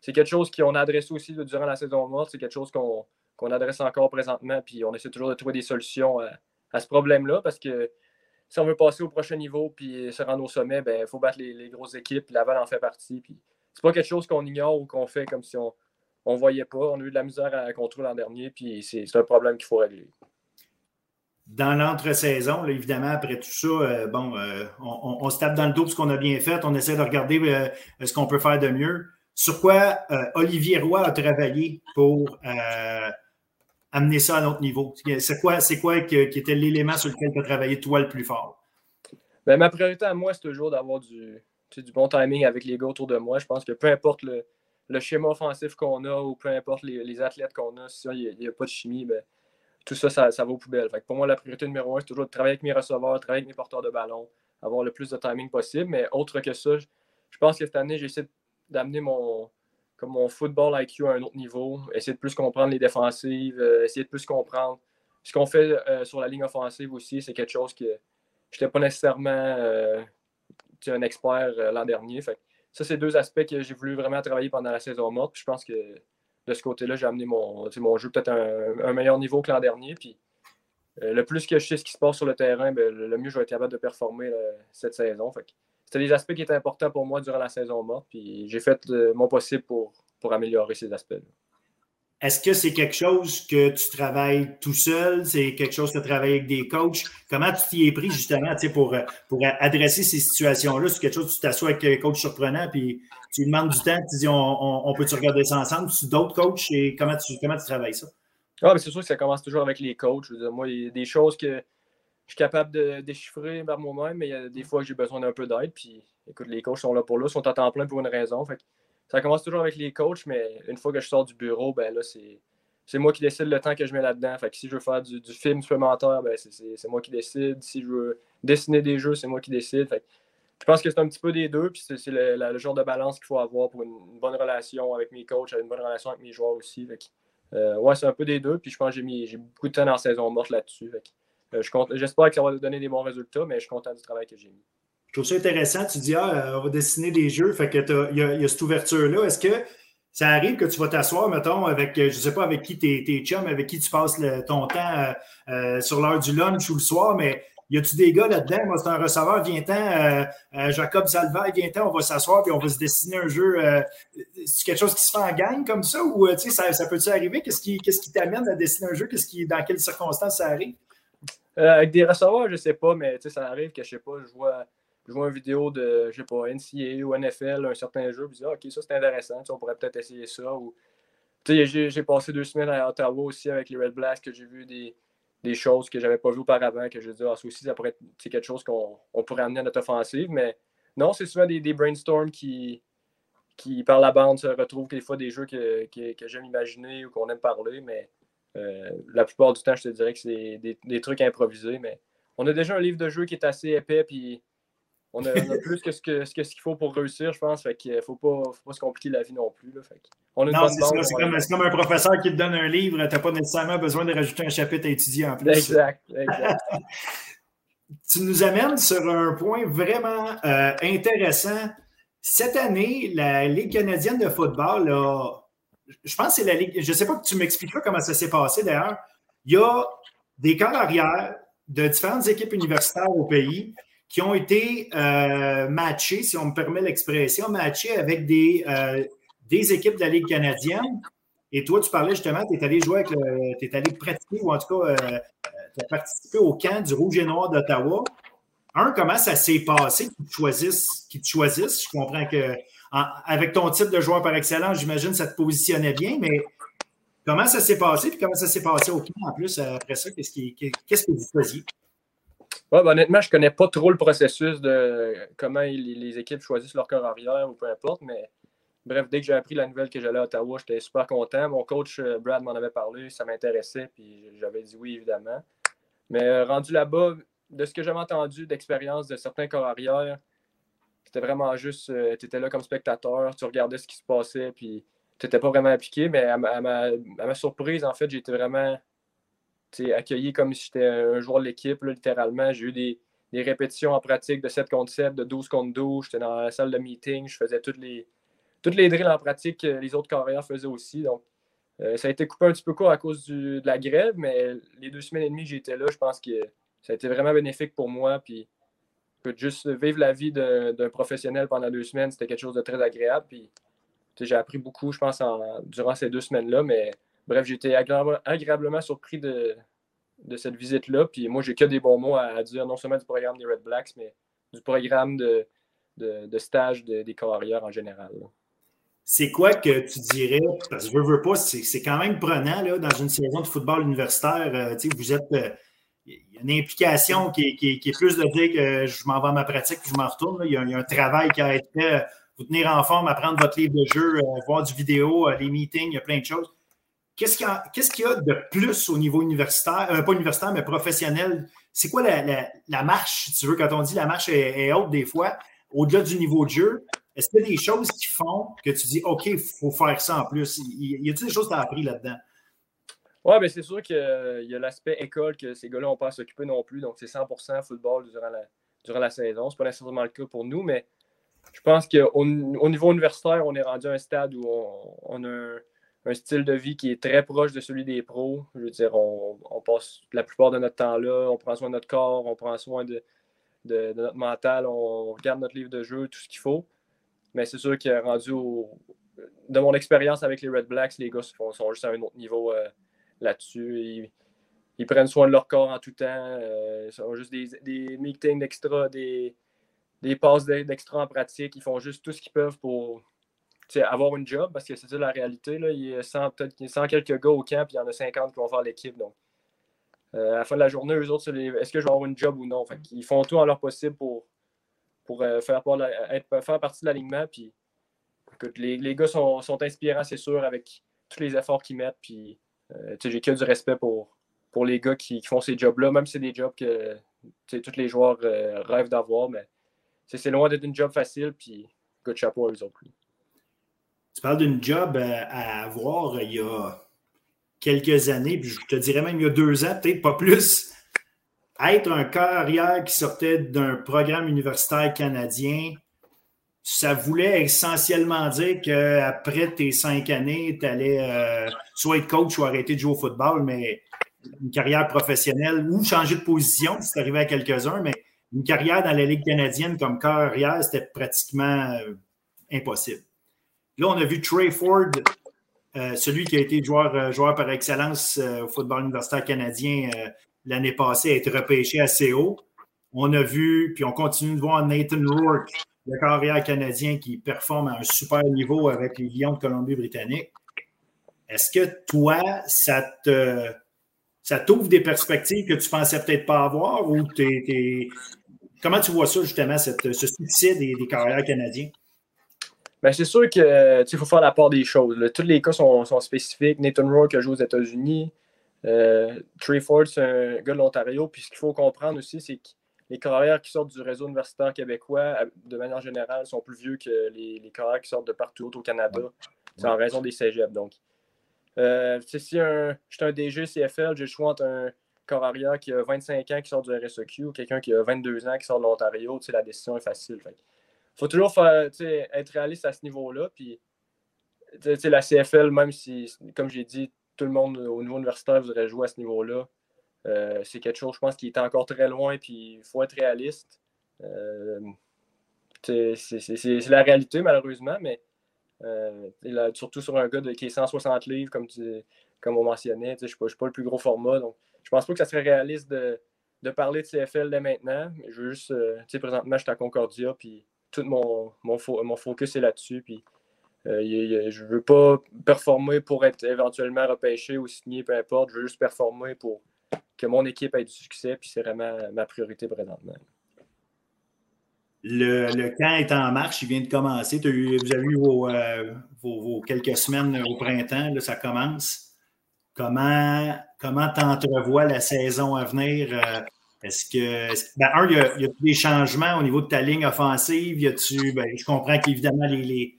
c'est quelque chose qu'on a adressé aussi durant la saison morte, c'est quelque chose qu'on adresse encore présentement, puis on essaie toujours de trouver des solutions ce problème-là parce que si on veut passer au prochain niveau puis se rendre au sommet, il ben, faut battre les, grosses équipes. Laval en fait partie. Puis c'est pas quelque chose qu'on ignore ou qu'on fait comme si on ne voyait pas. On a eu de la misère à contrôler l'an dernier, puis c'est un problème qu'il faut régler. Dans l'entre-saison, évidemment, après tout ça, euh, bon, euh, on, se tape dans le dos ce qu'on a bien fait. On essaie de regarder euh, ce qu'on peut faire de mieux. Sur quoi Olivier Roy a travaillé pour amener ça à un autre niveau? C'est quoi, quoi qui, était l'élément sur lequel tu as travaillé toi le plus fort? Ben, ma priorité à moi, c'est toujours d'avoir du, du bon timing avec les gars autour de moi. Je pense que peu importe le, schéma offensif qu'on a ou peu importe les, athlètes qu'on a, si il n'y a, pas de chimie, ben, tout ça, ça, va aux poubelles. pour moi, la priorité numéro un, c'est toujours de travailler avec mes receveurs, travailler avec mes porteurs de ballon, avoir le plus de timing possible. Mais autre que ça, je pense que cette année, j'essaie d'amener mon, comme mon football IQ à un autre niveau, essayer de plus comprendre les défensives, euh, essayer de plus comprendre ce qu'on fait euh, sur la ligne offensive aussi. C'est quelque chose que je n'étais pas nécessairement euh, un expert l'an dernier. Ça, c'est deux aspects que j'ai voulu vraiment travailler pendant la saison morte. je pense que de ce côté-là, j'ai amené mon, mon jeu peut-être à un, meilleur niveau que l'an dernier. Puis, le plus que je sais ce qui se passe sur le terrain, ben, le mieux je vais être capable de performer cette saison. C'était des aspects qui étaient importants pour moi durant la saison morte, puis j'ai fait mon possible pour, pour améliorer ces aspects-là. Est-ce que c'est quelque chose que tu travailles tout seul? C'est quelque chose que tu travailles avec des coachs? Comment tu t'y es pris justement pour, pour adresser ces situations-là? C'est quelque chose que tu t'assois avec un coach surprenant puis tu lui demandes du temps, tu dis on, on, peut-tu regarder ça ensemble? Tu d'autres coachs et comment tu, comment tu travailles ça? Ah, c'est sûr que ça commence toujours avec les coachs. moi, il y a des choses que je suis capable de déchiffrer par moi-même, mais il y a des fois que j'ai besoin d'un peu d'aide. Puis, écoute, les coachs sont là pour là, sont à temps plein pour une raison. Fait ça commence toujours avec les coachs, mais une fois que je sors du bureau, ben là, c'est. moi qui décide le temps que je mets là-dedans. Fait que si je veux faire du, film supplémentaire, ben c'est moi qui décide. Si je veux dessiner des jeux, c'est moi qui décide. Fait je pense que c'est un petit peu des deux, puis c'est le, genre de balance qu'il faut avoir pour une, bonne relation avec mes coachs, une bonne relation avec mes joueurs aussi. Euh, ouais, c'est un peu des deux, puis je pense que j'ai beaucoup de temps dans la saison morte là-dessus. Euh, j'espère que ça va donner des bons résultats, mais je suis content du travail que j'ai mis. Je trouve ça intéressant. Tu dis, ah, on va dessiner des jeux, fait que il y, a cette ouverture-là. Est-ce que ça arrive que tu vas t'asseoir, mettons, avec, je ne sais pas avec qui tes, tes chums, avec qui tu passes ton temps sur l'heure du lunch ou le soir, mais y a-tu des gars là-dedans? Moi, c'est un receveur, viens-t'en, euh, euh, Jacob Salva, viens-t'en, on va s'asseoir puis on va se dessiner un jeu. Euh, c'est quelque chose qui se fait en gang comme ça ou ça, ça peut-tu arriver? Qu'est-ce qui, qui t'amène à dessiner un jeu? Qui, dans quelles circonstances ça arrive? Avec des receveurs, je sais pas, mais ça arrive que je sais pas, je vois, je vois une vidéo de, je sais pas, NCAA ou NFL, un certain jeu, puis je dis, ah, OK, ça c'est intéressant, on pourrait peut-être essayer ça. Ou, j'ai, j'ai passé deux semaines à Ottawa aussi avec les Red Blacks, que j'ai vu des, des choses que je n'avais pas vues auparavant, que je dis, ah, ça aussi, ça pourrait être quelque chose qu'on pourrait amener à notre offensive. Mais non, c'est souvent des, des, brainstorms qui, qui, par la bande, se retrouvent des fois des jeux que, que, j'aime imaginer ou qu'on aime parler. Mais euh, la plupart du temps, je te dirais que c'est des, des, trucs improvisés. Mais on a déjà un livre de jeu qui est assez épais, puis on a, plus que ce qu'il ce qu'il faut pour réussir, je pense. Fait qu'il ne faut pas, faut pas se compliquer la vie non plus. Là. Fait on a non, c'est comme, comme, un professeur qui te donne un livre, tu n'as pas nécessairement besoin de rajouter un chapitre à étudier en plus. Exact, exact. tu nous amènes sur un point vraiment euh, intéressant. Cette année, la Ligue canadienne de football, je pense que c'est la Ligue. Je ne sais pas que tu m'expliqueras comment ça s'est passé d'ailleurs. Il y a des camps arrière de différentes équipes universitaires au pays qui ont été euh, matchés, si on me permet l'expression, matchés avec des, euh, des équipes de la Ligue canadienne. Et toi, tu parlais justement, tu es allé jouer avec le. Tu es allé pratiquer, ou en tout cas, euh, tu as participé au camp du Rouge et Noir d'Ottawa. Un, comment ça s'est passé qu'ils qu'ils te choisissent? Je comprends que avec ton type de joueur par excellence, j'imagine que ça te positionnait bien, mais comment ça s'est passé? Puis comment ça s'est passé au camp en plus après ça? Qu'est-ce, qui, qu'est-ce que vous faisiez? Ouais, ben, honnêtement, je ne connais pas trop le processus de comment les équipes choisissent leur corps arrière ou peu importe, mais bref, dès que j'ai appris la nouvelle que j'allais à Ottawa, j'étais super content. Mon coach euh, Brad m'en avait parlé, ça m'intéressait, puis j'avais dit oui, évidemment. Mais euh, rendu là-bas, de ce que j'avais entendu d'expérience de certains corps arrière, c'était vraiment juste, euh, tu étais là comme spectateur, tu regardais ce qui se passait, puis tu n'étais pas vraiment appliqué, mais à ma, surprise, en fait, j'étais vraiment accueilli comme si j'étais un joueur de l'équipe, littéralement. J'ai eu des, répétitions en pratique de 7 contre 7, de 12 contre 12. J'étais dans la salle de meeting, je faisais toutes les, toutes les drills en pratique que les autres carrières faisaient aussi. Donc, euh, ça a été coupé un petit peu court à cause de la grève, mais les deux semaines et demie que j'étais là, je pense que ça a été vraiment bénéfique pour moi. Puis, juste vivre la vie d'un professionnel pendant deux semaines, c'était quelque chose de très agréable. Puis, j'ai appris beaucoup, je pense, durant ces deux semaines-là, mais bref, j'ai été agréablement surpris de, cette visite-là. Puis moi, j'ai que des bons mots à, dire, non seulement du programme des Red Blacks, mais du programme de, de, stage des carrières en général. C'est quoi que tu dirais, parce que je veux, veux pas, c'est quand même prenant là, dans une saison de football universitaire. Euh, vous êtes. Euh, y une implication qui est, plus de dire que je m'en vais à ma pratique et je m'en retourne. Il, y a, un travail qui a été fait. Vous tenir en forme, apprendre votre livre de jeu, euh, voir du vidéo, les meetings, il y a plein de choses. Qu'est-ce qu'il y, a de plus au niveau universitaire, euh, pas universitaire, mais professionnel? C'est quoi la, marche, si tu veux, quand on dit la marche est, haute des fois, au-delà du niveau de jeu? Est-ce qu'il y a des choses qui font que tu dis, OK, il faut faire ça en plus? Y a-t-il des choses que tu as appris là-dedans? Oui, mais c'est sûr qu'il y a l'aspect école que ces gars-là n'ont pas à s'occuper non plus. Donc, c'est 100% football durant la, durant la saison. Ce n'est pas nécessairement le cas pour nous, mais je pense qu'au au niveau universitaire, on est rendu à un stade où on, a un, style de vie qui est très proche de celui des pros. Je veux dire, on, passe la plupart de notre temps là, on prend soin de notre corps, on prend soin de, notre mental, on regarde notre livre de jeu, tout ce qu'il faut. Mais c'est sûr qu'il rendu au. De mon expérience avec les Red Blacks, les gars sont, sont juste à un autre niveau euh, là-dessus. Ils, prennent soin de leur corps en tout temps. Euh, ils ont juste des, meetings d'extra, des, des passes d'extra en pratique. Ils font juste tout ce qu'ils peuvent pour avoir une job, parce que c'est ça la réalité. Là. Il y a 100, peut-être quelques gars au camp, puis il y en a 50 qui vont faire l'équipe. Donc, euh, à la fin de la journée, eux autres, est-ce que je vais avoir une job ou non? Ils font tout en leur possible pour, pour euh, faire, être, faire partie de l'alignement. Puis, les, les, gars sont, sont inspirants, c'est sûr, avec tous les efforts qu'ils mettent. Puis, j'ai que du respect pour, pour les gars qui, font ces jobs-là, même si c'est des jobs que tous les joueurs rêvent d'avoir. Mais c'est loin d'être une job facile, puis good chapeau à eux autres. Tu parles d'une job euh, à avoir il y a quelques années, puis je te dirais même il y a deux ans, peut-être pas plus. Être un carrière qui sortait d'un programme universitaire canadien, ça voulait essentiellement dire qu'après tes cinq années, tu allais euh, soit être coach ou arrêter de jouer au football, mais une carrière professionnelle ou changer de position, c'est arrivé à quelques-uns, mais une carrière dans la Ligue canadienne comme carrière, c'était pratiquement euh, impossible. Là, on a vu Trey Ford, euh, celui qui a été joueur, joueur par excellence au football universitaire canadien l'année passée, être repêché à CO. On a vu, puis on continue de voir Nathan Rourke, le carrière canadien qui performe à un super niveau avec les Lions de Colombie-Britannique. Est-ce que toi, ça te ça t'ouvre des perspectives que tu pensais peut-être pas avoir ou comment tu vois ça justement, ce succès des, carrières canadiens? Ben, c'est sûr qu'il faut faire la part des choses. Tous les cas sont, spécifiques. Nathan Rourke a joué aux États-Unis. Euh, Trey Ford, c'est un gars de l'Ontario. Puis ce qu'il faut comprendre aussi, c'est que les carrières qui sortent du réseau universitaire québécois, de manière générale, sont plus vieux que les, les carrières qui sortent de partout au Canada. C'est en raison des cégeps. Donc, euh, si un, je suis un DG CFL, j'ai le choix entre un carrière qui a 25 ans qui sort du RSEQ ou quelqu'un qui a 22 ans qui sort de l'Ontario. La décision est facile. Il faut toujours faire, être réaliste à ce niveau-là. Puis, la CFL, même si, comme j'ai dit, tout le monde au niveau universitaire voudrait jouer à ce niveau-là. Euh, c'est quelque chose, je pense, qui est encore très loin, puis il faut être réaliste. Euh, c'est la réalité, malheureusement, mais euh, surtout sur un gars qui est 160 livres, comme, comme on mentionnait, je ne suis, pas le plus gros format. Donc, je pense pas que ça serait réaliste de, parler de CFL dès maintenant. Je veux juste, présentement, je suis à Concordia, puis tout mon, mon, mon focus est là-dessus. Puis, je ne veux pas performer pour être éventuellement repêché ou signé, peu importe. Je veux juste performer pour que mon équipe ait du succès, puis c'est vraiment ma priorité présentement. Le, le, camp est en marche, il vient de commencer. vous avez eu euh, vos, quelques semaines au printemps, là, ça commence. Comment comment tu entrevois la saison à venir? Euh, est-ce que, ben, un, il y, a, des changements au niveau de ta ligne offensive? Y a-tu, ben, je comprends qu'évidemment, les, les,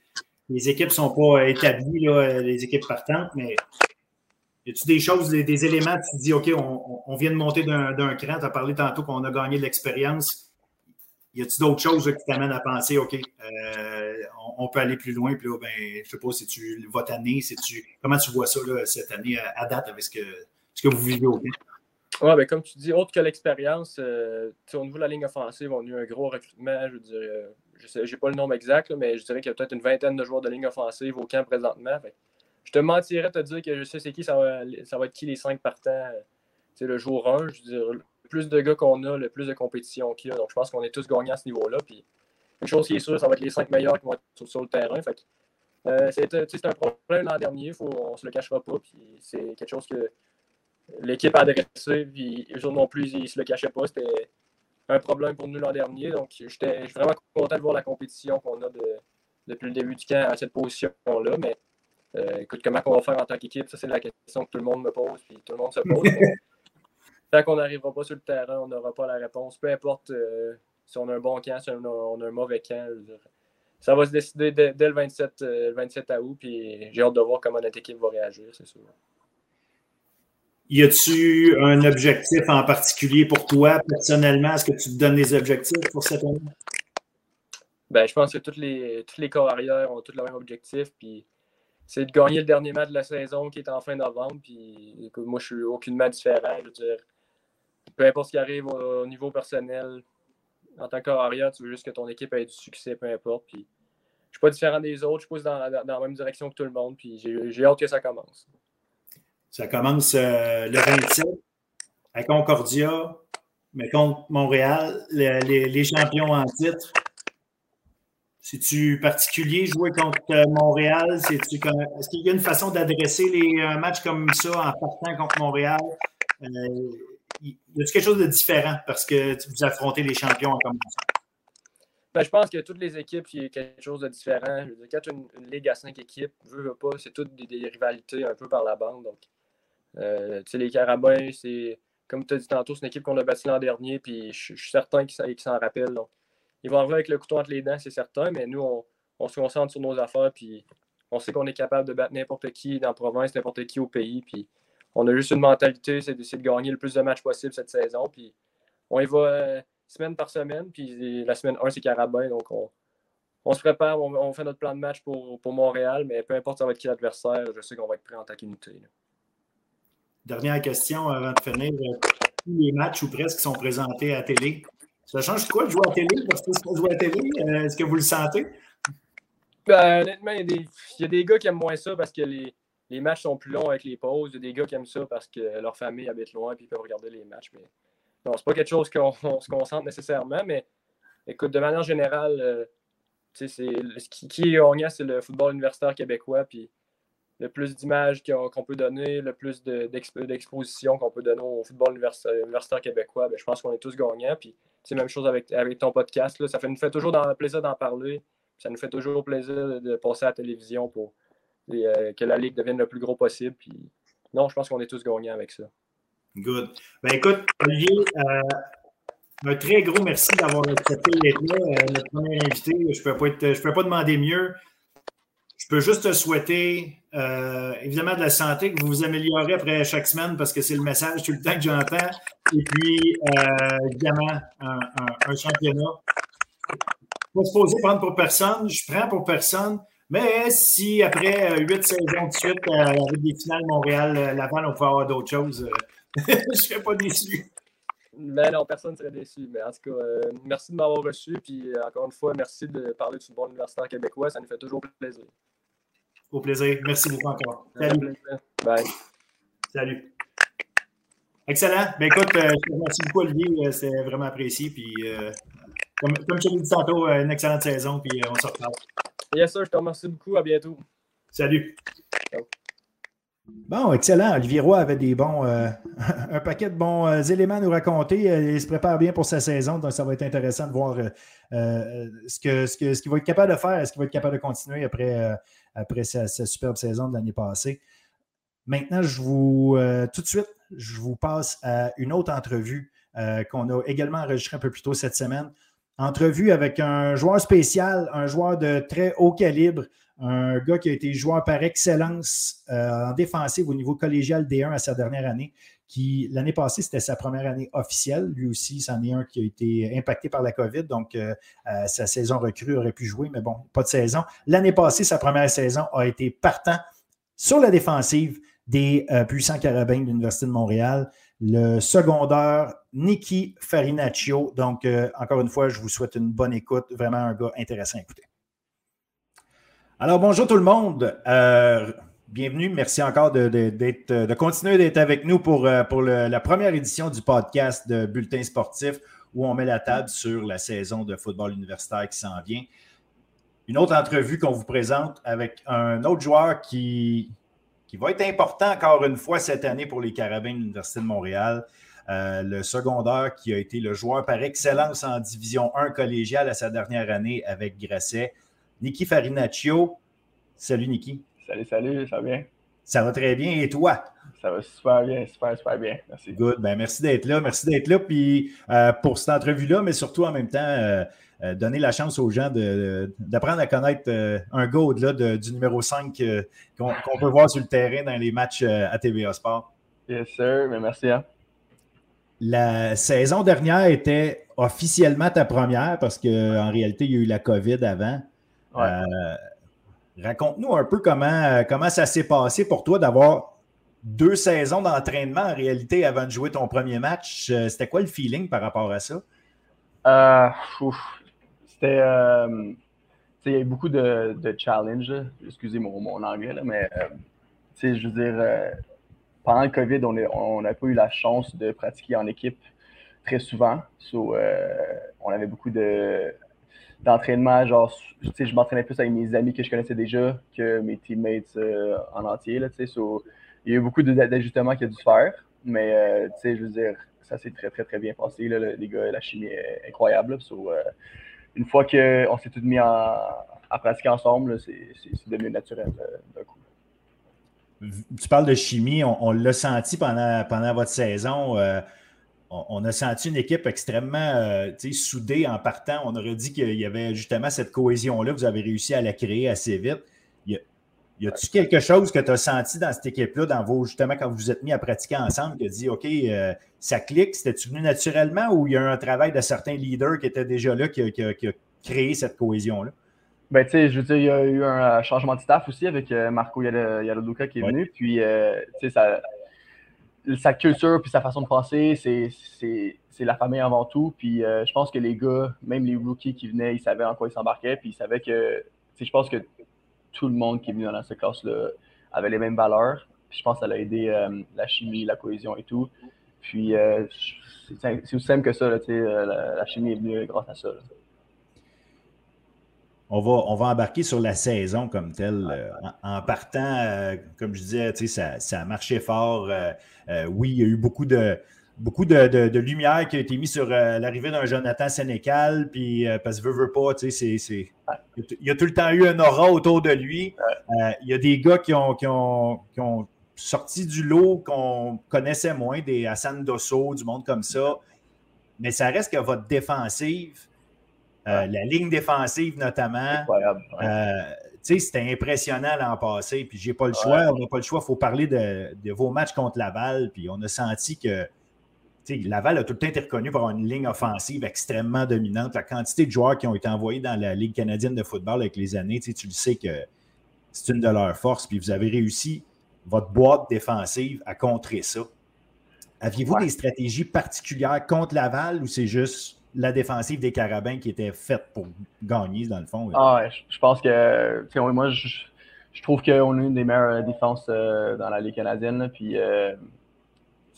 les, équipes ne sont pas établies, là, les équipes partantes, mais y a-tu des choses, des, éléments, tu te dis, OK, on, vient de monter d'un cran, tu as parlé tantôt qu'on a gagné de l'expérience. Y a-tu d'autres choses qui t'amènent à penser, OK, euh, on, peut aller plus loin, puis là, ben, je sais pas, si tu votre année, tu comment tu vois ça cette année à, date avec ce que, ce que vous vivez au Oui, ben, comme tu dis, autre que l'expérience, euh, au niveau de la ligne offensive, on a eu un gros recrutement, je dirais, euh, je n'ai pas le nombre exact, mais je dirais qu'il y a peut-être une vingtaine de joueurs de ligne offensive au camp présentement. Je te mentirais te dire que je sais c'est qui, ça va, être qui les cinq partants c'est le jour 1. Je veux dire, le plus de gars qu'on a, le plus de compétition qu'il y a. Donc je pense qu'on est tous gagnants à ce niveau-là. Puis une chose qui est sûre, ça va être les cinq meilleurs qui vont être sur, le terrain. Fait euh, c'est un problème l'an dernier, on ne se le cachera pas. Puis c'est quelque chose que l'équipe a adressé. Puis eux non plus, ils ne se le cachaient pas. C'était un problème pour nous l'an dernier. Donc j'étais vraiment content de voir la compétition qu'on a depuis le début du camp à cette position-là. Mais euh, écoute, comment on va faire en tant qu'équipe, ça c'est la question que tout le monde me pose, puis tout le monde se pose. Tant qu'on n'arrivera pas sur le terrain, on n'aura pas la réponse. Peu importe euh, si on a un bon camp, si on a, un mauvais camp. Ça va se décider dès, le 27, 27 euh, août, puis j'ai hâte de voir comment notre équipe va réagir, c'est sûr. Y a-tu un objectif en particulier pour toi, personnellement? Est-ce que tu te donnes des objectifs pour cette année? Ben, je pense que tous les, tous les corps arrière ont tous le même objectif. Puis c'est de gagner le dernier match de la saison qui est en fin novembre. Puis moi, je suis aucunement différent. Peu importe ce qui arrive au, niveau personnel, en tant qu'arrière, tu veux juste que ton équipe ait du succès, peu importe. Puis je suis pas différent des autres, je pousse dans, dans, la même direction que tout le monde. Puis j'ai hâte que ça commence. Ça commence euh, le 27 à Concordia, mais contre Montréal, les, les champions en titre. C'est-tu particulier jouer contre euh, Montréal? Est-ce qu'il y a une façon d'adresser les euh, matchs comme ça en partant contre Montréal? Euh, y a quelque chose de différent parce que vous affrontez les champions en commençant? Ben, je pense que toutes les équipes, il y a quelque chose de différent. Je veux dire, quand une, ligue à cinq équipes, veut, veut pas, c'est toutes des, rivalités un peu par la bande. Donc, les Carabins, c'est comme tu as dit tantôt, c'est une équipe qu'on a battue l'an dernier, puis je, suis certain qu'ils s'en rappellent. Ils vont arriver avec le couteau entre les dents, c'est certain, mais nous, on, se concentre sur nos affaires, puis on sait qu'on est capable de battre n'importe qui dans la province, n'importe qui au pays, puis on a juste une mentalité, c'est d'essayer de gagner le plus de matchs possible cette saison, puis on y va euh, semaine par semaine, puis la semaine 1, c'est Carabin, donc on, se prépare, on, fait notre plan de match pour, Montréal, mais peu importe ça va être qui l'adversaire, je sais qu'on va être prêt en taquinité. Dernière question avant de finir. Tous les matchs ou presque sont présentés à télé? Ça change quoi de jouer à télé? Versus jouer à télé? Euh, est-ce que vous le sentez? Ben, honnêtement, il y, a des gars qui aiment moins ça parce que les, les, matchs sont plus longs avec les pauses. Il y a des gars qui aiment ça parce que leur famille habite loin et ils peuvent regarder les matchs. Mais non, c'est pas quelque chose qu'on se concentre nécessairement, mais écoute, de manière générale, euh, ce qui, est c'est le football universitaire québécois. Puis le plus d'images qu'on peut donner, le plus d'exposition qu'on peut donner au football universitaire québécois, ben, je pense qu'on est tous gagnants. Puis c'est la même chose avec, avec ton podcast. Là. Ça nous fait toujours plaisir d'en parler. Ça nous fait toujours plaisir de passer à la télévision pour euh, que la Ligue devienne le plus gros possible. Puis non, je pense qu'on est tous gagnants avec ça. Good. Ben écoute, Olivier, euh, un très gros merci d'avoir accepté d'être là, euh, notre premier invité. Je ne peux, peux, pas demander mieux. Peux juste te souhaiter, euh, évidemment, de la santé, que vous vous améliorez après chaque semaine parce que c'est le message tout le temps que j'entends. Et puis, euh, évidemment, un, championnat. Pas supposé prendre pour personne. Je prends pour personne. Mais si après huit saisons de suite, avec des finales Montréal-Laval, on peut avoir d'autres choses, je ne serais pas déçu. Mais non, personne ne serait déçu. Mais en tout cas, euh, merci de m'avoir reçu. Puis euh, encore une fois, merci de parler du football universitaire québécois. Ça nous fait toujours plaisir. Au plaisir. Merci beaucoup encore. Salut. Bye. Salut. Excellent. Ben écoute, euh, je te remercie beaucoup, Olivier. C'est vraiment apprécié. Puis, comme, comme je l'ai dit tantôt, une excellente saison. Puis on se reparle. Yes, sir. Je te remercie beaucoup. À bientôt. Salut. Bon, excellent. Olivier Roy avait des bons, euh, un paquet de bons euh, éléments à nous raconter. Euh, il se prépare bien pour sa saison, donc ça va être intéressant de voir ce qu'il ce que, ce va être capable de faire. Est-ce qu'il va être capable de continuer après, après sa, superbe saison de l'année passée? Maintenant, je vous, tout de suite, je vous passe à une autre entrevue qu'on a également enregistrée un peu plus tôt cette semaine. Entrevue avec un joueur spécial, un joueur de très haut calibre, un gars qui a été joueur par excellence euh, en défensive au niveau collégial D1 à sa dernière année, qui l'année passée, c'était sa première année officielle. Lui aussi, c'en est un qui a été impacté par la COVID, donc euh, euh, sa saison recrue aurait pu jouer, mais bon, pas de saison. L'année passée, sa première saison a été partant sur la défensive des puissants carabins de l'Université de Montréal. Le secondaire, Nicky Farinaccio. Donc, encore une fois, je vous souhaite une bonne écoute. Vraiment un gars intéressant à écouter. Alors, bonjour tout le monde. Euh, bienvenue. Merci encore de, de, continuer d'être avec nous pour, euh, la première édition du podcast de Bulletin sportif où on met la table sur la saison de football universitaire qui s'en vient. Une autre entrevue qu'on vous présente avec un autre joueur qui, qui va être important encore une fois cette année pour les Carabins de l'Université de Montréal. Euh, le secondaire qui a été le joueur par excellence en Division 1 collégiale à sa dernière année avec Grasset. Niki Farinaccio. Salut, Niki. Salut, salut, ça va bien? Ça va très bien. Et toi? Ça va super bien, super, super bien. Merci. Good. Ben, merci d'être là. Merci d'être là. Puis euh, pour cette entrevue-là, mais surtout en même temps, euh, euh, donner la chance aux gens d'apprendre à connaître un gars au-delà du numéro 5 qu'on peut voir sur le terrain dans les matchs à TVA Sport. Yes, sir. Mais merci. Hein. La saison dernière était officiellement ta première parce qu'en réalité, il y a eu la COVID avant. Euh, raconte-nous un peu comment, euh, comment ça s'est passé pour toi d'avoir deux saisons d'entraînement en réalité avant de jouer ton premier match. Euh, c'était quoi le feeling par rapport à ça? C'était. il y a eu beaucoup de, de challenges. Excusez mon, mon anglais, mais je veux dire, pendant le COVID, on n'a pas eu la chance de pratiquer en équipe très souvent. on avait beaucoup de d'entraînement, genre, je m'entraînais plus avec mes amis que je connaissais déjà que mes teammates euh, en entier, là, il y a eu beaucoup d'ajustements qu'il a dû faire, mais, euh, je veux dire, ça s'est très, très, très bien passé, là, les gars, la chimie est incroyable, euh, une fois qu'on s'est tous mis à pratiquer ensemble, c'est devenu naturel d'un coup. Tu parles de chimie, on, l'a senti pendant, pendant votre saison on, a senti une équipe extrêmement euh, soudée en partant. On aurait dit qu'il y avait justement cette cohésion-là. Vous avez réussi à la créer assez vite. Y a-t-il quelque chose que tu as senti dans cette équipe-là, dans vos, justement, quand vous vous êtes mis à pratiquer ensemble, qui a dit OK, euh, ça clique, c'était-tu venu naturellement ou il y a un travail de certains leaders qui étaient déjà là qui a, créé cette cohésion-là? Ben, tu sais, je veux dire, il y a eu un euh, changement de staff aussi avec Marco Yaloduka qui est venu. Puis, tu sais, ça sa culture puis sa façon de penser, c'est la famille avant tout. Puis euh, je pense que les gars, même les rookies qui venaient, ils savaient en quoi ils s'embarquaient. Puis ils savaient que, je pense que tout le monde qui est venu dans cette classe-là avait les mêmes valeurs. Puis je pense que ça a aidé euh, la chimie, la cohésion et tout. Puis euh, c'est aussi simple que ça, la, la, chimie est venue grâce à ça on va, on va embarquer sur la saison comme telle. Euh, en, partant, euh, comme je disais, ça, ça a marché fort. Euh, oui, il y a eu beaucoup de, beaucoup de, lumière qui a été mise sur l'arrivée d'un Jonathan Sénécal, puis parce que veut, veut pas, c'est, c'est, il y a tout le temps eu un aura autour de lui. il y a des gars qui ont, qui ont, sorti du lot qu'on connaissait moins, des Hassan Dosso, du monde comme ça. Mais ça reste que votre défensive, euh, la ligne défensive, notamment. Euh, c'était impressionnant l'an passé. Puis j'ai pas le choix. On n'a pas le choix. Il faut parler de, vos matchs contre Laval. Puis on a senti que Laval a tout le temps été reconnu pour une ligne offensive extrêmement dominante. La quantité de joueurs qui ont été envoyés dans la Ligue canadienne de football avec les années, tu le sais que c'est une de leurs forces. Puis vous avez réussi votre boîte défensive à contrer ça. Aviez-vous des stratégies particulières contre Laval ou c'est juste la défensive des Carabins qui était faite pour gagner, dans le fond. Ah, je, pense que, moi, je, trouve qu'on a une des meilleures défenses euh, dans la Ligue canadienne. puis, euh,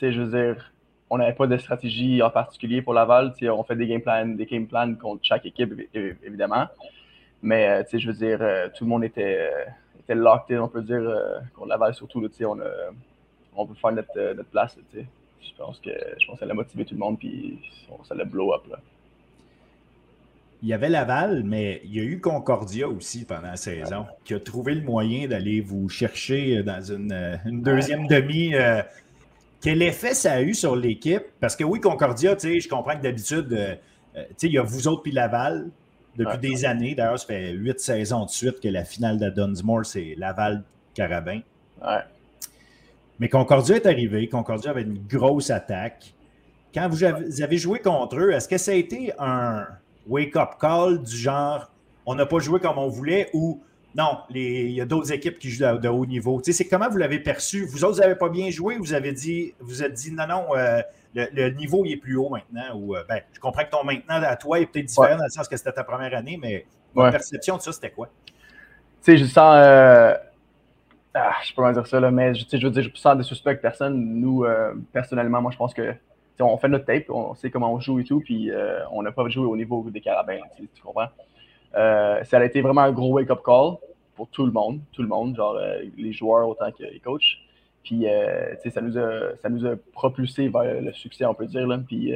je veux dire, on n'avait pas de stratégie en particulier pour Laval. On fait des game plans, des game plans contre chaque équipe, évidemment. Mais, euh, je veux dire, tout le monde était, était locked on peut dire, contre Laval surtout. on, on peut faire notre, notre place. Je pense que je pense ça l'a motivé tout le monde, puis ça l'a blow up. Il y avait Laval, mais il y a eu Concordia aussi pendant la saison, qui a trouvé le moyen d'aller vous chercher dans une, euh, deuxième demi. Euh, quel effet ça a eu sur l'équipe? Parce que oui, Concordia, je comprends que d'habitude, euh, il y a vous autres puis Laval depuis des années. D'ailleurs, ça fait huit saisons de suite que la finale de Dunsmore, c'est Laval-Carabin. Mais Concordia est arrivé. Concordia avait une grosse attaque. Quand vous avez joué contre eux, est-ce que ça a été un wake-up call du genre on n'a pas joué comme on voulait ou non, il y a d'autres équipes qui jouent de, haut niveau? Tu sais, c'est comment vous l'avez perçu? Vous autres, vous n'avez pas bien joué, vous avez dit, vous êtes dit non, non, euh, le, niveau il est plus haut maintenant. Ou, euh, ben, je comprends que ton maintenant à toi est peut-être différent dans le sens que c'était ta première année, mais votre perception de ça, c'était quoi? Tu sais, je sens. Euh, ah, je peux pas dire ça, là, mais je veux dire, je sens des suspects personne. Nous, euh, personnellement, moi, je pense que on fait notre tape, on sait comment on joue et tout, puis euh, on n'a pas joué au niveau des carabins, tu, comprends? Euh, ça a été vraiment un gros wake-up call pour tout le monde, tout le monde, genre les joueurs autant que les coachs. Puis, ça, nous a, ça nous a propulsé vers le succès, on peut dire. Là. Puis,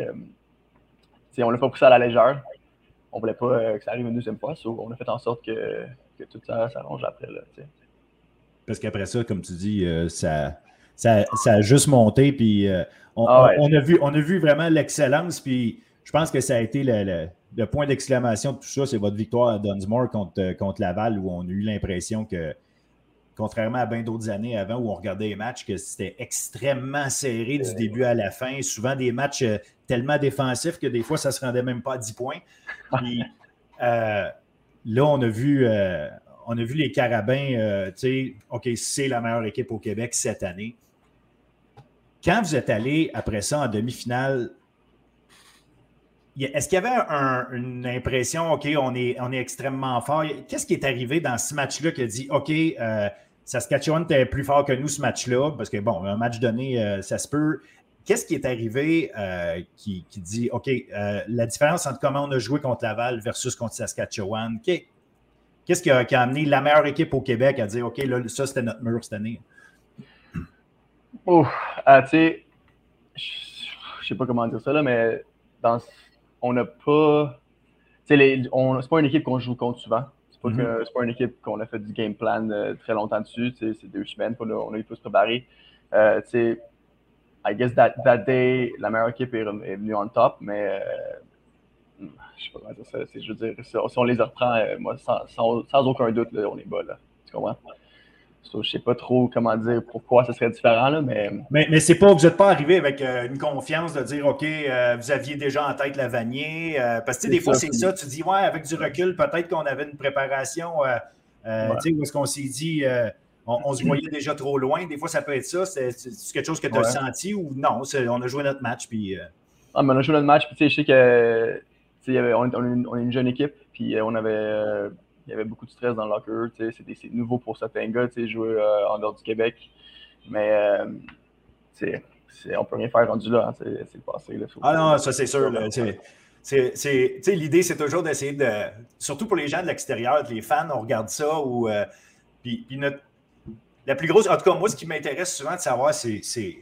on l'a pas ça à la légère. On voulait pas que ça arrive une deuxième fois. on a fait en sorte que, que tout ça s'arrange après. Là, parce qu'après ça, comme tu dis, euh, ça, ça, a juste monté. Puis euh, ah on, a vu, on a vu vraiment l'excellence. Puis je pense que ça a été le, point d'exclamation de tout ça. C'est votre victoire à Dunsmore contre, contre Laval, où on a eu l'impression que, contrairement à bien d'autres années avant où on regardait les matchs, que c'était extrêmement serré du début à la fin. Souvent des matchs euh, tellement défensifs que des fois, ça ne se rendait même pas à 10 points. Puis, là, on a vu, on a vu les Carabins, euh, tu sais, OK, c'est la meilleure équipe au Québec cette année. Quand vous êtes allé après ça en demi-finale, est-ce qu'il y avait une impression, OK, on est, on est extrêmement fort? Qu'est-ce qui est arrivé dans ce match-là qui a dit, OK, euh, Saskatchewan était plus fort que nous ce match-là? Parce que, bon, un match donné, euh, ça se peut. Qu'est-ce qui est arrivé qui, dit, OK, la différence entre comment on a joué contre Laval versus contre Saskatchewan? Qu'est-ce qui a, amené la meilleure équipe au Québec à dire OK, là, ça, c'était notre mur cette année? Ouf, ah, tu sais, je sais pas comment dire ça, là, mais dans, on n'a pas. Tu sais, c'est pas une équipe qu'on joue contre souvent. C'est pas, mm-hmm. pas une équipe qu'on a fait du game plan euh, très longtemps dessus. C'est deux semaines qu'on a, on a eu plus préparé. Euh, I guess that, that day, la meilleure équipe est, est venue en top, mais je sais pas comment dire ça. Je veux dire, si on les reprend, moi, sans, sans, sans aucun doute, là, on est bas. Là. Tu comprends? So, je sais pas trop comment dire pourquoi ce serait différent, là, mais... Mais, mais c'est pas, vous n'êtes pas arrivé avec euh, une confiance de dire, OK, euh, vous aviez déjà en tête la Vanier. Euh, parce que des fois, c'est ça. Tu dis, ouais, avec du recul, peut-être qu'on avait une préparation, ouais. tu sais, où est-ce qu'on s'est dit, on, on, se voyait déjà trop loin. Des fois, ça peut être ça. C'est quelque chose que tu as ouais. senti ou non? On a joué notre match, puis... Ah, mais on a joué notre match, puis je sais que... Avait, on, on, on, est une jeune équipe, puis on avait il y avait beaucoup de stress dans le locker. C'est nouveau pour certains gars, jouer euh, en dehors du Québec. Mais euh, on peut rien faire rendu là. Hein, c'est le passé. Là, ah non, ça c'est sûr. L'idée, c'est toujours d'essayer de. Surtout pour les gens de l'extérieur, les fans, on regarde ça. Ou, euh, puis, puis notre, la plus grosse. En tout cas, moi, ce qui m'intéresse souvent de savoir, c'est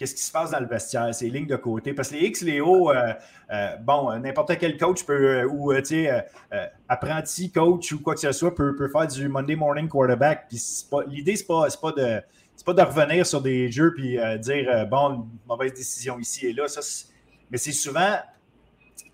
qu'est-ce qui se passe dans le vestiaire, ces lignes de côté? Parce que les X, les O, euh, euh, bon, n'importe quel coach peut, euh, ou tu apprenti coach ou quoi que ce soit, peut, peut faire du Monday morning quarterback. Puis l'idée, c'est pas, pas de. pas de revenir sur des jeux puis dire bon, mauvaise décision ici et là. Ça, mais c'est souvent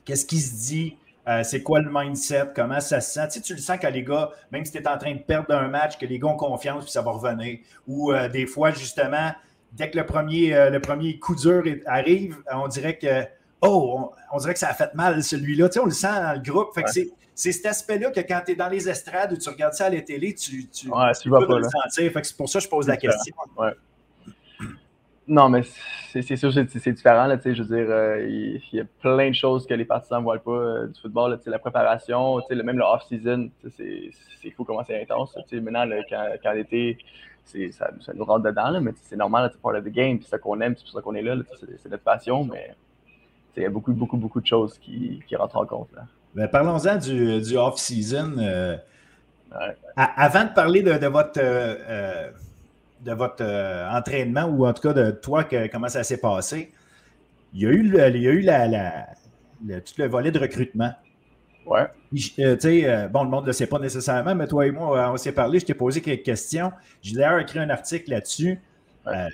qu'est-ce qui se dit, c'est quoi le mindset, comment ça se sent? Tu, sais, tu le sens quand les gars, même si tu es en train de perdre un match, que les gars ont confiance puis ça va revenir. Ou des fois, justement, dès que le premier, euh, le premier coup dur arrive, on dirait que oh, on, dirait que ça a fait mal celui-là. Tu sais, on le sent dans le groupe. Fait que c'est cet aspect-là que quand tu es dans les estrades ou tu regardes ça à la télé, tu, tu, ouais, tu, peux pas, le sentir. Fait que c'est pour ça que je pose la question. Ouais. Non, mais c'est sûr, c'est différent. Là, je veux dire, euh, il, y a plein de choses que les partisans ne voient pas euh, du football. Là, la préparation, même le off-season, c'est fou comment c'est intense. Maintenant, là, quand, quand l'été, ça, ça, nous rentre dedans, là, mais c'est normal, c'est part of the game, c'est ça qu'on aime, c'est pour ça qu'on est là, c'est notre passion, mais il y a beaucoup, beaucoup, beaucoup de choses qui, qui rentrent en compte. Ben, Parlons-en du, du off-season. Euh, ouais. Avant de parler de, de votre, euh, de votre euh, entraînement, ou en tout cas de toi, que, comment ça s'est passé, il y a eu, le, il y a eu la, tout le volet de recrutement. Ouais. Euh, tu sais, euh, bon, le monde ne le sait pas nécessairement, mais toi et moi, euh, on s'est parlé, je t'ai posé quelques questions. J'ai d'ailleurs écrit un article là-dessus.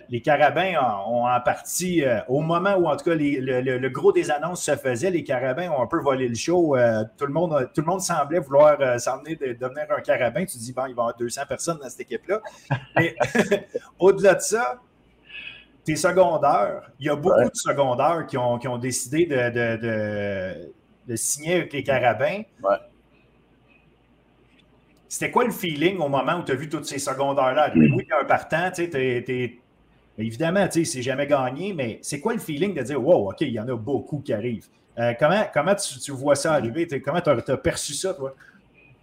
les Carabins ont, en partie, au moment où en tout cas le, gros des annonces se faisait, les Carabins ont un peu volé le show. tout, le monde, tout le monde semblait vouloir s'emmener de, devenir un Carabin. Tu te dis, bon, il va y avoir 200 personnes dans cette équipe-là. Mais au-delà de ça, tes secondaires, il y a beaucoup de secondaires qui ont, qui ont décidé de de signer avec les Carabins. Ouais. C'était quoi le feeling au moment où tu as vu tous ces secondaires-là? Oui, il y a un partant, tu sais, évidemment, tu sais, c'est jamais gagné, mais c'est quoi le feeling de dire, wow, OK, il y en a beaucoup qui arrivent? Euh, comment comment tu, vois ça arriver? Comment tu as, perçu ça, toi?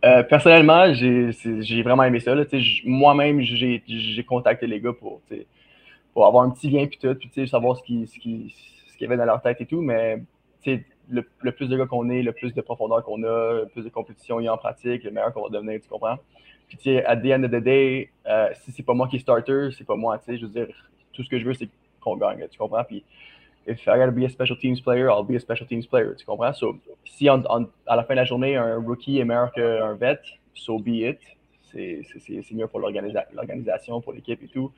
Euh, personnellement, j'ai vraiment aimé ça. Moi-même, j'ai contacté les gars pour, pour avoir un petit lien puis tout, puis savoir ce qu'il ce qui, ce qu y avait dans leur tête et tout, mais le, plus de gars qu'on est, le plus de profondeur qu'on a, le plus de compétition il y a en pratique, le meilleur qu'on va devenir, tu comprends? Puis, tu sais, at the end of the day, euh, si c'est pas moi qui est starter, c'est pas moi, tu sais, je veux dire, tout ce que je veux, c'est qu'on gagne, tu comprends? Puis, if I gotta be a special teams player, I'll be a special teams player, tu comprends? So, si à la fin de la journée, un rookie est meilleur qu'un vet, so be it. C'est mieux pour l'organisation, pour l'équipe et tout.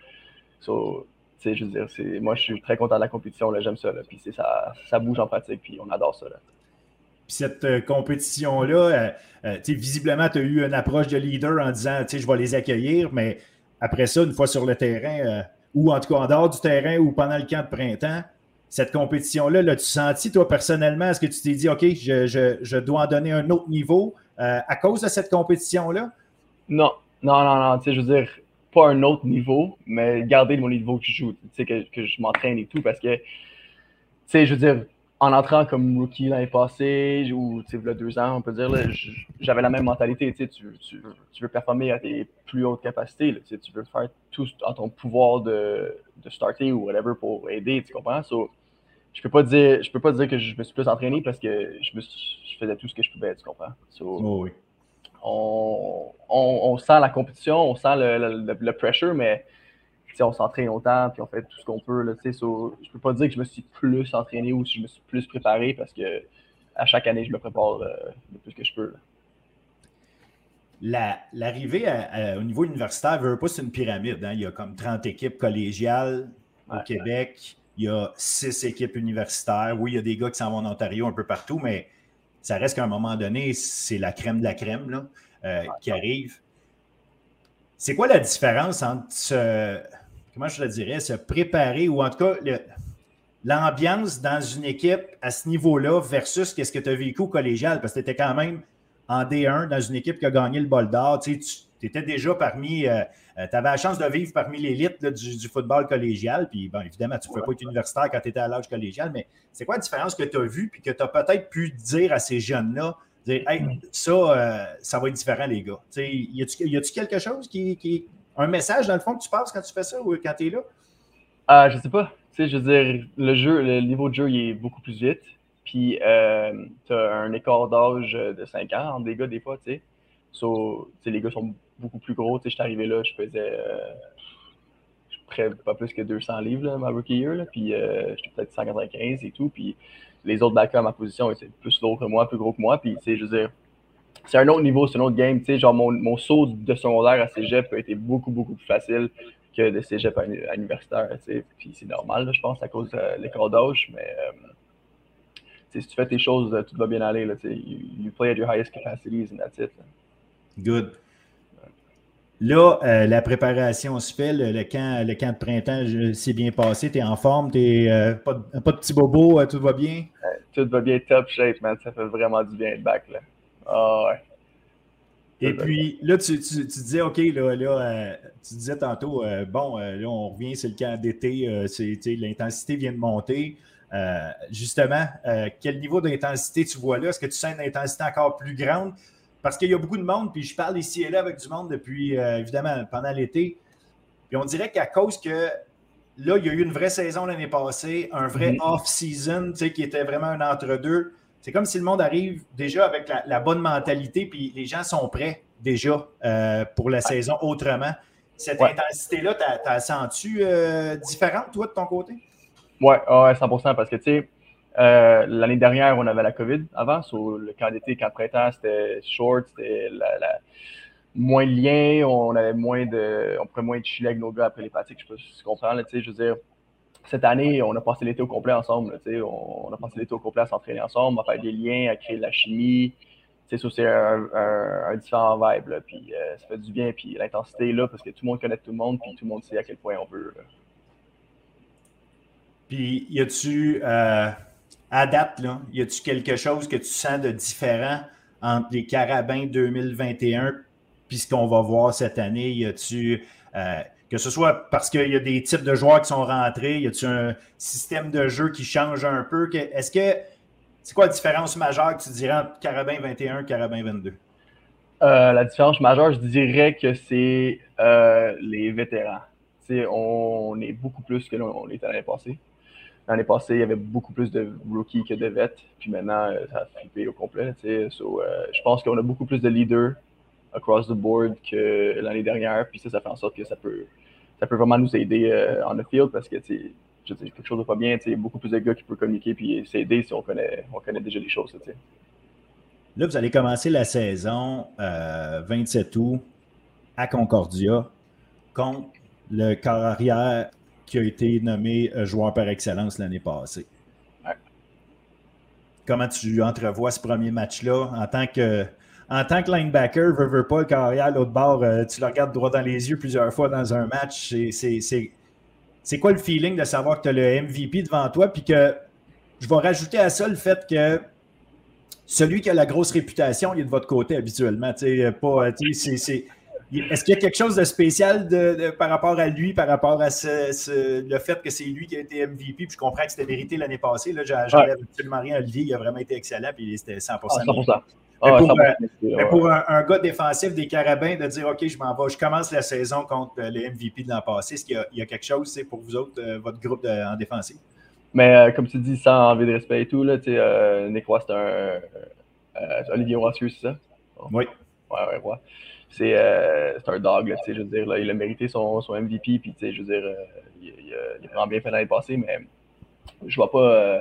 So, je veux dire, moi, je suis très content de la compétition, j'aime ça, puis ça, ça bouge en pratique, puis on adore ça. Puis cette euh, compétition-là, euh, euh, visiblement, tu as eu une approche de leader en disant, je vais les accueillir, mais après ça, une fois sur le terrain, ou en tout cas en dehors du terrain ou pendant le camp de printemps, cette compétition-là, l'as-tu senti, toi, personnellement? Est-ce que tu t'es dit, OK, je, je, dois en donner un autre niveau à cause de cette compétition-là? Non, non, non, non. Tu sais, je veux dire, pas un autre niveau, mais garder mon niveau que je joue, que, que je m'entraîne et tout, parce que, tu sais, je veux dire, en entrant comme rookie l'année passée, ou deux ans, on peut dire, j'avais la même mentalité. Tu, tu, veux performer à tes plus hautes capacités. Tu veux faire tout en ton pouvoir de, de starter ou whatever pour aider, tu comprends? So, je peux pas dire je peux pas dire que je me suis plus entraîné parce que je faisais tout ce que je pouvais, tu comprends? So, oh oui on, sent la compétition, on sent le, pressure, mais on s'entraîne autant, puis on fait tout ce qu'on peut. Là, so, je peux pas dire que je me suis plus entraîné ou si je me suis plus préparé parce que à chaque année, je me prépare euh, le plus que je peux. L'arrivée au niveau universitaire, veut pas, c'est une pyramide. Hein. Il y a comme 30 équipes collégiales au Québec. il y a six équipes universitaires. Oui, il y a des gars qui s'en vont en Ontario un peu partout, mais ça reste qu'à un moment donné, c'est la crème de la crème là, euh, qui arrive. C'est quoi la différence entre se, comment je le dirais, se préparer ou en tout cas l'ambiance dans une équipe à ce niveau-là versus ce que tu as vécu au collégial? Parce que tu étais quand même en D1 dans une équipe qui a gagné le bol d'or. Tu étais déjà parmi. Euh, euh, tu avais la chance de vivre parmi l'élite du, football collégial. Puis, bon, évidemment, tu ne pouvais pas être universitaire quand tu étais à l'âge collégial, mais c'est quoi la différence que tu as vue puis que tu as peut-être pu dire à ces jeunes-là? Dire, hey, ça, euh, ça va être différent, les gars? y a-tu quelque chose qui, qui. Un message, dans le fond, que tu passes quand tu fais ça ou quand tu es là? Euh, je sais pas. Tu sais, je veux dire, le jeu, le niveau de jeu, il est beaucoup plus vite. Puis, euh, tu as un écart d'âge de 5 ans entre des gars, des fois, tu sais. So, les gars sont beaucoup plus gros. Tu sais, j'étais arrivé là, je faisais euh, pas plus que 200 livres, ma rookie year. Là, puis, euh, j'étais peut-être 195 et tout. Puis, les autres backers à ma position étaient plus lourds que moi, plus gros que moi. Puis, tu sais, je veux dire, c'est un autre niveau, c'est un autre game. Tu sais, genre, mon, mon saut de secondaire à cégep a été beaucoup, beaucoup plus facile que de cégep à, universitaire. Tu sais. Puis, c'est normal, je pense, à cause de l'écart d'âge. Mais, si tu fais tes choses, tout va bien aller. Là, you, you, play at your highest capacities and that's it. Good. Là, euh, la préparation se fait, le, camp, le camp de printemps s'est bien passé, tu es en forme, tu euh, pas, de, pas de petits bobos, euh, tout va bien? tout va bien, top shape, man. Ça fait vraiment du bien de back. Là. Ah ouais. Et puis là, tu, tu, disais, OK, là, là tu disais tantôt, bon, là, on revient, c'est le camp d'été, l'intensité vient de monter. justement, quel niveau d'intensité tu vois là? Est-ce que tu sens une intensité encore plus grande? Parce qu'il y a beaucoup de monde, puis je parle ici et là avec du monde depuis, euh, évidemment, pendant l'été. Puis on dirait qu'à cause que là, il y a eu une vraie saison l'année passée, un vrai mm-hmm. off-season, tu sais, qui était vraiment un entre-deux. C'est comme si le monde arrive déjà avec la, bonne mentalité, puis les gens sont prêts déjà euh, pour la saison autrement. Cette intensité-là, t'as sens-tu euh, différente, toi, de ton côté? Oui, ouais, 100% parce que, tu sais, euh, l'année dernière, on avait la COVID avant. Sur le camp d'été, camp printemps, c'était short, c'était moins de liens, on avait moins de. On pourrait moins de chiller avec nos gars après les pratiques. Je sais pas si tu comprends. Je veux dire, cette année, on a passé l'été au complet ensemble. on, on, a passé l'été au complet à s'entraîner ensemble, à faire des liens, à créer de la chimie. C'est un, un, différent vibe. Là, puis euh, ça fait du bien. Puis l'intensité est là parce que tout le monde connaît tout le monde, puis tout le monde sait à quel point on veut. Puis, y a-tu. Euh à date, là, y a-tu quelque chose que tu sens de différent entre les Carabins 2021 puis ce qu'on va voir cette année? Y a-tu. Euh, que ce soit parce qu'il y a des types de joueurs qui sont rentrés, y a-tu un système de jeu qui change un peu? Est-ce que. C'est quoi la différence majeure que tu dirais entre Carabin 21 et Carabin 22? Euh, la différence majeure, je dirais que c'est euh, les vétérans. on est beaucoup plus que l'on était l'année passée. L'année passée, il y avait beaucoup plus de rookies que de vets. Puis maintenant, euh, ça a flippé au complet. Euh, je pense qu'on a beaucoup plus de leaders across the board que l'année dernière. Puis ça, ça fait en sorte que ça peut, ça peut vraiment nous aider euh, en the field parce que je dis, quelque chose de pas bien. Il y a beaucoup plus de gars qui peuvent communiquer puis s'aider si on connaît, on connaît déjà les choses. Là, vous allez commencer la saison 27 août à Concordia contre le corps arrière qui a été nommé euh, joueur par excellence l'année passée. Comment tu entrevois ce premier match-là? En tant que en tant que linebacker, veut, veut pas, le carrière, l'autre bord, euh, tu le regardes droit dans les yeux plusieurs fois dans un match. C'est quoi le feeling de savoir que tu as le MVP devant toi? Puis que je vais rajouter à ça le fait que celui qui a la grosse réputation, il est de votre côté habituellement. Pas, c'est est-ce qu'il y a quelque chose de spécial par rapport à lui, par rapport à le fait que c'est lui qui a été MVP? Puis je comprends que c'était vérité l'année passée. Là, j'enlève absolument rien à Olivier. Il a vraiment été excellent. Puis c'était 100%. Ah, mais pour, euh, pour un, gars défensif des Carabins, de dire OK, je m'en vais, je commence la saison contre le MVP de l'an passé, est-ce qu'il y, a quelque chose pour vous autres, euh, votre groupe en défensif? Mais euh, comme tu dis, sans envie de respect et tout, là, Nick Roy, c'est un. Olivier Rossieux, c'est ça? Oui. Ouais, ouais, ouais c'est euh, un dog, là, je veux dire, là, il a mérité son, son MVP, puis je veux dire, euh, il, il, il, a vraiment bien fait l'année passée, mais je vois pas, euh,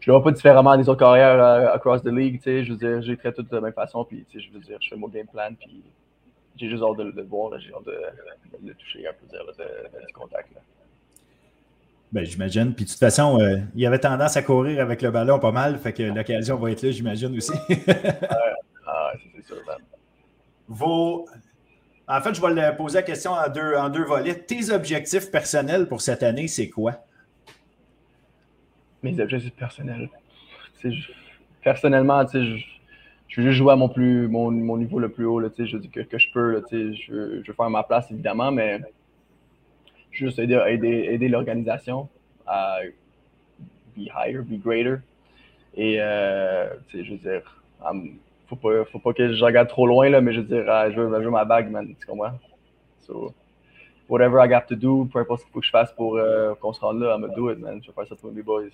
je le vois pas différemment des autres carrières across the league, je veux dire, j'ai traité tout de la même façon, puis je veux dire, je fais mon game plan, puis j'ai juste hâte de, le voir, j'ai hâte de, le toucher un peu, de, du contact. Là. Ben, j'imagine. Puis de toute façon, euh, il avait tendance à courir avec le ballon pas mal, fait que l'occasion va être là, j'imagine aussi. ah, c'est sûr. En fait, je vais poser la question en deux, en deux volets. Tes objectifs personnels pour cette année, c'est quoi? Mes objectifs personnels. Personnellement, je, je veux juste jouer à mon, plus, mon, mon niveau le plus haut. Là, je dis que, que je peux. Là, je, je veux faire ma place, évidemment, mais juste aider, aider, aider l'organisation à be higher, be greater. Et, euh, je veux dire, faut pas, faut pas que je regarde trop loin, là, mais je veux dire, uh, je, veux, je veux ma bague, man, tu comprends? So, whatever I got to do, peu importe ce qu'il faut que je fasse pour euh, qu'on se rende là, I'm gonna do it, man. Je vais faire ça pour mes boys.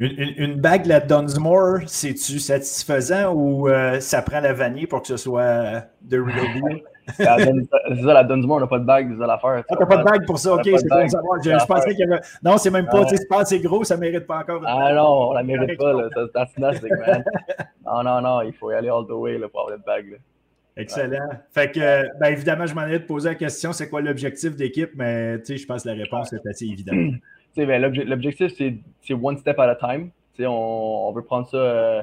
Une, une, bague, la Dunsmore, c'est-tu satisfaisant ou euh, ça prend la vanille pour que ce soit de real deal? c'est ça, la Dunsmore, on n'a pas de bague, c'est ça l'affaire. Ah, t'as pas de bague pour ça, ok, c'est bon savoir. Je, je pensais qu'il y avait. Non, c'est même pas, tu sais, c'est pas assez gros, ça mérite pas encore. Ah non, on la mérite pas, là. Nothing, man. Non, non, non, il faut y aller all the way là, pour avoir une bague. Là. Excellent. Fait que, ben, évidemment, je m'en allais te poser la question, c'est quoi l'objectif d'équipe, mais tu sais, je pense que la réponse est assez évidente. Ben, l'objectif, c'est one step at a time. On, on, veut prendre ça. Euh,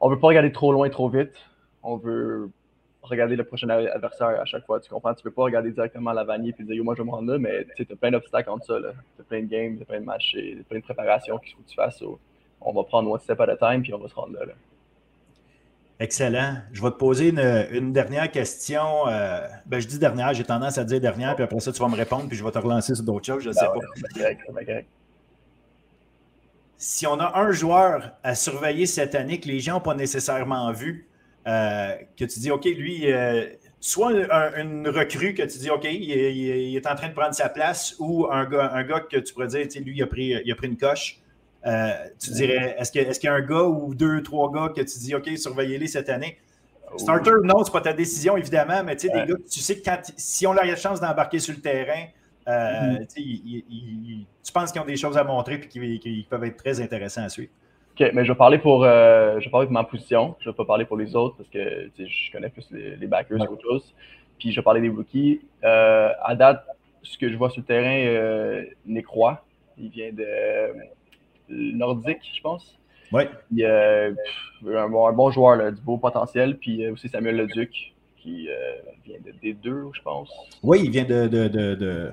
on veut pas regarder trop loin, trop vite. On veut regarder le prochain adversaire à chaque fois. Tu comprends? Tu peux pas regarder directement la vanille et dire Yo, moi je vais me rendre là, mais tu as plein d'obstacles entre ça. Tu as plein de games, plein de matchs, plein de préparations qu'il faut que tu fasses. on va prendre one step at a time puis on va se rendre là. Excellent. Je vais te poser une, dernière question. Euh, ben, je dis dernière, j'ai tendance à dire dernière, puis après ça, tu vas me répondre, puis je vais te relancer sur d'autres choses. Je ne sais ben pas. Si on a un joueur à surveiller cette année que les gens n'ont pas nécessairement vu, euh, que tu dis, OK, lui, euh, soit une recrue que tu dis, OK, il, est en train de prendre sa place, ou un gars, un gars que tu pourrais dire, lui, il a pris, il a pris une coche. Euh, tu dirais, est-ce qu'il y a un gars ou deux, trois gars que tu dis, OK, surveillez-les cette année? Starter, non, c'est pas ta décision, évidemment, mais tu sais, des gars, tu sais que si on a la chance d'embarquer sur le terrain, euh, mm-hmm. tu penses qu'ils ont des choses à montrer et qu'ils peuvent être très intéressants à suivre. OK, mais je vais parler pour, euh, je vais parler ma position. Je ne vais pas parler pour les autres parce que je connais plus les, backers qu'autre chose. Puis je vais parler des rookies. à date, ce que je vois sur le terrain, Nick Roy, il vient de nordique, je pense. Oui. Il euh, un, bon, un, bon, joueur, là, du beau potentiel. Puis euh, aussi Samuel Leduc, qui euh, vient de D2, je pense. Oui, il vient de. de, de, de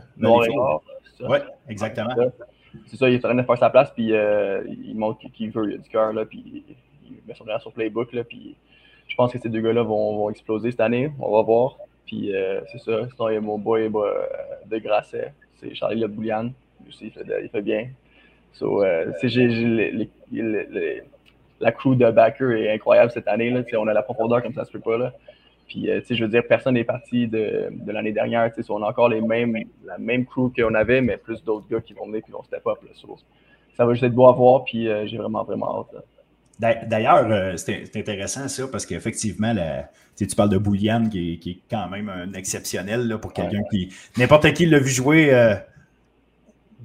Oui, exactement. C'est ça, il est en train de faire sa place, puis euh, il montre qu'il veut, il a du cœur, puis il met son sur Playbook, là, puis je pense que ces deux gars-là vont, vont, exploser cette année, on va voir. Puis euh, c'est ça, sinon il y a mon boy bah, de Grasset, c'est Charlie Le Boulian, aussi il fait, il fait bien, So, euh, la crew de backer est incroyable cette année. Là, on a la profondeur comme ça se peut pas. Là. Puis, euh, je veux dire, personne n'est parti de, de l'année dernière. On a encore les mêmes, la même crew qu'on avait, mais plus d'autres gars qui vont venir et vont step up. Là, ça va juste être beau à voir, puis euh, j'ai vraiment, vraiment hâte. D'ailleurs, euh, c'est intéressant ça, parce qu'effectivement, tu parles de Bouliane qui, qui, est quand même un exceptionnel là, pour quelqu'un qui. N'importe qui l'a vu jouer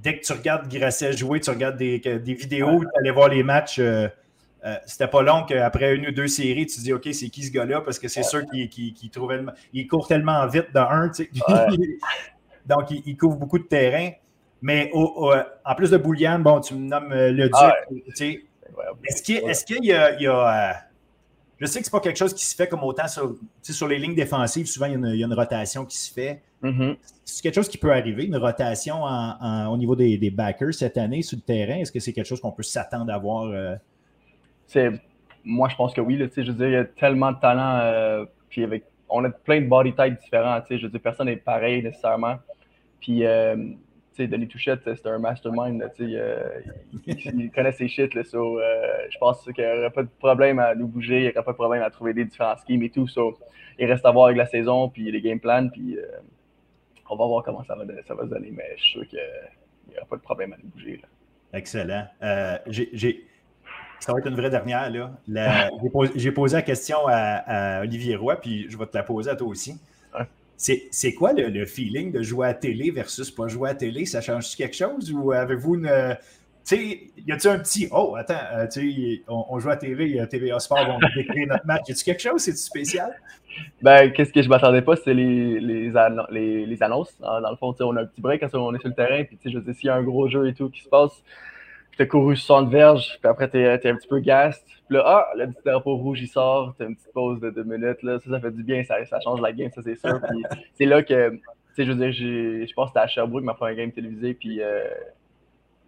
dès que tu regardes Grasset jouer, tu regardes des, des vidéos, tu allais voir les matchs. Euh, euh, c'était pas long qu'après une ou deux séries, tu te dis OK, c'est qui ce gars-là? Parce que c'est sûr qu'il qui, il court tellement vite de un. Donc, il, couvre beaucoup de terrain. Mais en plus de Boulian, bon, tu me nommes euh, le Duc. Est-ce qu'il y a je sais que ce n'est pas quelque chose qui se fait comme autant sur, sur les lignes défensives. Souvent, il y, a une, rotation qui se fait. Mm-hmm. C'est quelque chose qui peut arriver, une rotation au niveau des, backers cette année sur le terrain? Est-ce que c'est quelque chose qu'on peut s'attendre à voir? Euh? Moi, je pense que oui. je veux dire, il y a tellement de talent. Euh, puis avec, on a plein de body types différents. Je veux dire, personne n'est pareil nécessairement. Puis euh, Denis Touchette, c'est un mastermind. il, connaît ses shit. Là, euh, je pense qu'il n'y aurait pas de problème à nous bouger, il n'y aurait pas de problème à trouver des différents schemes et tout. Il reste à voir avec la saison, puis les game plans, puis euh, on va voir comment ça va, ça va se donner. Mais je suis sûr qu'il n'y aura pas de problème à nous bouger. Excellent. Euh, ça va être une vraie dernière. J'ai posé, posé, la question à, à Olivier Roy, puis je vais te la poser à toi aussi. C'est quoi le, feeling de jouer à télé versus pas jouer à télé? Ça change quelque chose ou avez-vous une. sais, y a-tu un petit. Oh, attends, euh, tu sais, on, joue à TV, TVA Sport vont décrire notre match. Y a-tu quelque chose? C'est-tu spécial? Ben, qu'est-ce que je m'attendais pas, c'est les, les, les, annonces. Dans le fond, on a un petit break quand on est sur le terrain. Puis, je sais, s'il y a un gros jeu et tout qui se passe, t'ai couru 60 verges, puis après, t'es es un petit peu gaste. Puis là, ah, le petit drapeau rouge, il sort. T'as une petite pause de deux minutes. Là. Ça, ça fait du bien. Ça, ça change la game, ça, c'est sûr. Puis, c'est là que, tu sais, je veux dire, je pense que c'était à Sherbrooke, ma première game télévisée. Puis, euh,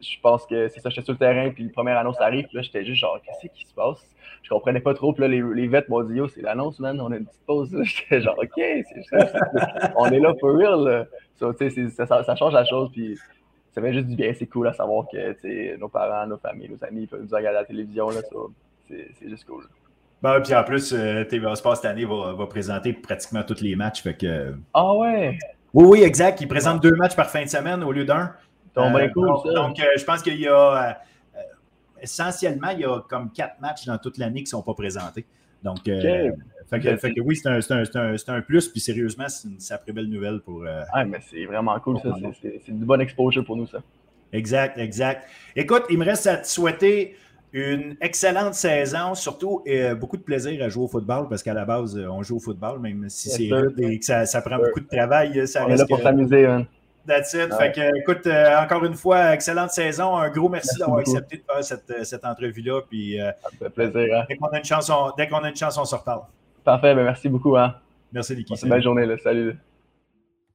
je pense que c'est ça, j'étais sur le terrain, puis la première annonce arrive, puis là, j'étais juste genre, qu'est-ce qui se passe? Je comprenais pas trop, puis là, les, les vets m'ont dit, yo, c'est l'annonce, man, on a une petite pause. J'étais genre, OK, on est là for real. So, ça, ça, ça, change la chose, puis ça fait juste du bien, c'est cool à savoir que nos parents, nos familles, nos amis peuvent nous regarder à la télévision, là, c'est juste cool. Ben, puis en plus, euh, TVA Sport cette année va, va, présenter pratiquement tous les matchs. Fait que... Ah ouais? Oui, oui, exact. Ils présentent deux matchs par fin de semaine au lieu d'un. Donc, ben cool, donc, euh, je pense qu'il y a euh, essentiellement, il y a comme quatre matchs dans toute l'année qui ne sont pas présentés. Donc, euh, fait, que, oui, c'est un, un, plus, puis sérieusement, c'est une sacrée belle nouvelle pour. ah, mais c'est vraiment cool, ça. C'est une bonne exposure pour nous, ça. Exact, exact. Écoute, il me reste à te souhaiter une excellente saison, surtout beaucoup de plaisir à jouer au football, parce qu'à la base, on joue au football, même si c'est et que ça, prend beaucoup de travail. Ça on est là pour s'amuser, hein. That's it. Fait que, écoute, euh, encore une fois, excellente saison. Un gros merci, d'avoir accepté de faire cette, euh, cette entrevue-là. Puis, euh, ça fait plaisir. Hein? Dès qu'on a une chance, on, dès qu'on a une chance, on se reparle. Parfait. Ben, merci beaucoup. Hein? Merci, Licky. Bonne journée. Là. Salut.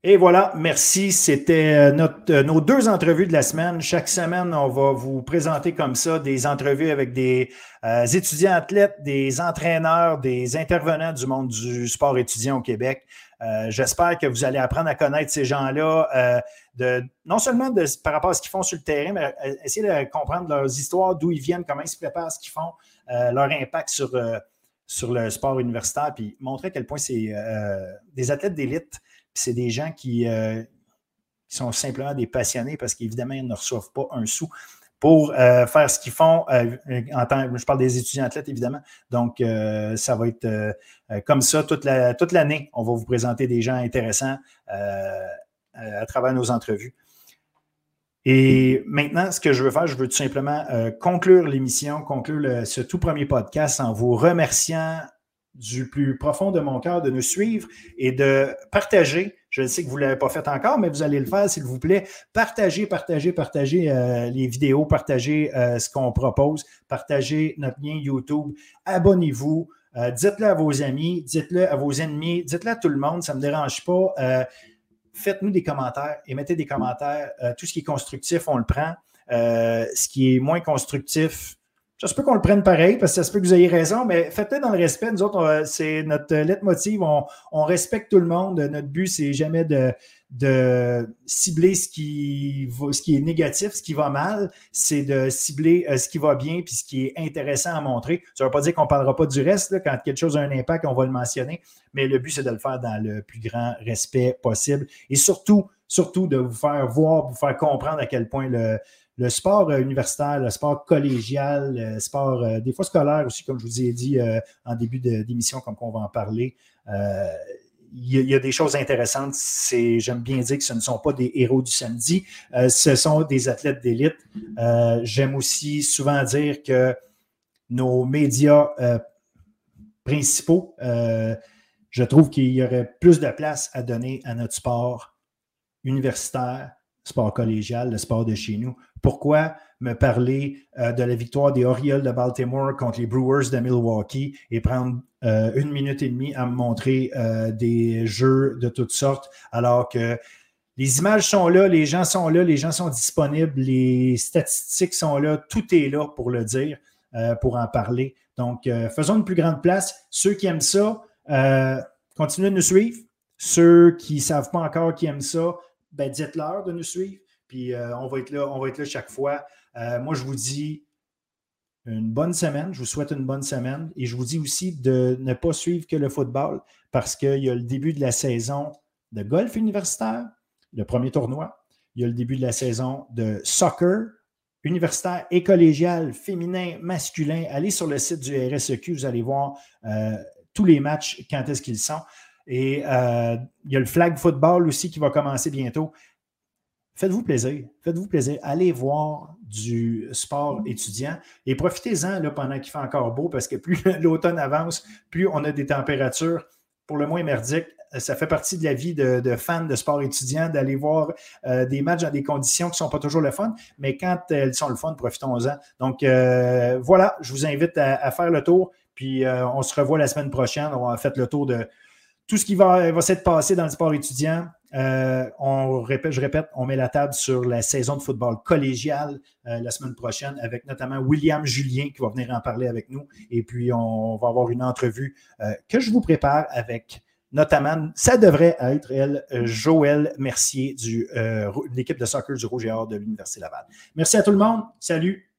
Et voilà, merci. C'était nos deux entrevues de la semaine. Chaque semaine, on va vous présenter comme ça des entrevues avec des étudiants athlètes, des entraîneurs, des intervenants du monde du sport étudiant au Québec. Euh, j'espère que vous allez apprendre à connaître ces gens-là, euh, de, non seulement de, par rapport à ce qu'ils font sur le terrain, mais euh, essayer de comprendre leurs histoires, d'où ils viennent, comment ils se préparent, ce qu'ils font, leur impact sur, sur le sport universitaire, puis montrer à quel point c'est des athlètes d'élite, puis c'est des gens qui, qui, sont simplement des passionnés parce qu'évidemment, ils ne reçoivent pas un sou pour euh, faire ce qu'ils font. Euh, je parle des étudiants athlètes, évidemment. Donc, euh, ça va être comme ça toute, toute l'année. On va vous présenter des gens intéressants à travers nos entrevues. Et maintenant, ce que je veux faire, je veux tout simplement conclure l'émission, conclure ce tout premier podcast en vous remerciant du plus profond de mon cœur de nous suivre et de partager. Je sais que vous ne l'avez pas fait encore, mais vous allez le faire, s'il vous plaît. Partagez, partagez, partagez euh, les vidéos, partagez euh, ce qu'on propose, partagez notre lien YouTube, abonnez-vous, euh, dites-le à vos amis, dites-le à vos ennemis, dites-le à tout le monde, ça ne me dérange pas. Faites-nous des commentaires et mettez des commentaires. tout ce qui est constructif, on le prend. ce qui est moins constructif, ça se peut qu'on le prenne pareil, parce que ça se peut que vous ayez raison, mais faites-le dans le respect. Nous autres, c'est notre leitmotiv. On, on respecte tout le monde. Notre but, c'est jamais de, de cibler ce qui, ce qui est négatif, ce qui va mal. C'est de cibler euh, ce qui va bien puis ce qui est intéressant à montrer. Ça ne veut pas dire qu'on ne parlera pas du reste. Quand quelque chose a un impact, on va le mentionner. Mais le but, c'est de le faire dans le plus grand respect possible. Et surtout, surtout de vous faire voir, vous faire comprendre à quel point le, le sport euh, universitaire, le sport collégial, le sport euh, des fois scolaire aussi, comme je vous ai dit en début d'émission, comme on va en parler. Y, a des choses intéressantes. J'aime bien dire que ce ne sont pas des héros du samedi, ce sont des athlètes d'élite. J'aime aussi souvent dire que nos médias principaux, je trouve qu'il y aurait plus de place à donner à notre sport universitaire, sport collégial, le sport de chez nous. Pourquoi me parler euh, de la victoire des Orioles de Baltimore contre les Brewers de Milwaukee et prendre euh, une minute et demie à me montrer euh, des jeux de toutes sortes alors que les images sont là, les gens sont là, les gens sont disponibles, les statistiques sont là, tout est là pour le dire, pour en parler. Donc, faisons une plus grande place. Ceux qui aiment ça, continuez de nous suivre. Ceux qui ne savent pas encore qui aiment ça, ben, dites-leur de nous suivre. Puis euh, on, va être là, on va être là chaque fois. Euh, moi, je vous dis une bonne semaine. Je vous souhaite une bonne semaine. Et je vous dis aussi de ne pas suivre que le football parce qu'il y a le début de la saison de golf universitaire, le premier tournoi. Il y a le début de la saison de soccer universitaire et collégial, féminin, masculin. Allez sur le site du RSEQ, vous allez voir euh, tous les matchs, quand est-ce qu'ils sont. Et il y a le flag football aussi qui va commencer bientôt. Faites-vous plaisir. Faites-vous plaisir. Allez voir du sport étudiant et profitez-en pendant qu'il fait encore beau parce que plus l'automne avance, plus on a des températures pour le moins merdiques. Ça fait partie de la vie de, fans de sport étudiant d'aller voir euh, des matchs dans des conditions qui ne sont pas toujours le fun, mais quand elles sont le fun, profitons-en. Donc euh, voilà, je vous invite à, faire le tour, puis euh, on se revoit la semaine prochaine. On va faire le tour de tout ce qui va, va s'être passé dans le sport étudiant. Euh, on répète, je répète, on met la table sur la saison de football collégial euh, la semaine prochaine avec notamment William Julien qui va venir en parler avec nous. Et puis, on va avoir une entrevue euh, que je vous prépare avec notamment, ça devrait être elle, Joël Mercier de l'équipe de soccer du Rouge et Or de l'Université Laval. Merci à tout le monde. Salut.